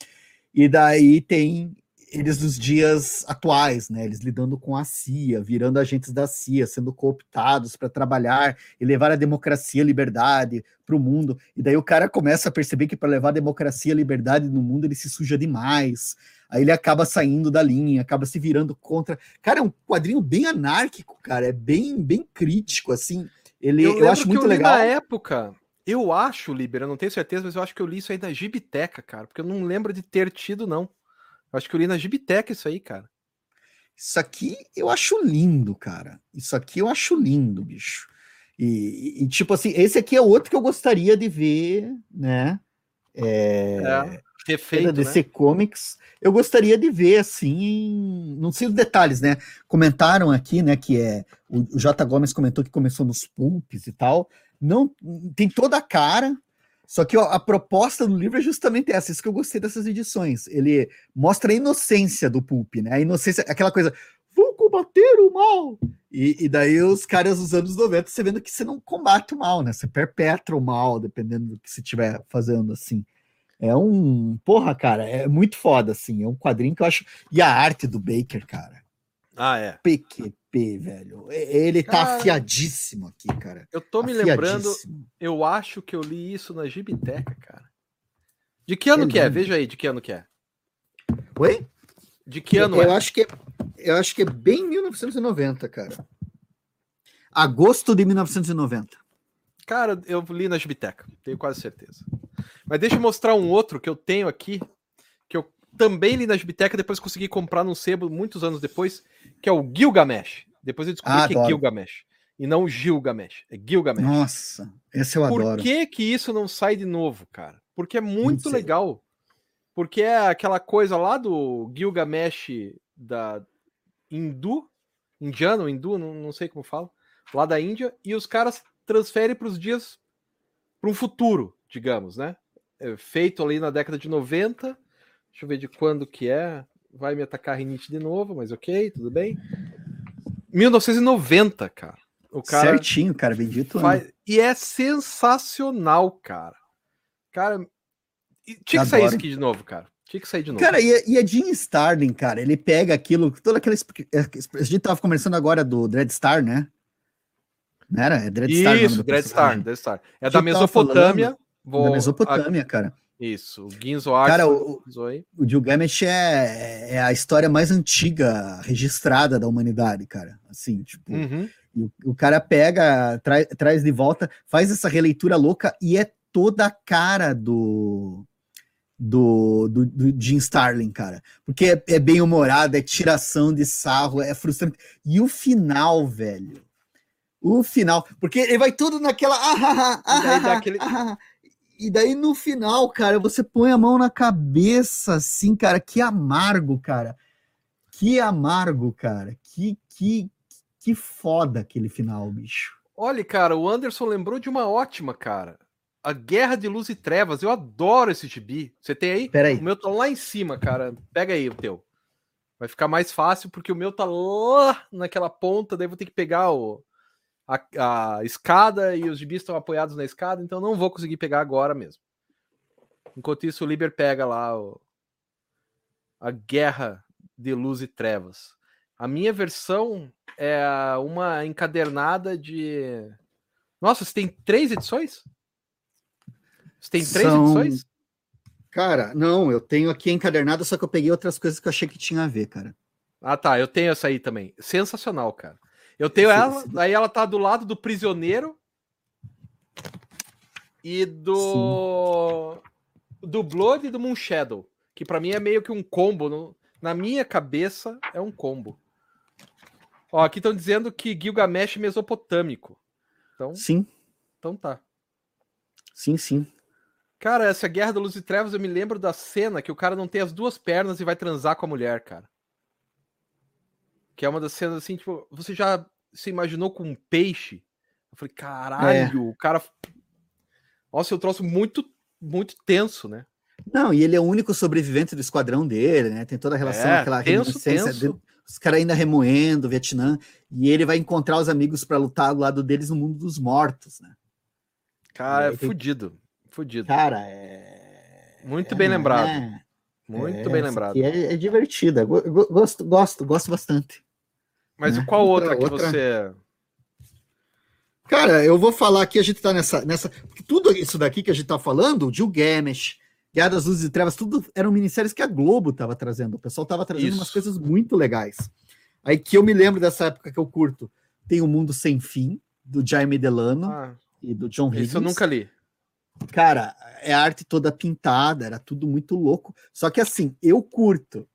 E daí tem eles nos dias atuais, né? Eles lidando com a CIA, virando agentes da CIA, sendo cooptados para trabalhar e levar a democracia e a liberdade para o mundo. E daí o cara começa a perceber que para levar a democracia e a liberdade no mundo ele se suja demais. Aí ele acaba saindo da linha, acaba se virando contra. Cara, é um quadrinho bem anárquico, cara. É bem, bem crítico, assim. Ele, eu, eu acho muito eu legal. Na época, eu acho, Liber, eu não tenho certeza, mas eu acho que eu li isso aí na Gibiteca, cara, porque eu não lembro de ter tido, não. Eu acho que eu li na Gibiteca isso aí, cara. Isso aqui eu acho lindo, cara. Isso aqui eu acho lindo, bicho. E, e tipo assim, esse aqui é outro que eu gostaria de ver, né? É, é ter feito, da DC né? Comics. Eu gostaria de ver assim, não sei os detalhes, né? Comentaram aqui, né, que é o, o J Gomes comentou que começou nos pulps e tal. Não tem toda a cara, só que ó, a proposta do livro é justamente essa, isso que eu gostei dessas edições. Ele mostra a inocência do Pulp, né? A inocência, aquela coisa, vou combater o mal. E, e, daí os caras dos anos 90, você vendo que você não combate o mal, né? Você perpetra o mal, dependendo do que você estiver fazendo, assim. É um. Porra, cara, é muito foda, assim. É um quadrinho que eu acho. E a arte do Baker, cara. Ah, é. PQP, velho. Ele tá cara, afiadíssimo aqui, cara. Eu tô me lembrando, eu acho que eu li isso na Gibiteca, cara. De que ano é que é? Veja aí, de que ano que é. Oi? De que ano eu, é? Eu acho que, eu acho que é bem 1990, cara. Agosto de 1990. Cara, eu li na Gibiteca, tenho quase certeza. Mas deixa eu mostrar um outro que eu tenho aqui, também li na Gibiteca, depois consegui comprar num sebo muitos anos depois, que é o Gilgamesh. Depois eu descobri ah, que é Gilgamesh. E não Gilgamesh, é Gilgamesh. Nossa, esse eu Por adoro. Por que que isso não sai de novo, cara? Porque é muito legal. Porque é aquela coisa lá do Gilgamesh da hindu, indiano, hindu, não, não sei como fala, lá da Índia, e os caras transferem para os dias, para um futuro, digamos, né? É feito ali na década de 90, Deixa eu ver de quando que é. Vai me atacar a rinite de novo, mas ok, tudo bem. 1990, cara. O cara Certinho, cara, bendito. Faz... E é sensacional, cara. Cara, tinha que sair isso aqui de novo, cara. Tinha que sair de novo. Cara, e, e a Jim Starlin, cara, ele pega aquilo, toda aquela. A gente tava conversando agora do Dreadstar, né? não era? É Dreadstar. Isso, Dreadstar, Dreadstar. É da Mesopotâmia. Vou... Da Mesopotâmia, a... cara. Isso, o Ginzo Cara, o, o Gilgamesh é, é a história mais antiga registrada da humanidade, cara. Assim, tipo, uhum. o, o, cara pega, tra, traz de volta, faz essa releitura louca e é toda a cara do do, do, do Jim Starlin, cara. Porque é, é bem humorado, é tiração de sarro, é frustrante. E o final, velho. O final, porque ele vai tudo naquela. Ah, ah, ah, e, daí ah, aquele... ah, e daí no final, cara, você põe a mão na cabeça, assim, cara, que amargo, cara. Que amargo, cara. Que, que, que foda aquele final, bicho. Olha, cara, o Anderson lembrou de uma ótima, cara. A Guerra de Luz e Trevas. Eu adoro esse gibi. Você tem aí? Peraí. O meu tá lá em cima, cara. Pega aí o teu. Vai ficar mais fácil porque o meu tá lá naquela ponta, daí vou ter que pegar o, a, a escada e os gibis estão apoiados na escada, então não vou conseguir pegar agora mesmo. Enquanto isso, o Liber pega lá o, a Guerra de Luz e Trevas. A minha versão é uma encadernada de. Nossa, você tem três edições? Você tem três São... edições? Cara, não, eu tenho aqui encadernada, só que eu peguei outras coisas que eu achei que tinha a ver, cara. Ah, tá, eu tenho essa aí também. Sensacional, cara. Eu tenho ela, aí ela tá do lado do prisioneiro e do Sim. do Blood e do Moon Shadow, que para mim é meio que um combo, no, na minha cabeça é um combo. Ó, aqui estão dizendo que Gilgamesh é mesopotâmico. Então, sim. Então tá. Sim, sim. Cara, essa Guerra da Luz e Trevas, eu me lembro da cena que o cara não tem as duas pernas e vai transar com a mulher, cara. Que é uma das cenas assim, tipo, você já se imaginou com um peixe? Eu falei, caralho, é. o cara. Nossa, eu trouxe muito, muito tenso, né? Não, e ele é o único sobrevivente do esquadrão dele, né? Tem toda a relação, é, aquela tenso, tenso. os caras ainda remoendo Vietnã, e ele vai encontrar os amigos para lutar do lado deles no mundo dos mortos, né? Cara, é fudido. Fudido. Cara, é. Muito bem lembrado. É... Muito é, bem lembrado. É, é divertida. Gosto, gosto, gosto bastante. Mas né? qual outra, outra que outra... você. Cara, eu vou falar aqui, a gente tá nessa. nessa tudo isso daqui que a gente tá falando, Gilgamesh, Guerra das Luzes e Trevas, tudo eram minisséries que a Globo tava trazendo. O pessoal tava trazendo isso. umas coisas muito legais. Aí que eu me lembro dessa época que eu curto. Tem O Mundo Sem Fim, do Jaime Delano ah, e do John Higgins. Isso eu nunca li. Cara, é arte toda pintada, era tudo muito louco. Só que assim, eu curto,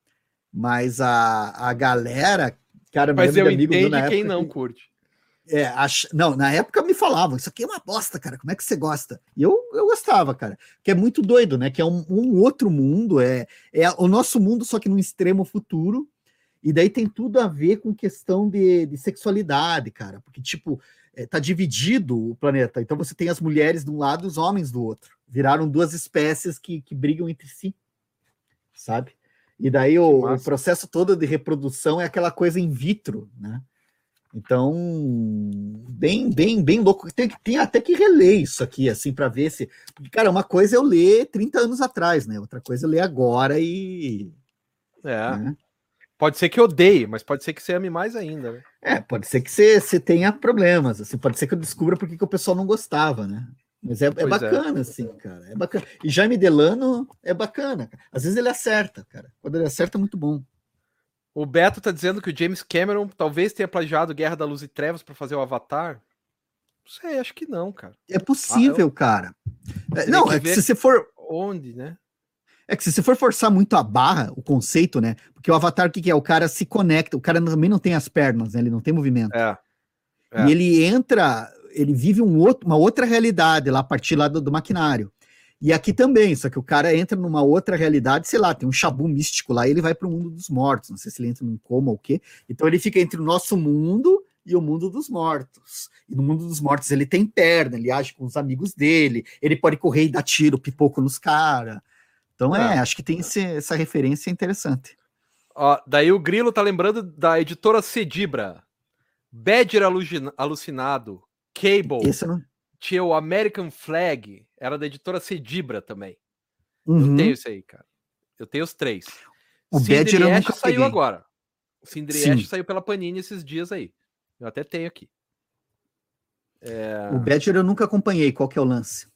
mas a, a galera, cara, mas eu entendo quem não que, curte. É, ach... não, na época me falavam, isso aqui é uma bosta, cara, como é que você gosta? E eu, eu gostava, cara, que é muito doido, né? Que é um, um outro mundo, é, é o nosso mundo, só que num extremo futuro, e daí tem tudo a ver com questão de, de sexualidade, cara, porque, tipo, é, tá dividido o planeta. Então você tem as mulheres de um lado e os homens do outro. Viraram duas espécies que, que brigam entre si, sabe? E daí o, o, processo todo de reprodução é aquela coisa in vitro, né? Então, bem, bem, bem louco. Tem, tem até que reler isso aqui, assim, para ver se. Porque, cara, uma coisa é eu ler 30 anos atrás, né? Outra coisa é ler agora e. É. Né? Pode ser que odeie, mas pode ser que você ame mais ainda, né? É, pode ser que você, você tenha problemas, assim, pode ser que eu descubra porque que o pessoal não gostava, né? Mas é, é, é. bacana, é. assim, cara. É bacana. E Jaime Delano é bacana. Cara. Às vezes ele acerta, cara. Quando ele acerta, é muito bom. O Beto tá dizendo que o James Cameron talvez tenha plagiado Guerra da Luz e Trevas para fazer o Avatar. Não sei, acho que não, cara. É possível, ah, eu... cara. É, não, é que se você for. Onde, né? É que se você for forçar muito a barra, o conceito, né? Porque o avatar, o que, que é? O cara se conecta, o cara também não tem as pernas, né? Ele não tem movimento. É. é. E ele entra, ele vive um outro, uma outra realidade lá a partir lá do, do, maquinário. E aqui também, só que o cara entra numa outra realidade, sei lá, tem um chabu místico lá e ele vai para o mundo dos mortos. Não sei se ele entra num coma ou o quê. Então ele fica entre o nosso mundo e o mundo dos mortos. E no mundo dos mortos ele tem perna, ele age com os amigos dele, ele pode correr e dar tiro, pipoco nos caras. Então é, é acho que tem esse, essa referência interessante. Ó, daí o Grilo tá lembrando da editora Cedibra. Badger Alucinado, Cable, Esse não... tinha o American Flag, era da editora Cedibra também. Uhum. Eu tenho isso aí, cara. Eu tenho os três. O Badger eu nunca saiu peguei. agora. O Cindri saiu pela Panini esses dias aí. Eu até tenho aqui. É... O Badger eu nunca acompanhei, qual que é o lance?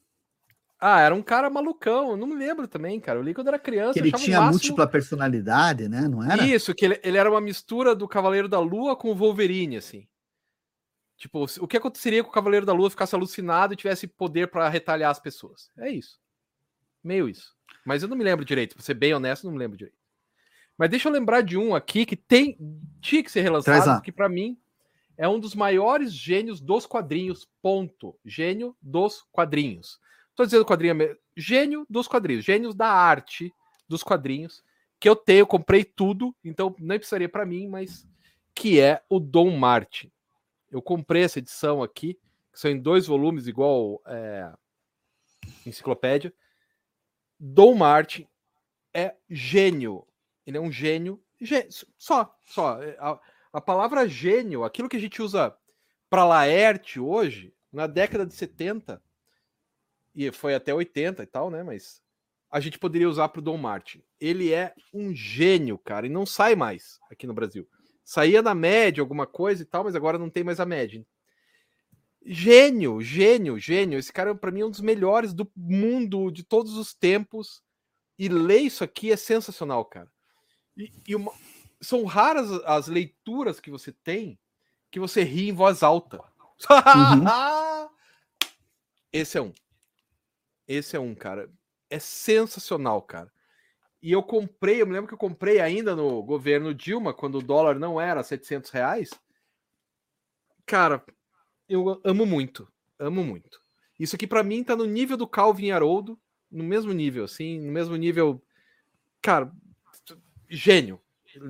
Ah, era um cara malucão, eu não me lembro também, cara. Eu li quando era criança. Que ele tinha máximo... múltipla personalidade, né? Não era? Isso, que ele, ele, era uma mistura do Cavaleiro da Lua com o Wolverine, assim. Tipo, o que aconteceria com o Cavaleiro da Lua ficasse alucinado e tivesse poder para retalhar as pessoas? É isso. Meio isso. Mas eu não me lembro direito, pra ser bem honesto, não me lembro direito. Mas deixa eu lembrar de um aqui que tem tinha que ser relançado, que para mim é um dos maiores gênios dos quadrinhos. Ponto. Gênio dos quadrinhos. Tô dizendo quadrinho, gênio dos quadrinhos, gênios da arte dos quadrinhos que eu tenho, comprei tudo, então nem precisaria para mim, mas que é o Dom Martin. Eu comprei essa edição aqui, que são em dois volumes, igual é, enciclopédia. Dom Martin é gênio. Ele é um gênio. gênio só, só. É, a, a palavra gênio, aquilo que a gente usa para Laerte hoje, na década de 70, e foi até 80 e tal, né? Mas a gente poderia usar para o Dom Martin. Ele é um gênio, cara, e não sai mais aqui no Brasil. Saía na média alguma coisa e tal, mas agora não tem mais a média. Gênio, gênio, gênio. Esse cara, para mim, é um dos melhores do mundo de todos os tempos. E ler isso aqui é sensacional, cara. E, e uma... são raras as leituras que você tem que você ri em voz alta. Uhum. Esse é um. Esse é um, cara. É sensacional, cara. E eu comprei, eu me lembro que eu comprei ainda no governo Dilma, quando o dólar não era 700 reais. Cara, eu amo muito. Amo muito. Isso aqui para mim tá no nível do Calvin Haroldo, no mesmo nível, assim, no mesmo nível. Cara, gênio.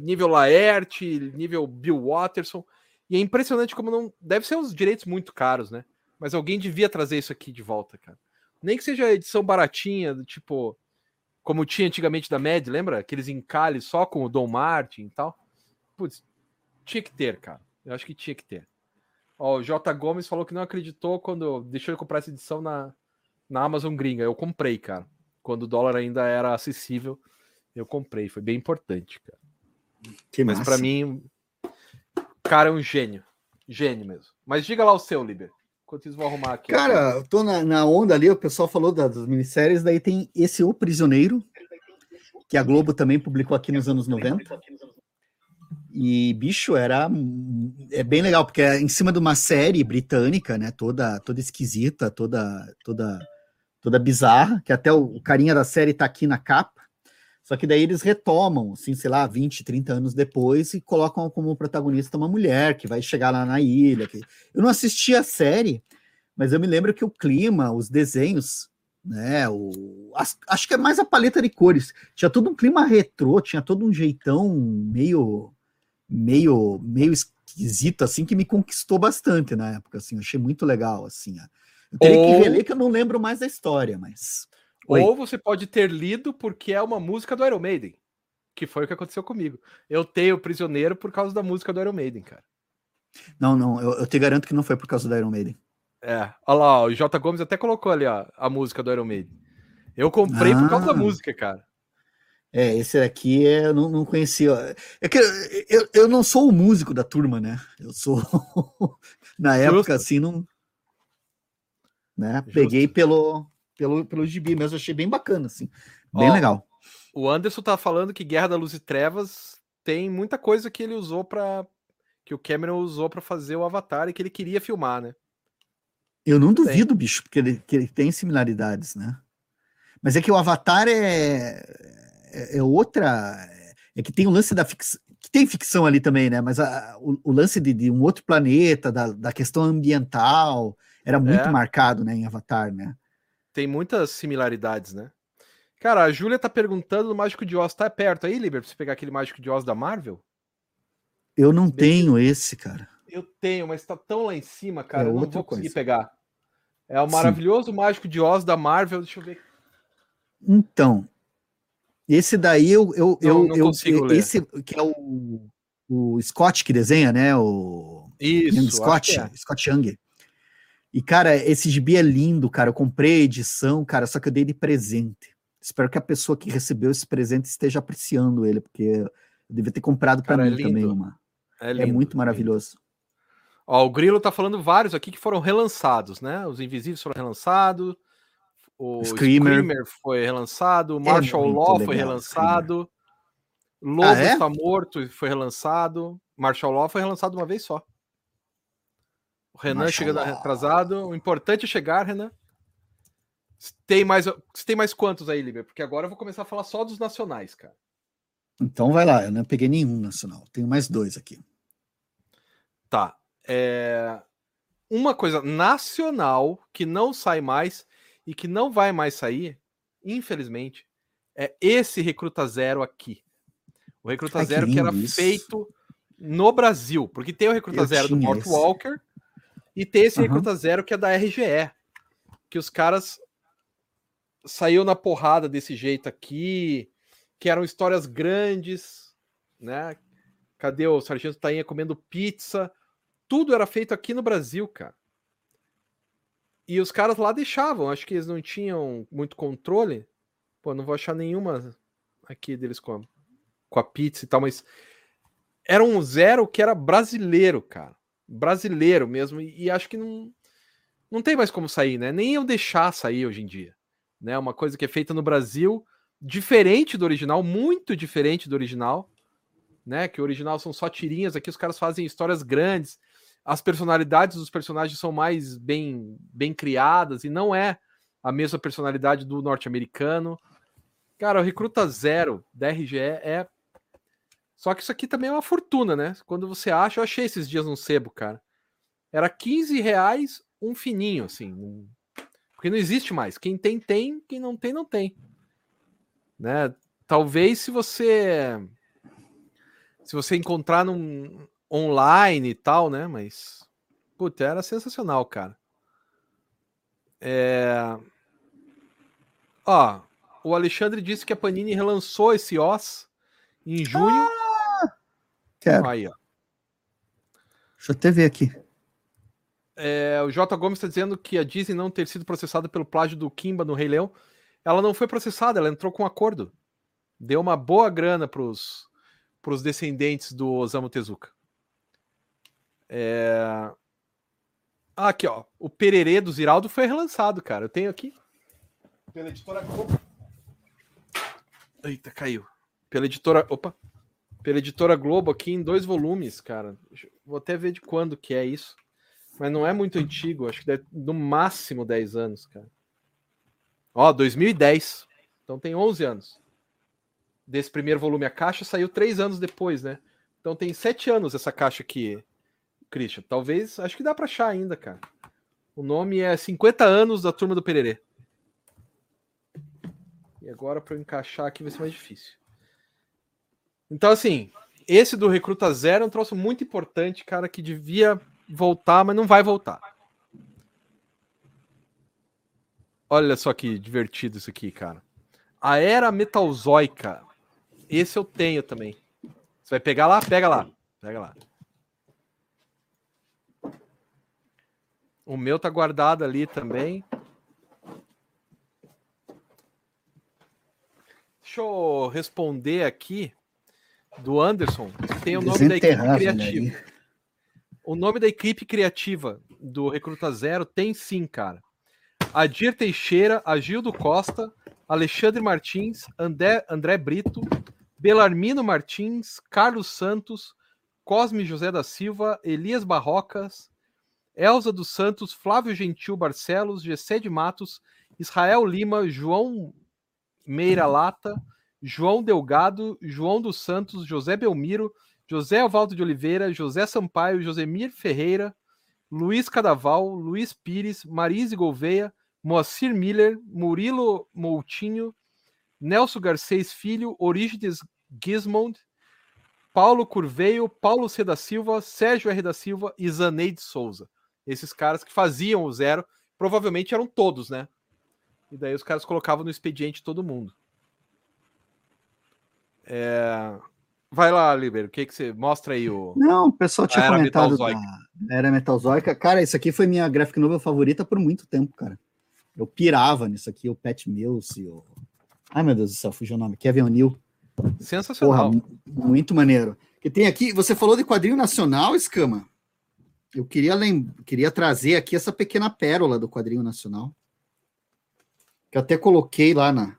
Nível Laerte, nível Bill Watterson. E é impressionante como não. Deve ser uns direitos muito caros, né? Mas alguém devia trazer isso aqui de volta, cara. Nem que seja edição baratinha, do tipo, como tinha antigamente da Mad, lembra? Aqueles encalhes só com o Dom Martin e tal. Putz, tinha que ter, cara. Eu acho que tinha que ter. Ó, o J. Gomes falou que não acreditou quando deixou de comprar essa edição na, na Amazon gringa. Eu comprei, cara. Quando o dólar ainda era acessível, eu comprei. Foi bem importante, cara. Que Mas para mim, cara é um gênio. Gênio mesmo. Mas diga lá o seu, Liber. Enquanto eles vão arrumar aqui. Cara, eu tô na, na, onda ali, o pessoal falou das, das minisséries, daí tem esse O Prisioneiro, que a Globo também publicou aqui nos anos 90. E, bicho, era é bem legal, porque é em cima de uma série britânica, né? Toda, toda esquisita, toda, toda, toda bizarra, que até o, o carinha da série tá aqui na capa. Só que daí eles retomam, assim, sei lá, 20, 30 anos depois e colocam como protagonista uma mulher que vai chegar lá na ilha. Que... Eu não assisti a série, mas eu me lembro que o clima, os desenhos, né, o... acho que é mais a paleta de cores. Tinha todo um clima retrô, tinha todo um jeitão meio, meio, meio esquisito, assim, que me conquistou bastante na época, assim, achei muito legal, assim. Eu teria Ou... que reler que eu não lembro mais da história, mas... Oi. Ou você pode ter lido porque é uma música do Iron Maiden, que foi o que aconteceu comigo. Eu tenho Prisioneiro por causa da música do Iron Maiden, cara. Não, não, eu, eu te garanto que não foi por causa do Iron Maiden. É, olha lá, o J. Gomes até colocou ali ó, a música do Iron Maiden. Eu comprei ah. por causa da ah. música, cara. É, esse aqui é, eu não, não conhecia. É que eu, eu não sou o músico da turma, né? Eu sou. Na época, Justo. assim, não. Né? Peguei pelo, pelo, pelo gibi mesmo, achei bem bacana, assim. Bem Ó, legal. O Anderson tá falando que Guerra da Luz e Trevas tem muita coisa que ele usou para que o Cameron usou para fazer o Avatar e que ele queria filmar, né? Eu não duvido, tem. bicho, porque ele, que ele tem similaridades, né? Mas é que o Avatar é, é, é outra. É que tem o lance da ficção. Que tem ficção ali também, né? Mas a, o, o, lance de, de, um outro planeta, da, da questão ambiental, era muito é. marcado, né, em Avatar, né? Tem muitas similaridades, né? Cara, a Júlia tá perguntando o Mágico de Oz. Tá perto aí, Liber, pra você pegar aquele Mágico de Oz da Marvel? Eu não tenho esse, cara. Eu tenho, mas tá tão lá em cima, cara. É eu não vou conseguir coisa. pegar. É o maravilhoso Sim. Mágico de Oz da Marvel. Deixa eu ver. Então, esse daí eu. eu, não, eu, não eu, eu Esse que é o, o Scott que desenha, né? O. Isso. Scott, é. Scott Young. E, cara, esse gibi é lindo, cara. Eu comprei a edição, cara, só que eu dei de presente. Espero que a pessoa que recebeu esse presente esteja apreciando ele, porque eu devia ter comprado para mim é também uma. É, lindo, é, muito maravilhoso. Ó, o Grilo tá falando vários aqui que foram relançados, né? Os Invisíveis foram relançados, o Screamer, Screamer foi relançado, o é Marshall é Law foi relançado, Lobo ah, é? está morto foi relançado, Marshall Law foi relançado uma vez só. O Renan chegando atrasado, o importante é chegar, Renan. Tem mais, tem mais quantos aí, Liber? Porque agora eu vou começar a falar só dos nacionais, cara. Então vai lá, eu não peguei nenhum nacional, tenho mais dois aqui. Tá. É... Uma coisa nacional que não sai mais e que não vai mais sair, infelizmente, é esse Recruta Zero aqui. O Recruta Ai, Zero que, que era isso. feito no Brasil, porque tem o Recruta Eu Zero do Mort Walker e tem esse uhum. Recruta Zero que é da RGE, que os caras saiu na porrada desse jeito aqui, que eram histórias grandes, né? Cadê o Sargento Tainha comendo pizza? Tudo era feito aqui no Brasil, cara. E os caras lá deixavam, acho que eles não tinham muito controle. Pô, não vou achar nenhuma aqui deles com a, com a pizza e tal, mas era um zero que era brasileiro, cara. Brasileiro mesmo. E, acho que não, não tem mais como sair, né? Nem eu deixar sair hoje em dia. Né? Uma coisa que é feita no Brasil, diferente do original, muito diferente do original. Né? Que o original são só tirinhas, aqui os caras fazem histórias grandes as personalidades dos personagens são mais bem, bem criadas e não é a mesma personalidade do norte-americano. Cara, o Recruta Zero da RGE é. Só que isso aqui também é uma fortuna, né? Quando você acha, eu achei esses dias no sebo, cara. Era 15 reais um fininho, assim. Porque não existe mais. Quem tem, tem. Quem não tem, não tem. Né? Talvez se você. Se você encontrar num, online e tal, né? Mas, puta, era sensacional, cara. É... Ó, o Alexandre disse que a Panini relançou esse Oz em junho. Ah, quero. Aí, ó. Deixa eu até ver aqui. É, o J. Gomes está dizendo que a Disney não ter sido processada pelo plágio do Kimba no Rei Leão. Ela não foi processada, ela entrou com um acordo. Deu uma boa grana para os descendentes do Osamu Tezuka. É... Ah, aqui, ó. O Pererê do Ziraldo foi relançado, cara. Eu tenho aqui. Pela editora. Eita, caiu. Pela editora. Opa! Pela editora Globo aqui em dois volumes, cara. Vou até ver de quando que é isso. Mas não é muito antigo. Acho que deve no máximo 10 anos, cara. Ó, 2010. Então tem 11 anos. Desse primeiro volume. A caixa saiu três anos depois, né? Então tem sete anos essa caixa aqui Christian. Talvez, acho que dá para achar ainda, cara. O nome é 50 anos da turma do Pererê. E agora para encaixar aqui vai ser mais difícil. Então, assim, esse do Recruta Zero é um troço muito importante, cara, que devia voltar, mas não vai voltar. Olha só que divertido isso aqui, cara. A Era Metalzoica. Esse eu tenho também. Você vai pegar lá? Pega lá. Pega lá. O meu tá guardado ali também. Deixa eu responder aqui do Anderson. Tem o nome da equipe né, criativa. Né? O nome da equipe criativa do Recruta Zero tem sim, cara. Adir Teixeira, Agildo Costa, Alexandre Martins, André, André Brito, Belarmino Martins, Carlos Santos, Cosme José da Silva, Elias Barrocas, Elza dos Santos, Flávio Gentil Barcelos, Gessé de Matos, Israel Lima, João Meira Lata, João Delgado, João dos Santos, José Belmiro, José Alvaldo de Oliveira, José Sampaio, Josemir Ferreira, Luiz Cadaval, Luiz Pires, Marise Gouveia, Moacir Miller, Murilo Moutinho, Nelson Garcês Filho, Orígenes Gismond, Paulo Curveio, Paulo C. da Silva, Sérgio R. da Silva e Zaneide Souza. Esses caras que faziam o zero, provavelmente eram todos, né? E daí os caras colocavam no expediente todo mundo. É... Vai lá, Liber, o que, que você mostra aí? O... Não, o pessoal tinha era comentado da Era Metalzoica. Cara, isso aqui foi minha graphic novel favorita por muito tempo, cara. Eu pirava nisso aqui, o Pat Mills e o... Ai, meu Deus do céu, fugiu o nome. Kevin O'Neill. Sensacional. Porra, muito maneiro. E tem aqui, você falou de quadrinho nacional, Escama? eu queria, lem... queria trazer aqui essa pequena pérola do quadrinho nacional. Que eu até coloquei lá na.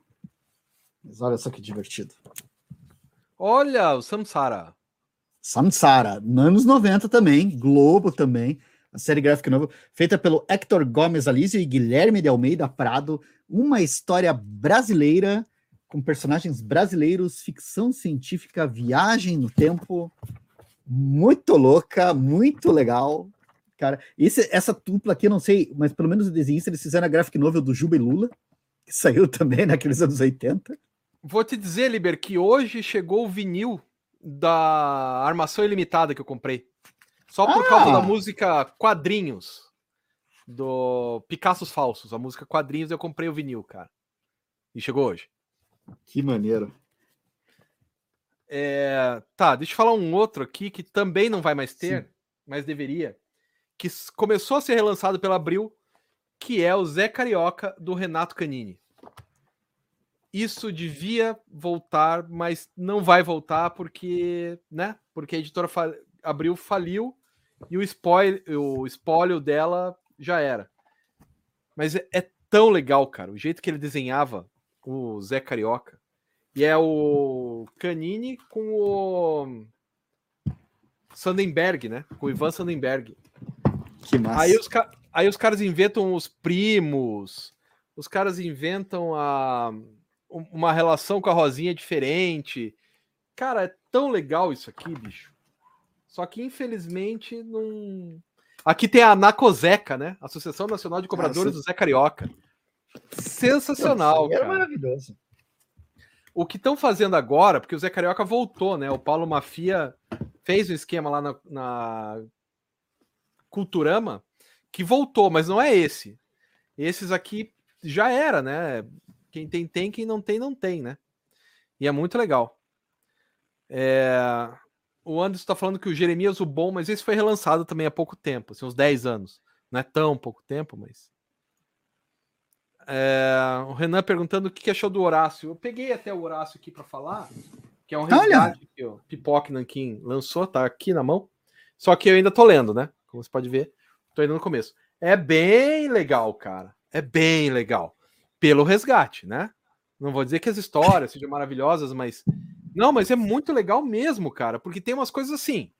Mas olha só que divertido. Olha, o Samsara. Samsara, anos 90 também, Globo também, a série gráfica nova, feita pelo Hector Gomes Alísio e Guilherme de Almeida Prado, uma história brasileira com personagens brasileiros, ficção científica, viagem no tempo, muito louca, muito legal. Cara, esse, essa dupla aqui, eu não sei, mas pelo menos o desenho eles fizeram a graphic novel do Juba e Lula, que saiu também naqueles anos 80. Vou te dizer, Liber, que hoje chegou o vinil da Armação Ilimitada que eu comprei. Só por ah. causa da música Quadrinhos, do Picassos Falsos. A música Quadrinhos eu comprei o vinil, cara. E chegou hoje. Que maneiro. É, tá, deixa eu falar um outro aqui que também não vai mais ter, Sim. mas deveria. Que começou a ser relançado pela Abril, que é o Zé Carioca do Renato Canini. Isso devia voltar, mas não vai voltar porque, né? Porque a editora fa Abril faliu e o spoiler, o espólio dela já era. Mas é, é tão legal, cara, o jeito que ele desenhava o Zé Carioca e é o Canini com o Sandenberg, né? Com o Ivan Sandenberg. Que massa. Aí os, aí os caras inventam os primos, os caras inventam a, uma relação com a Rosinha diferente. Cara, é tão legal isso aqui, bicho. Só que infelizmente não. Aqui tem a Nacoseca, né? Associação Nacional de Cobradores Nossa. do Zé Carioca. Sensacional. Nossa, é maravilhoso o que estão fazendo agora, porque o Zé Carioca voltou, né? O Paulo Mafia fez um esquema lá na, na Culturama que voltou, mas não é esse. Esses aqui já era, né? Quem tem, tem, quem não tem, não tem, né? E é muito legal. É... O Anderson está falando que o Jeremias o bom, mas esse foi relançado também há pouco tempo, assim, uns 10 anos. Não é tão pouco tempo, mas. É, o Renan perguntando o que achou do Horácio. Eu peguei até o Horácio aqui para falar, que é um resgate que o Pipoque Nankin lançou, tá aqui na mão. Só que eu ainda tô lendo, né? Como você pode ver, tô ainda no começo. É bem legal, cara. É bem legal. Pelo resgate, né? Não vou dizer que as histórias sejam maravilhosas, mas. Não, mas é muito legal mesmo, cara, porque tem umas coisas assim.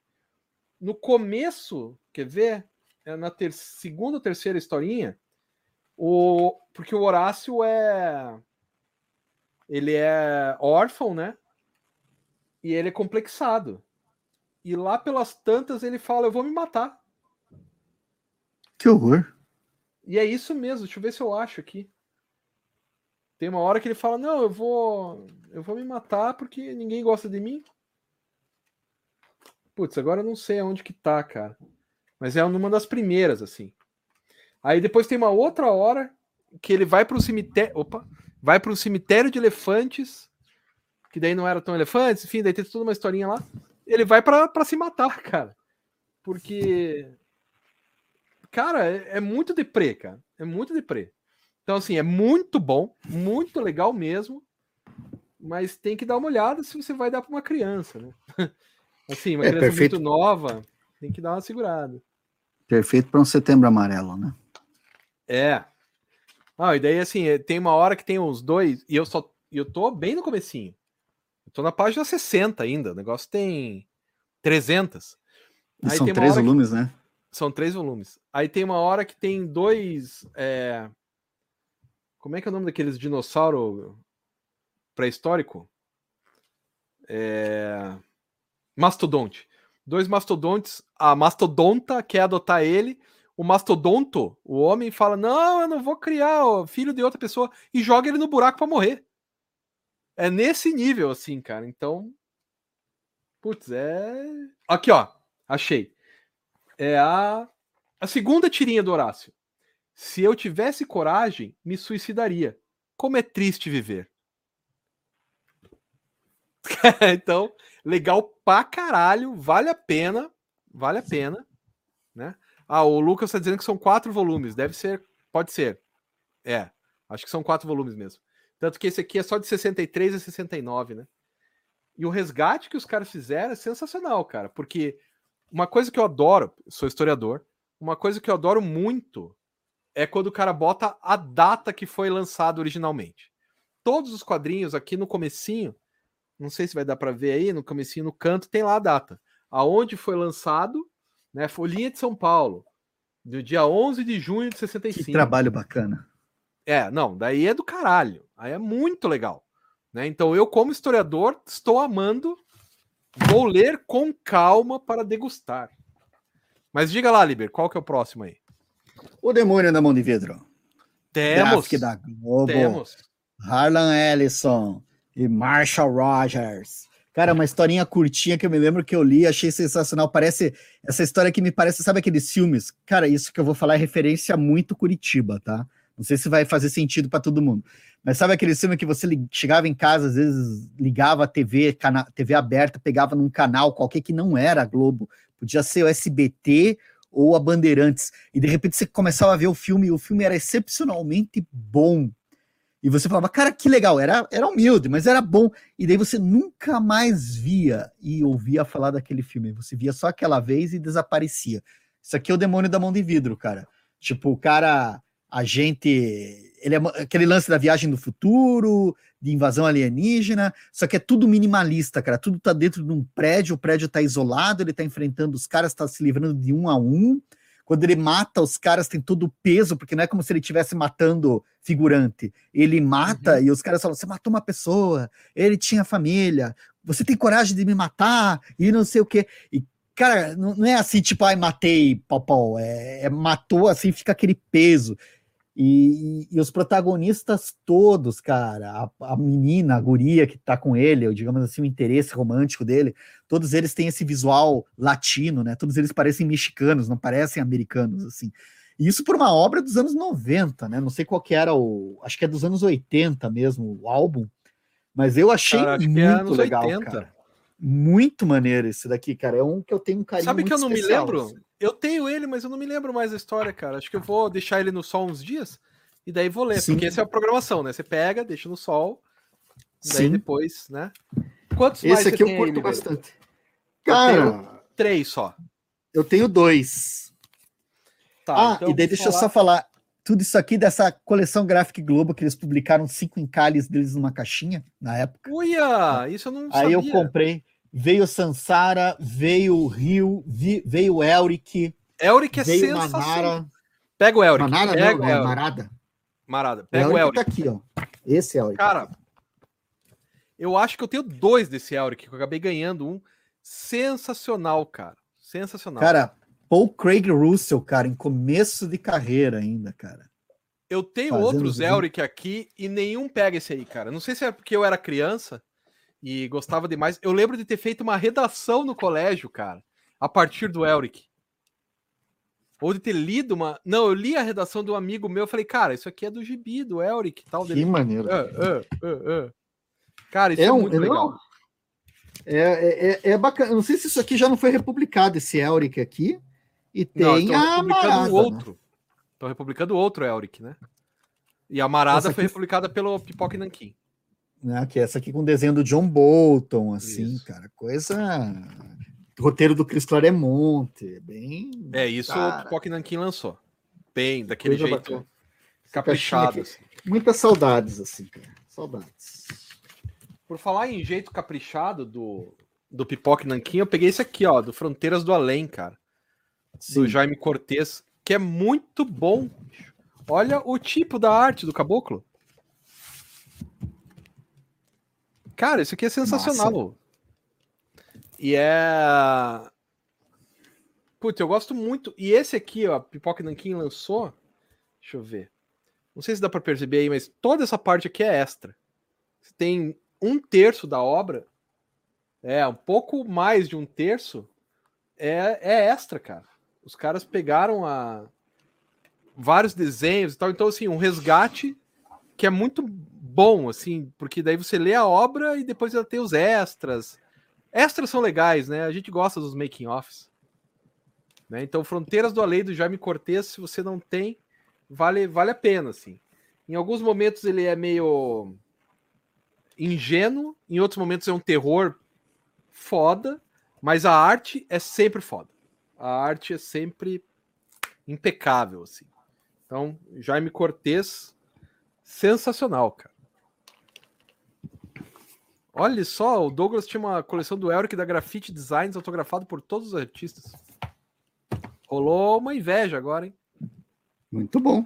No começo, quer ver? É na ter... segunda ou terceira historinha, o, porque o Horácio é. Ele é órfão, né? E ele é complexado. E lá pelas tantas ele fala: Eu vou me matar. Que horror. E é isso mesmo. Deixa eu ver se eu acho aqui. Tem uma hora que ele fala: Não, eu vou. Eu vou me matar porque ninguém gosta de mim. Putz, agora eu não sei aonde que tá, cara. Mas é uma das primeiras, assim. Aí depois tem uma outra hora que ele vai para o cemitério. Opa! Vai para o cemitério de elefantes, que daí não era tão elefantes, enfim, daí tem toda uma historinha lá. Ele vai para se matar, cara. Porque. Cara, é, é muito deprê, cara. É muito deprê. Então, assim, é muito bom, muito legal mesmo. Mas tem que dar uma olhada se você vai dar para uma criança, né? Assim, uma é, criança perfeito. muito nova, tem que dar uma segurada. Perfeito para um setembro amarelo, né? É. Ah, e daí assim, tem uma hora que tem uns dois, e eu só. Eu tô bem no comecinho. Eu tô na página 60 ainda. O negócio tem 300. E são três volumes, que... né? São três volumes. Aí tem uma hora que tem dois. É... Como é que é o nome daqueles dinossauro pré-histórico? É... Mastodonte. Dois mastodontes. A mastodonta quer adotar ele o mastodonto, o homem, fala: Não, eu não vou criar filho de outra pessoa e joga ele no buraco para morrer. É nesse nível, assim, cara. Então. Putz, é. Aqui, ó. Achei. É a, a segunda tirinha do Horácio. Se eu tivesse coragem, me suicidaria. Como é triste viver. então, legal pra caralho. Vale a pena. Vale a pena. Né? Ah, o Lucas está dizendo que são quatro volumes. Deve ser, pode ser. É, acho que são quatro volumes mesmo. Tanto que esse aqui é só de 63 a 69, né? E o resgate que os caras fizeram é sensacional, cara, porque uma coisa que eu adoro, sou historiador, uma coisa que eu adoro muito é quando o cara bota a data que foi lançado originalmente. Todos os quadrinhos aqui no comecinho, não sei se vai dar para ver aí, no comecinho no canto tem lá a data. Aonde foi lançado, né? Folhinha de São Paulo, do dia 11 de junho de 65. Que trabalho bacana. É, não, daí é do caralho. Aí é muito legal. Né? Então eu, como historiador, estou amando. Vou ler com calma para degustar. Mas diga lá, Liber, qual que é o próximo aí? O Demônio na Mão de Vidro. Temos. da Globo. Temos. Harlan Ellison e Marshall Rogers. Cara, uma historinha curtinha que eu me lembro que eu li, achei sensacional. Parece essa história que me parece, sabe aqueles filmes? Cara, isso que eu vou falar é referência muito Curitiba, tá? Não sei se vai fazer sentido para todo mundo. Mas sabe aquele filme que você chegava em casa, às vezes ligava a TV, TV aberta, pegava num canal qualquer que não era Globo, podia ser o SBT ou a Bandeirantes, e de repente você começava a ver o filme e o filme era excepcionalmente bom. E você falava, cara, que legal, era, era humilde, mas era bom. E daí você nunca mais via e ouvia falar daquele filme. Você via só aquela vez e desaparecia. Isso aqui é o demônio da mão de vidro, cara. Tipo, o cara a gente. Ele é aquele lance da viagem do futuro, de invasão alienígena, só que é tudo minimalista, cara. Tudo tá dentro de um prédio, o prédio tá isolado, ele tá enfrentando os caras, tá se livrando de um a um. Quando ele mata os caras, tem todo o peso, porque não é como se ele estivesse matando figurante. Ele mata uhum. e os caras falam: você matou uma pessoa, ele tinha família, você tem coragem de me matar, e não sei o quê. E cara, não, é assim, tipo, ai, matei, pau, pau. É, é, matou, assim, fica aquele peso. E, e, os protagonistas todos, cara, a, a, menina, a guria que tá com ele, ou digamos assim, o interesse romântico dele, todos eles têm esse visual latino, né? Todos eles parecem mexicanos, não parecem americanos, assim. E isso por uma obra dos anos 90, né? Não sei qual que era o. Acho que é dos anos 80 mesmo, o álbum. Mas eu achei cara, muito é legal, 80. cara. Muito maneiro esse daqui, cara. É um que eu tenho um carinho Sabe que eu não especial, me lembro? Assim. Eu tenho ele, mas eu não me lembro mais da história, cara. Acho que eu vou deixar ele no sol uns dias e daí vou ler, Sim. porque essa é a programação, né? Você pega, deixa no sol, daí Sim. depois, né? Quantos Esse aqui eu curto bastante. Cara, três só. Eu tenho dois. Tá, ah, então e daí deixa falar... eu só falar tudo isso aqui dessa coleção Graphic Globo que eles publicaram cinco encalhes deles numa caixinha na época. Uia, isso eu não Aí sabia. eu comprei. Veio Sansara, veio o Rio, veio o Elric. Elric é veio Manara. Pega o Elric. Manara pega não, é Marada. Marada. Pega o Elric. Tá aqui, ó. Esse Elric. Cara, eu acho que eu tenho dois desse Elric, que eu acabei ganhando um. Sensacional, cara. Sensacional. Cara, Paul Craig Russell, cara, em começo de carreira ainda, cara. Eu tenho Fazendo outros Elric aqui e nenhum pega esse aí, cara. Não sei se é porque eu era criança e gostava demais. Eu lembro de ter feito uma redação no colégio, cara, a partir do Elric. Ou de ter lido uma. Não, eu li a redação de um amigo meu. Eu falei, cara, isso aqui é do Gibi, do Elric tal. Que maneiro. Uh, uh, uh, cara, isso é, é um, muito é legal. É, é, é, é, bacana. Não sei se isso aqui já não foi republicado, esse Elric aqui. E tem não, a Marada. Né? outro. Estão né? republicando outro Elric, né? E a Marada foi republicada pelo Pipoca e Nankin né? Que é essa aqui com desenho do John Bolton, assim, isso. cara, coisa. Roteiro do Chris Claremonte, bem. É isso cara. o Pipoca Nankin lançou. Bem, daquele coisa jeito bacana. caprichado. Assim. Muitas saudades, assim, cara. Saudades. Por falar em jeito caprichado do, do Pipoca Nankin, eu peguei esse aqui, ó, do Fronteiras do Além, cara. Sim. Do Jaime Cortez, que é muito bom. Olha o tipo da arte do caboclo. Cara, isso aqui é sensacional. Nossa. E é. Putz, eu gosto muito. E esse aqui, ó, Pipoca Nankin lançou. Deixa eu ver. Não sei se dá para perceber aí, mas toda essa parte aqui é extra. Você tem um terço da obra. É, um pouco mais de um terço. É, é extra, cara. Os caras pegaram a vários desenhos e tal. Então, assim, um resgate que é muito bom, assim, porque daí você lê a obra e depois ela tem os extras. Extras são legais, né? A gente gosta dos making offs. Né? Então, Fronteiras do Além do Jaime Cortez, se você não tem, vale, vale a pena, assim. Em alguns momentos ele é meio ingênuo, em outros momentos é um terror foda, mas a arte é sempre foda. a arte é sempre impecável, assim. Então, Jaime Cortez, sensacional, cara. Olha só, o Douglas tinha uma coleção do Elric da Graffiti Designs autografado por todos os artistas. Rolou uma inveja agora, hein? Muito bom.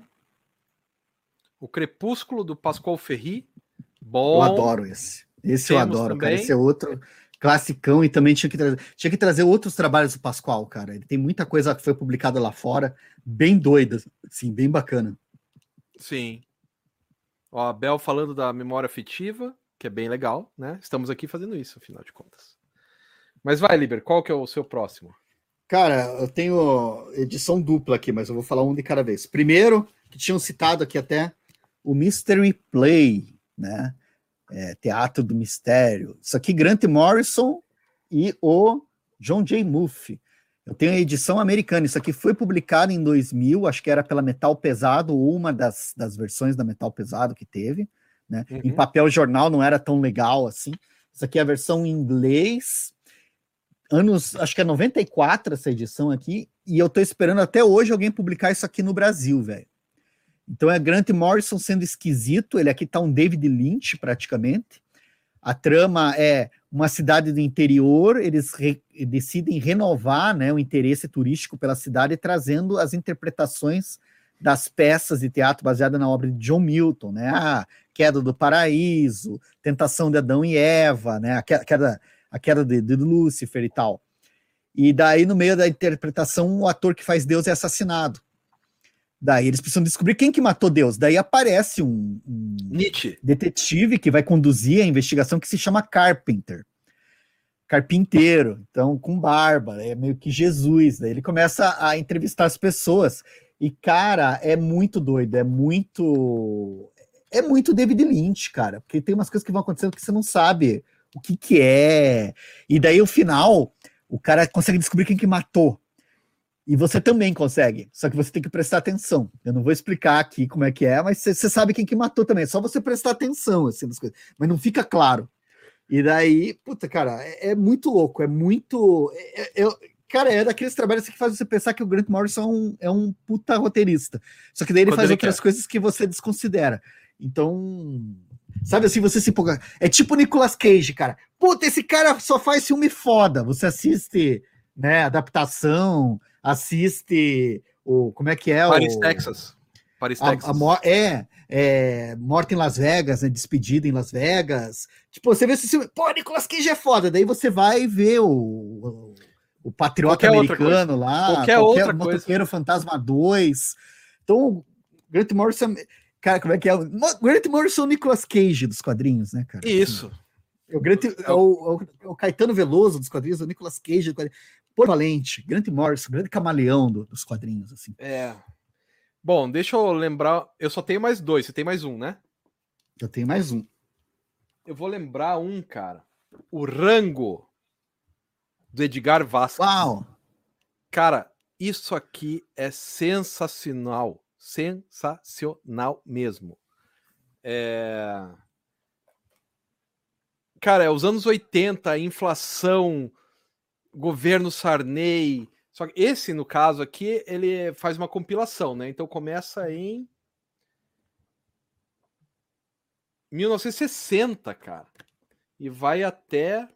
O Crepúsculo do Pascoal Ferri. Bom. Eu adoro esse. Esse Temos eu adoro, também. cara. Esse é outro classicão e também tinha que, trazer, tinha que trazer outros trabalhos do Pascoal, cara. Ele tem muita coisa que foi publicada lá fora, bem doida, sim, bem bacana. Sim. Ó, a Bel falando da memória afetiva, que é bem legal, né? Estamos aqui fazendo isso, afinal de contas. Mas vai, Liber, qual que é o seu próximo? Cara, eu tenho edição dupla aqui, mas eu vou falar um de cada vez. Primeiro, que tinham citado aqui até, o Mystery Play, né? é, Teatro do Mistério. Isso aqui, Grant Morrison e o John J. Muff. Eu tenho a edição americana. Isso aqui foi publicado em 2000, acho que era pela Metal Pesado, ou uma das, das versões da Metal Pesado que teve. Né? Uhum. Em papel jornal não era tão legal assim. Isso aqui é a versão em inglês. Anos, acho que é 94 essa edição aqui. E eu tô esperando até hoje alguém publicar isso aqui no Brasil, velho. Então é Grant Morrison sendo esquisito, ele aqui tá um David Lynch praticamente. A trama é uma cidade do interior, eles re decidem renovar né, o interesse turístico pela cidade, trazendo as interpretações das peças de teatro baseadas na obra de John Milton, né? A queda do paraíso, tentação de Adão e Eva, né? A queda, a queda de, de Lúcifer e tal. E daí, no meio da interpretação, o ator que faz Deus é assassinado. Daí eles precisam descobrir quem que matou Deus. Daí aparece um, um detetive que vai conduzir a investigação que se chama Carpenter. Carpinteiro, então com barba, é meio que Jesus. Daí ele começa a entrevistar as pessoas. E, cara, é muito doido, é muito. É muito David Lynch, cara, porque tem umas coisas que vão acontecendo que você não sabe o que, que é. E daí, o final, o cara consegue descobrir quem que matou. E você também consegue, só que você tem que prestar atenção. Eu não vou explicar aqui como é que é, mas você sabe quem que matou também. É só você prestar atenção assim nas coisas, mas não fica claro. E daí, puta, cara, é, é muito louco, é muito. É, é, cara, é daqueles trabalhos que faz você pensar que o Grant Morrison é um, é um puta roteirista. Só que daí ele Quando faz ele outras quer. coisas que você desconsidera. Então, sabe assim, você se empolga. É tipo Nicolas Cage, cara. Puta, esse cara só faz filme foda. Você assiste, né, adaptação assiste o. Como é que é? Paris, o, Texas. Paris, a, Texas. A, é, é, Morte em Las Vegas, né? Despedida em Las Vegas. Tipo, você vê esse filme. Pô, Nicolas Cage é foda. Daí você vai ver o. o, Patriota qualquer Americano lá. Qualquer, qualquer outra Motoqueiro Fantasma 2. Então, Grant Morrison. Cara, como é que é? Grant Morrison Nicolas Cage dos quadrinhos, né, cara? Isso. O, Grant, é o, o, o, Caetano Veloso dos quadrinhos, o Nicolas Cage. Polivalente, grande Morrison, grande camaleão do, dos quadrinhos, assim. É. Bom, deixa eu lembrar. Eu só tenho mais dois, você tem mais um, né? Eu tenho mais um. Eu vou lembrar um, cara. O Rango do Edgar Vasco. Uau! Cara, isso aqui é sensacional. Sensacional mesmo. É... Cara, é os anos 80, a inflação, governo Sarney. Só que esse, no caso aqui, ele faz uma compilação, né? Então começa em 1960, cara. E vai até.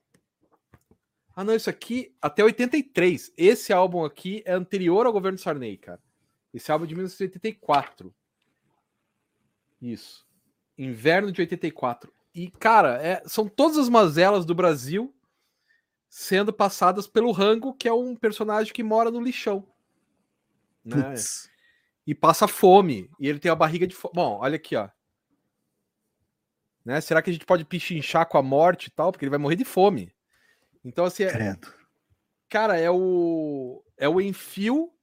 Ah, não, isso aqui até 83. Esse álbum aqui é anterior ao governo Sarney, cara. Esse álbum é de 1984. Isso. Inverno de 84. E, cara, é, são todas as mazelas do Brasil sendo passadas pelo Rango, que é um personagem que mora no lixão. Né? E passa fome. E ele tem a barriga de fome. Bom, olha aqui, ó. Né? Será que a gente pode pichinchar com a morte e tal? Porque ele vai morrer de fome. Então, assim. É... Cara, é o. É o enfio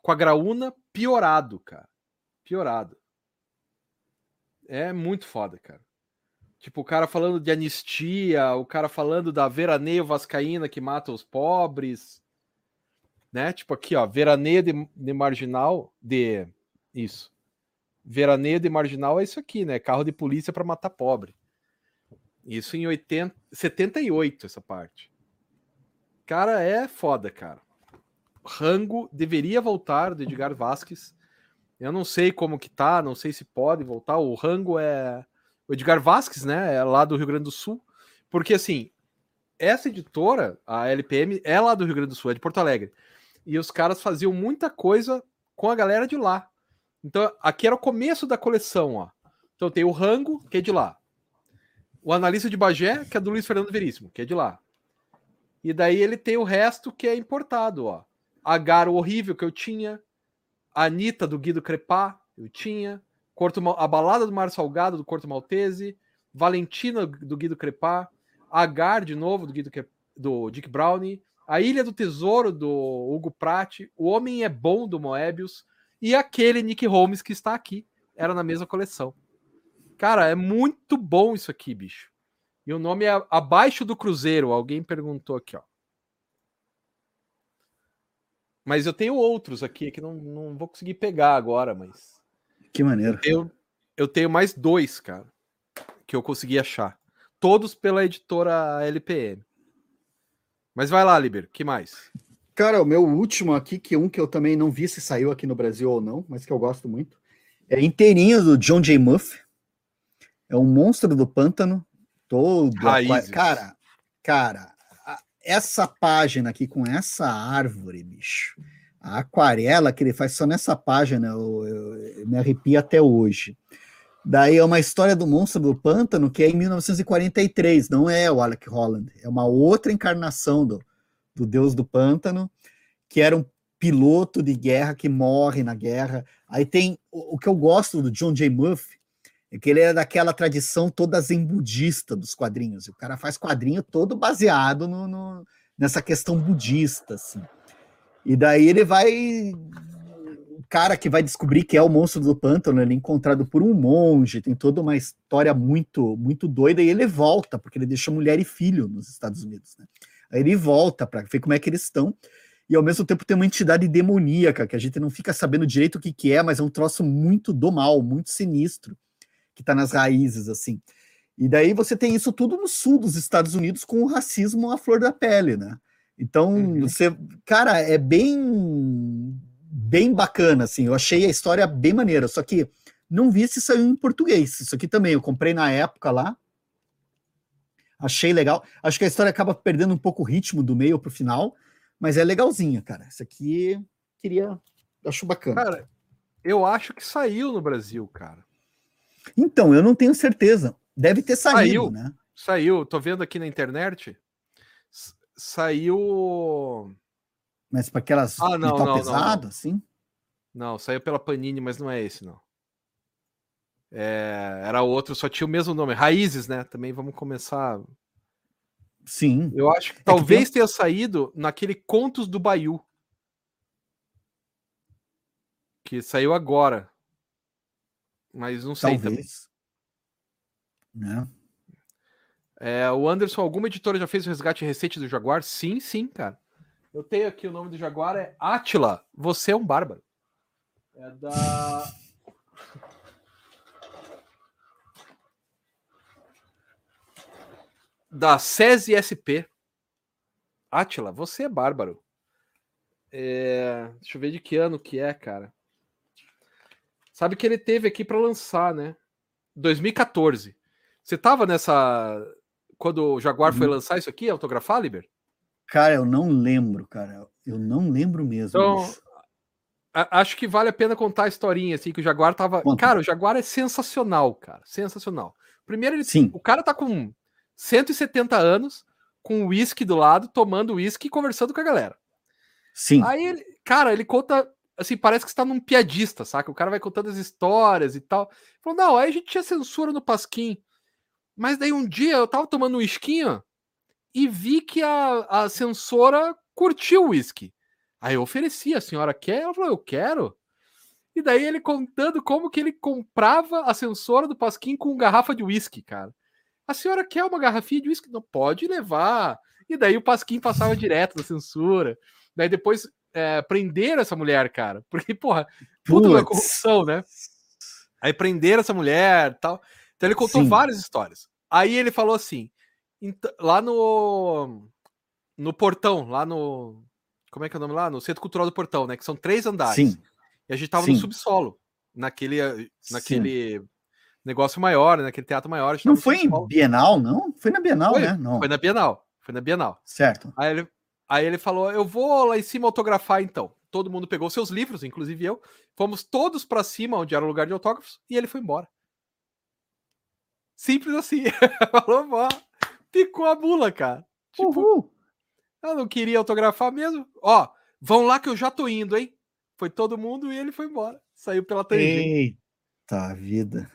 com a graúna piorado, cara. Piorado. É muito foda, cara. Tipo, o cara falando de anistia, o cara falando da veraneio vascaína que mata os pobres, né? Tipo aqui, ó, veraneio de, de marginal, de isso. Veraneio de marginal é isso aqui, né? Carro de polícia para matar pobre. Isso em 80, 78, essa parte. Cara, é foda, cara. Rango deveria voltar do Edgar Vasques. Eu não sei como que tá, não sei se pode voltar. O Rango é o Edgar Vasques, né? É lá do Rio Grande do Sul. Porque assim, essa editora, a LPM, é lá do Rio Grande do Sul, é de Porto Alegre. E os caras faziam muita coisa com a galera de lá. Então, aqui era o começo da coleção, ó. Então tem o Rango, que é de lá. O Analista de Bagé, que é do Luiz Fernando Veríssimo, que é de lá. E daí ele tem o resto que é importado, ó. A Garo Horrível, que eu tinha. A Anitta, do Guido Crepá, eu tinha. Corto, a Balada do Mar Salgado, do Corto Maltese. Valentina, do Guido Crepá. Agar, de novo, do, Guido, do Dick Brownie. A Ilha do Tesouro, do Hugo Pratt. O Homem é Bom, do Moebius e aquele Nick Holmes que está aqui. Era na mesma coleção. Cara, é muito bom isso aqui, bicho. E o nome é Abaixo do Cruzeiro. Alguém perguntou aqui, ó. Mas eu tenho outros aqui que não, não vou conseguir pegar agora, mas. Que maneiro. Eu tenho, eu tenho mais dois, cara, que eu consegui achar. Todos pela editora LPM. Mas vai lá, Liber, que mais? Cara, o meu último aqui, que é um que eu também não vi se saiu aqui no Brasil ou não, mas que eu gosto muito, é inteirinho do John J. Muff. É um monstro do pântano. Todo. Raízes. Cara, cara, essa página aqui com essa árvore, bicho. A aquarela que ele faz só nessa página, eu, eu, eu me arrepio até hoje. Daí é uma história do monstro do pântano que é em 1943, não é o Alec Holland, é uma outra encarnação do, do deus do pântano, que era um piloto de guerra que morre na guerra. Aí tem o, o que eu gosto do John J. Murphy, que ele é daquela tradição toda zen budista dos quadrinhos. O cara faz quadrinho todo baseado no, no, nessa questão budista, assim. E daí ele vai o cara que vai descobrir que é o monstro do pântano, ele é encontrado por um monge, tem toda uma história muito muito doida e ele volta porque ele deixa mulher e filho nos Estados Unidos, né? Aí ele volta para ver como é que eles estão. E ao mesmo tempo tem uma entidade demoníaca que a gente não fica sabendo direito o que, que é, mas é um troço muito do mal, muito sinistro, que está nas raízes, assim. E daí você tem isso tudo no sul dos Estados Unidos com o racismo à flor da pele, né? Então, uhum. você, cara, é bem bem bacana, assim. Eu achei a história bem maneira, só que não vi se saiu em português. Isso aqui também eu comprei na época lá, Achei legal. Acho que a história acaba perdendo um pouco o ritmo do meio pro final, mas é legalzinha, cara. Isso aqui queria. Acho bacana. Cara, eu acho que saiu no Brasil, cara. Então, eu não tenho certeza. Deve ter saído, saiu, né? Saiu, tô vendo aqui na internet. Saiu. Mas para aquelas ah, não, não, pesado, não, assim? Não, saiu pela Panini, mas não é esse, não. É, era outro, só tinha o mesmo nome. Raízes, né? Também vamos começar. Sim. Eu acho que é talvez que tenha saído naquele Contos do Baiu. Que saiu agora. Mas não sei talvez. também. Né? É, o Anderson, alguma editora já fez o resgate recente do Jaguar? Sim, sim, cara. Eu tenho aqui o nome do Jaguar, é Atila. Você é um bárbaro. É da da SESI SP. Atila, você é bárbaro. É... Deixa eu ver de que ano que é, cara. Sabe que ele teve aqui para lançar, né? 2014. Você tava nessa. Quando o Jaguar foi uhum. lançar isso aqui, autografar, Liber? Cara, eu não lembro, cara. Eu não lembro mesmo. Então, acho que vale a pena contar a historinha, assim, que o Jaguar tava. Conta. Cara, o Jaguar é sensacional, cara. Sensacional. Primeiro, ele... Sim. o cara tá com 170 anos, com uísque do lado, tomando uísque e conversando com a galera. Sim. Aí, cara, ele conta, assim, parece que está num piadista, saca? O cara vai contando as histórias e tal. Falou, não, aí a gente tinha censura no Pasquim. Mas daí um dia eu tava tomando um uísquinho e vi que a, a censora curtiu o uísque. Aí eu ofereci, a senhora quer? Ela falou, eu quero. E daí ele contando como que ele comprava a censora do Pasquim com garrafa de uísque, cara. A senhora quer uma garrafinha de uísque? Não pode levar. E daí o Pasquim passava direto da censura. Daí depois é, prenderam essa mulher, cara. Porque, porra, puta uma corrupção, né? Aí prenderam essa mulher tal. Então ele contou Sim. várias histórias. Aí ele falou assim: lá no. No portão, lá no. Como é que é o nome lá? No Centro Cultural do Portão, né? Que são três andares. Sim. E a gente tava Sim. no subsolo, naquele, naquele Sim. negócio maior, naquele teatro maior. Não foi em Bienal, não? Foi na Bienal, foi, né? Não. Foi na Bienal. Foi na Bienal. Certo. Aí ele, aí ele falou: Eu vou lá em cima autografar então. Todo mundo pegou seus livros, inclusive eu. Fomos todos para cima, onde era o lugar de autógrafos, e ele foi embora. Simples assim. falou, ó, picou a bula, cara. Tipo, Uhul. eu não queria autografar mesmo. Ó, vão lá que eu já tô indo, hein? Foi todo mundo e ele foi embora. Saiu pela tangente. Eita vida.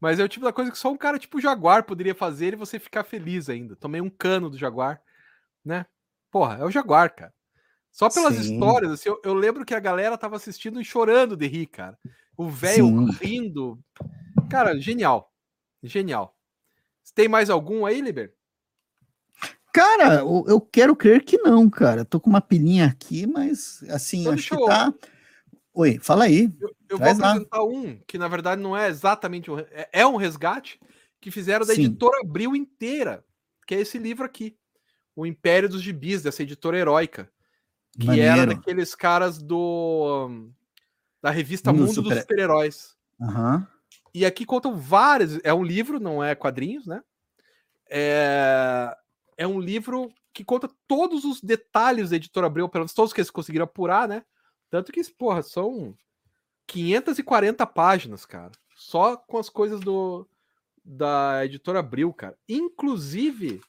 Mas é o tipo da coisa que só um cara tipo Jaguar poderia fazer e você ficar feliz ainda. Tomei um cano do Jaguar, né? Porra, é o Jaguar, cara. Só pelas Sim. histórias, assim, eu, eu, lembro que a galera tava assistindo e chorando de rir, cara. O velho rindo. Cara, genial. Genial. Tem mais algum aí, Liber? Cara, eu quero crer que não, cara. Tô com uma pilhinha aqui, mas assim, então, acho que tá. Oi, fala aí. Eu, eu vou apresentar lá. um que na verdade não é exatamente um, é, é um resgate que fizeram da Sim. editora Abril inteira, que é esse livro aqui, O Império dos Gibis, dessa editora heróica. Que Maneiro. era daqueles caras do. da revista Mundo, Mundo super... dos Super-Heróis. Uhum. E aqui contam várias. É um livro, não é quadrinhos, né? É, é um livro que conta todos os detalhes da editora Abreu, pelo menos todos que eles conseguiram apurar, né? Tanto que, porra, são 540 páginas, cara. Só com as coisas do da editora Abril, cara. Inclusive,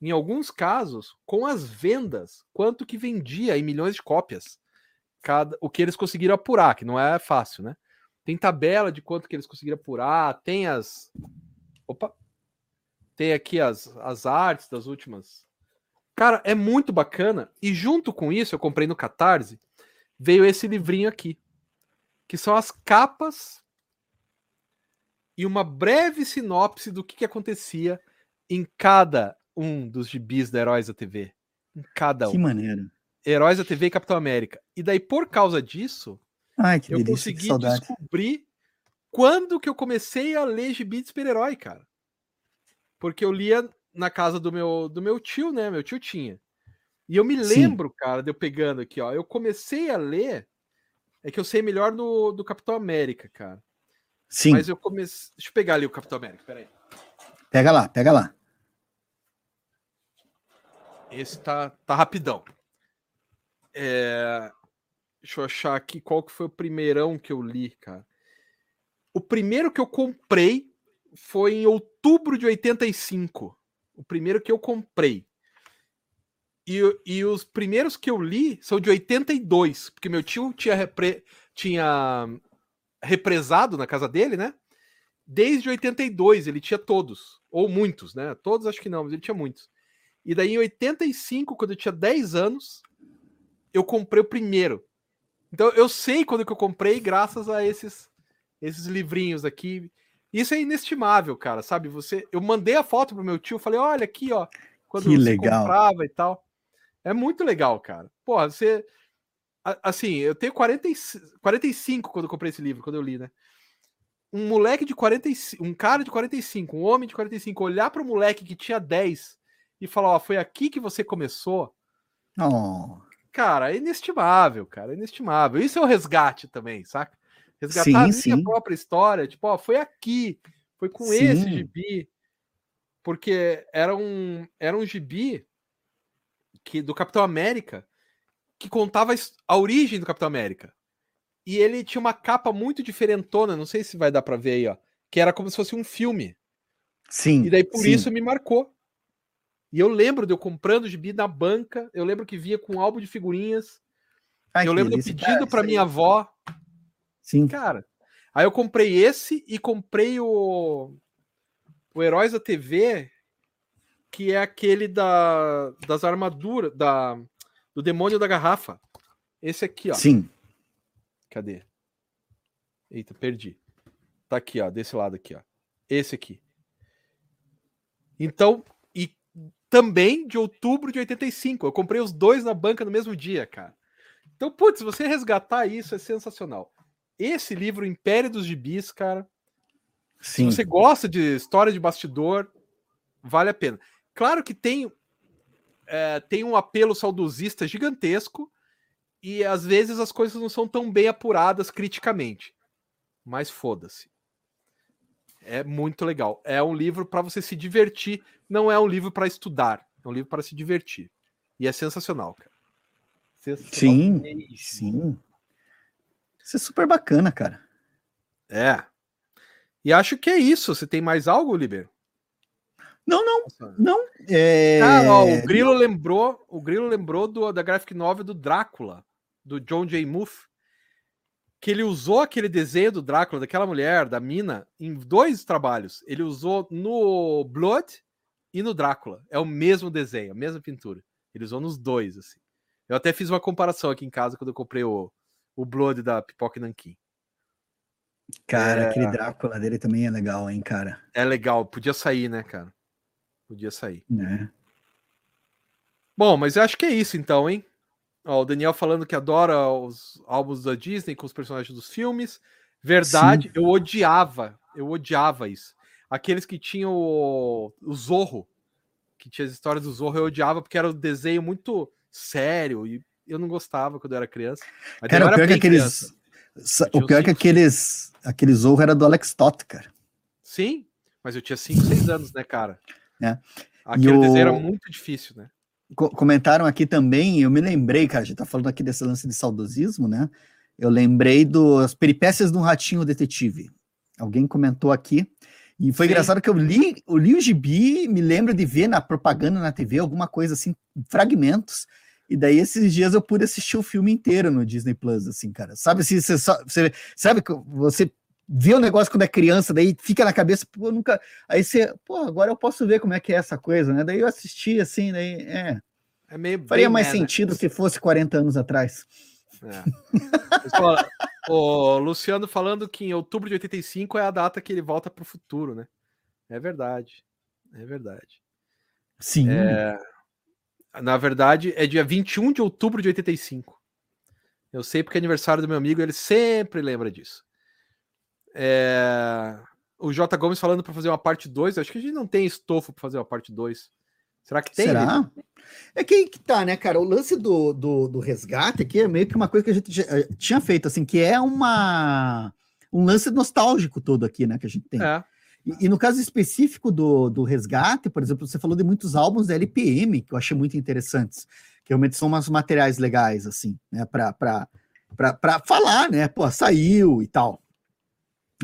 em alguns casos, com as vendas, quanto que vendia em milhões de cópias. Cada, o que eles conseguiram apurar, que não é fácil, né? Tem tabela de quanto que eles conseguiram apurar, tem as. Opa! Tem aqui as, as artes das últimas. Cara, é muito bacana. E junto com isso, eu comprei no Catarse, veio esse livrinho aqui. Que são as capas e uma breve sinopse do que, que acontecia em cada um dos gibis da Heróis da TV. Em cada um. Que maneiro. Heróis da TV e Capitão América. E daí, por causa disso, Ai, eu delícia, consegui descobrir quando que eu comecei a ler gibi de super-herói, cara. Porque eu lia na casa do meu, do meu tio, né? Meu tio tinha. E eu me lembro, Sim. cara, de eu pegando aqui, ó. Eu comecei a ler. É que eu sei melhor no, do Capitão América, cara. Sim. Mas eu comecei. Deixa eu pegar ali o Capitão América, peraí. Pega lá, pega lá. Esse tá, tá rapidão. É... Deixa eu achar aqui qual que foi o primeirão que eu li, cara. O primeiro que eu comprei foi em outubro de 85. O primeiro que eu comprei. E, e os primeiros que eu li são de 82, porque meu tio tinha, repre, tinha represado na casa dele, né? Desde 82 ele tinha todos, ou muitos, né? Todos acho que não, mas ele tinha muitos. E daí em 85, quando eu tinha 10 anos, eu comprei o primeiro. Então eu sei quando que eu comprei graças a esses esses livrinhos aqui. Isso é inestimável, cara, sabe? Você, eu mandei a foto pro meu tio, falei: "Olha aqui, ó, quando que você legal. comprava e tal". É muito legal, cara. Porra, você assim, eu tenho 40, 45 quando eu comprei esse livro, quando eu li, né? Um moleque de 45, um cara de 45, um homem de 45 olhar para um moleque que tinha 10 e falar, ó, foi aqui que você começou. Oh. Cara, é inestimável, cara, é inestimável. Isso é o resgate também, saca? Resgatar sim, a minha sim. própria história, tipo, ó, foi aqui, foi com sim. esse gibi. Porque era um, era um gibi que do Capitão América que contava a origem do Capitão América. E ele tinha uma capa muito diferentona, não sei se vai dar para ver aí, ó, que era como se fosse um filme. Sim. E daí por sim. isso me marcou. E eu lembro de eu comprando gibi na banca, eu lembro que via com um álbum de figurinhas. Ai, eu lembro de eu pedindo para minha avó. Sim. Cara. Aí eu comprei esse e comprei o o Heróis da TV, que é aquele da das armaduras da do demônio da garrafa. Esse aqui, ó. Sim. Cadê? Eita, perdi. Tá aqui, ó, desse lado aqui, ó. Esse aqui. Então, também de outubro de 85. Eu comprei os dois na banca no mesmo dia, cara. Então, putz, você resgatar isso é sensacional. Esse livro, Império dos Gibis, cara. Sim. Se você gosta de história de bastidor, vale a pena. Claro que tem, é, tem um apelo saudosista gigantesco, e às vezes as coisas não são tão bem apuradas criticamente. Mas foda-se. É muito legal. É um livro para você se divertir, não é um livro para estudar, é um livro para se divertir. E é sensacional, cara. Sensacional sim, sim. Isso é super bacana, cara. É. E acho que é isso. Você tem mais algo, Liber? Não, não, não. É... Ah, ó, o Grilo lembrou, o Grilo lembrou do, da graphic novel do Drácula, do John J. Muth, que ele usou aquele desenho do Drácula, daquela mulher, da mina, em dois trabalhos. Ele usou no Blood e no Drácula. É o mesmo desenho, a mesma pintura. Ele usou nos dois, assim. Eu até fiz uma comparação aqui em casa quando eu comprei o, o Blood da Pipoca Nankin. Cara, é... aquele Drácula dele também é legal, hein, cara? É legal, podia sair, né, cara? Podia sair. Né? Bom, mas eu acho que é isso então, hein? Ó, o Daniel falando que adora os álbuns da Disney com os personagens dos filmes. Verdade, Sim. eu odiava, eu odiava isso. Aqueles que tinham o, o Zorro, que tinha as histórias do Zorro, eu odiava porque era um desenho muito sério e eu não gostava quando eu era criança. Mas cara, o pior, que aqueles, o pior que aqueles, aqueles Zorro era do Alex Todd, cara. Sim, mas eu tinha 5, 6 anos, né, cara? É. Aquele o... desenho era muito difícil, né? Comentaram aqui também, eu me lembrei, cara, a gente tá falando aqui desse lance de saudosismo, né? Eu lembrei das peripécias de um ratinho detetive. Alguém comentou aqui. E foi Sim. engraçado que eu li, eu li o gibi, me lembro de ver na propaganda na TV, alguma coisa assim, fragmentos. E daí esses dias eu pude assistir o filme inteiro no Disney Plus, assim, cara. Sabe se você, você sabe que você vê o um negócio quando é criança, daí fica na cabeça, pô, nunca. Aí você, pô, agora eu posso ver como é que é essa coisa, né? Daí eu assisti assim, daí é. É meio Faria mais sentido se fosse 40 anos atrás. É. o Luciano falando que em outubro de 85 é a data que ele volta para o futuro, né? É verdade. É verdade. Sim. É... Na verdade, é dia 21 de outubro de 85. Eu sei porque é aniversário do meu amigo, ele sempre lembra disso. É... O J. Gomes falando para fazer uma parte 2. Acho que a gente não tem estofo para fazer uma parte 2. Será que tem? Será? É que, que tá, né, cara? O lance do, do, do, resgate aqui é meio que uma coisa que a gente eh, tinha feito, assim, que é uma um lance nostálgico todo aqui, né, que a gente tem. É. E, e, no caso específico do, do resgate, por exemplo, você falou de muitos álbuns da LPM, que eu achei muito interessantes, que realmente são umas materiais legais, assim, né, para falar, né, pô, saiu e tal.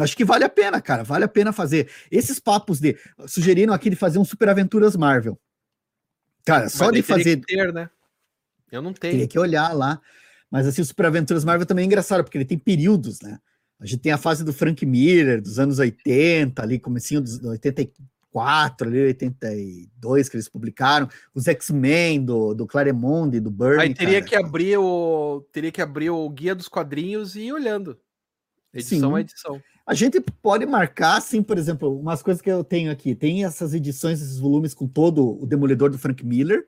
Acho que vale a pena, cara. Vale a pena fazer. Esses papos de. Sugeriram aqui de fazer um Super Aventuras Marvel. Cara, só de fazer. ter, né? Eu não tenho. Teria que olhar lá. Mas assim, o Super Aventuras Marvel também é engraçado, porque ele tem períodos, né? A gente tem a fase do Frank Miller, dos anos 80, ali, comecinho dos 84, ali, 82, que eles publicaram. Os X-Men do, do Claremont, do Burnie. Aí teria cara. que abrir o. Teria que abrir o guia dos quadrinhos e ir olhando. Edição Sim. a edição. A gente pode marcar, assim, por exemplo, umas coisas que eu tenho aqui. Tem essas edições, esses volumes com todo o Demolidor do Frank Miller.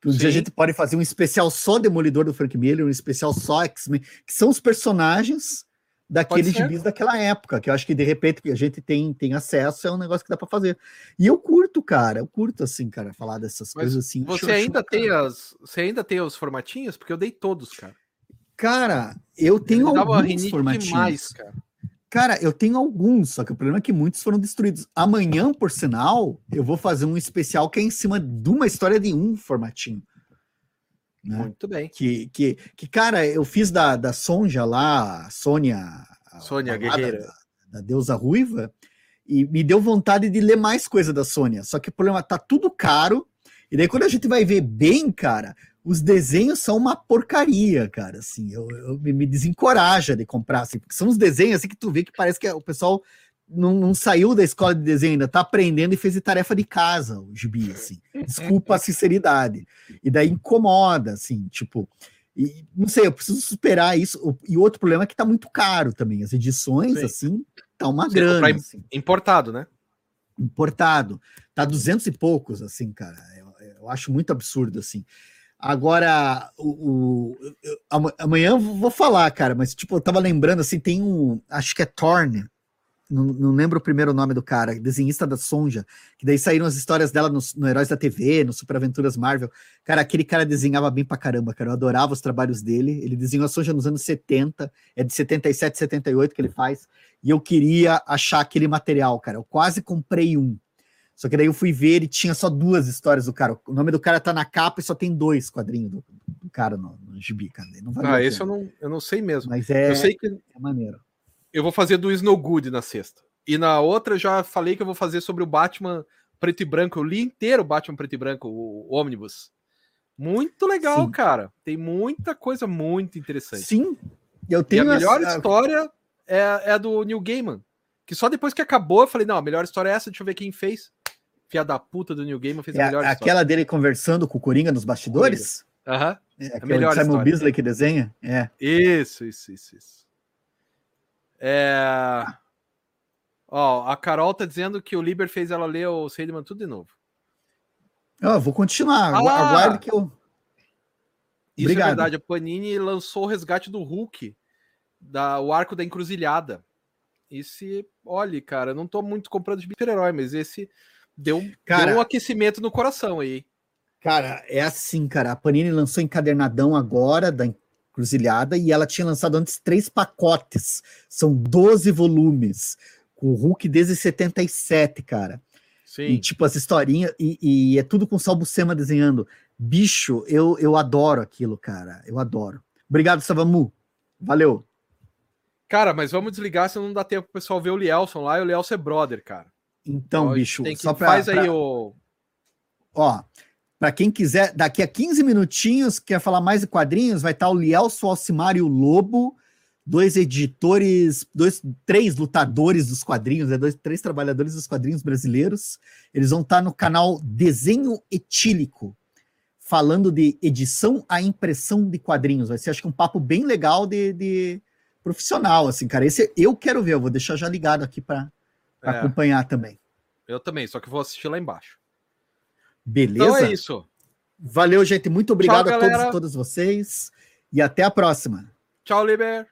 Que um Sim. dia a gente pode fazer um especial só Demolidor do Frank Miller, um especial só X-Men, que são os personagens daqueles gibis daquela época, que eu acho que de repente a gente tem, tem acesso, é um negócio que dá para fazer. E eu curto, cara, eu curto assim, cara, falar dessas Mas coisas assim. Você ainda tem as, você ainda tem os formatinhos, porque eu dei todos, cara. Cara, eu tenho alguns formatinhos. Demais, cara. Cara, eu tenho alguns, só que o problema é que muitos foram destruídos. Amanhã, por sinal, eu vou fazer um especial que é em cima de uma história de um formatinho. Né? Muito bem. Que, que, que, cara, eu fiz da, da Sonja lá, a Sônia. Sônia Guerreira. Da, da, deusa ruiva, e me deu vontade de ler mais coisa da Sônia. Só que o problema tá tudo caro. E daí, quando a gente vai ver bem, cara, os desenhos são uma porcaria, cara, assim, eu, eu me desencoraja de comprar, assim, porque são uns desenhos assim que tu vê que parece que o pessoal não, não, saiu da escola de desenho ainda, tá aprendendo e fez de tarefa de casa, o gibi, assim. Desculpa a sinceridade. E daí incomoda, assim, tipo, e, não sei, eu preciso superar isso. E outro problema é que tá muito caro também. As edições, Sim. assim, tá uma Você grana. Assim. Importado, né? Importado. Tá duzentos e poucos, assim, cara. Eu, eu acho muito absurdo, assim. Agora, o, o, amanhã vou falar, cara, mas tipo, eu tava lembrando assim, tem um, acho que é Thorn, não, não, lembro o primeiro nome do cara, desenhista da Sonja, que daí saíram as histórias dela no, no Heróis da TV, no Super Aventuras Marvel. Cara, aquele cara desenhava bem pra caramba, cara. Eu adorava os trabalhos dele. Ele desenhou a Sonja nos anos 70, é de 77, 78 que ele faz. E eu queria achar aquele material, cara. Eu quase comprei um. Só que daí eu fui ver e tinha só duas histórias do cara. O nome do cara tá na capa e só tem dois quadrinhos do, do cara no, no gibi, cara. Não ah, esse eu não, eu não sei mesmo. Mas é, eu sei que é maneiro. Eu vou fazer do Snow Good na sexta. E na outra eu já falei que eu vou fazer sobre o Batman preto e branco. Eu li inteiro o Batman preto e branco, o, Omnibus. Muito legal, Sim. cara. Tem muita coisa muito interessante. Sim. Eu tenho e a melhor essa... história é, é a do Neil Gaiman. Que só depois que acabou eu falei, não, a melhor história é essa, deixa eu ver quem fez. Fia da puta do New Game fez é a melhor Aquela história. dele conversando com o Coringa nos bastidores? Aham. Uhum. É, a melhor Simon história. Bisley que desenha? É. Isso, isso, isso, isso. É... Ó, a Carol tá dizendo que o Liber fez ela ler o Sandman tudo de novo. Eu vou continuar. Ah, Aguardo que eu. Isso é Obrigado. é verdade. A Panini lançou o resgate do Hulk, da, o arco da encruzilhada. Esse, olha, cara, não tô muito comprando de super-herói, mas esse Deu, cara, deu um aquecimento no coração aí. Cara, é assim, cara. A Panini lançou encadernadão agora da Encruzilhada e ela tinha lançado antes três pacotes. São 12 volumes. Com o Hulk desde 77, cara. Sim. E tipo, as historinhas. E, e é tudo com Salvo Sema desenhando. Bicho, eu, eu adoro aquilo, cara. Eu adoro. Obrigado, Savamu. Valeu. Cara, mas vamos desligar, senão não dá tempo pro pessoal ver o Lielson lá e o Lielson é brother, cara. Então, bicho, que, só pra, faz aí pra, o. Ó, para quem quiser, daqui a 15 minutinhos, quer falar mais de quadrinhos, vai estar o Lielso Alcimar e o Lobo, dois editores, dois, três lutadores dos quadrinhos, né, dois, três trabalhadores dos quadrinhos brasileiros. Eles vão estar no canal Desenho Etílico, falando de edição a impressão de quadrinhos. Vai ser, acho que, um papo bem legal de, de profissional, assim, cara. Esse eu quero ver, eu vou deixar já ligado aqui para é. acompanhar também. Eu também, só que vou assistir lá embaixo. Beleza? Então é isso. Valeu, gente. Muito obrigado Tchau, a todos e todas vocês. E até a próxima. Tchau, Liber.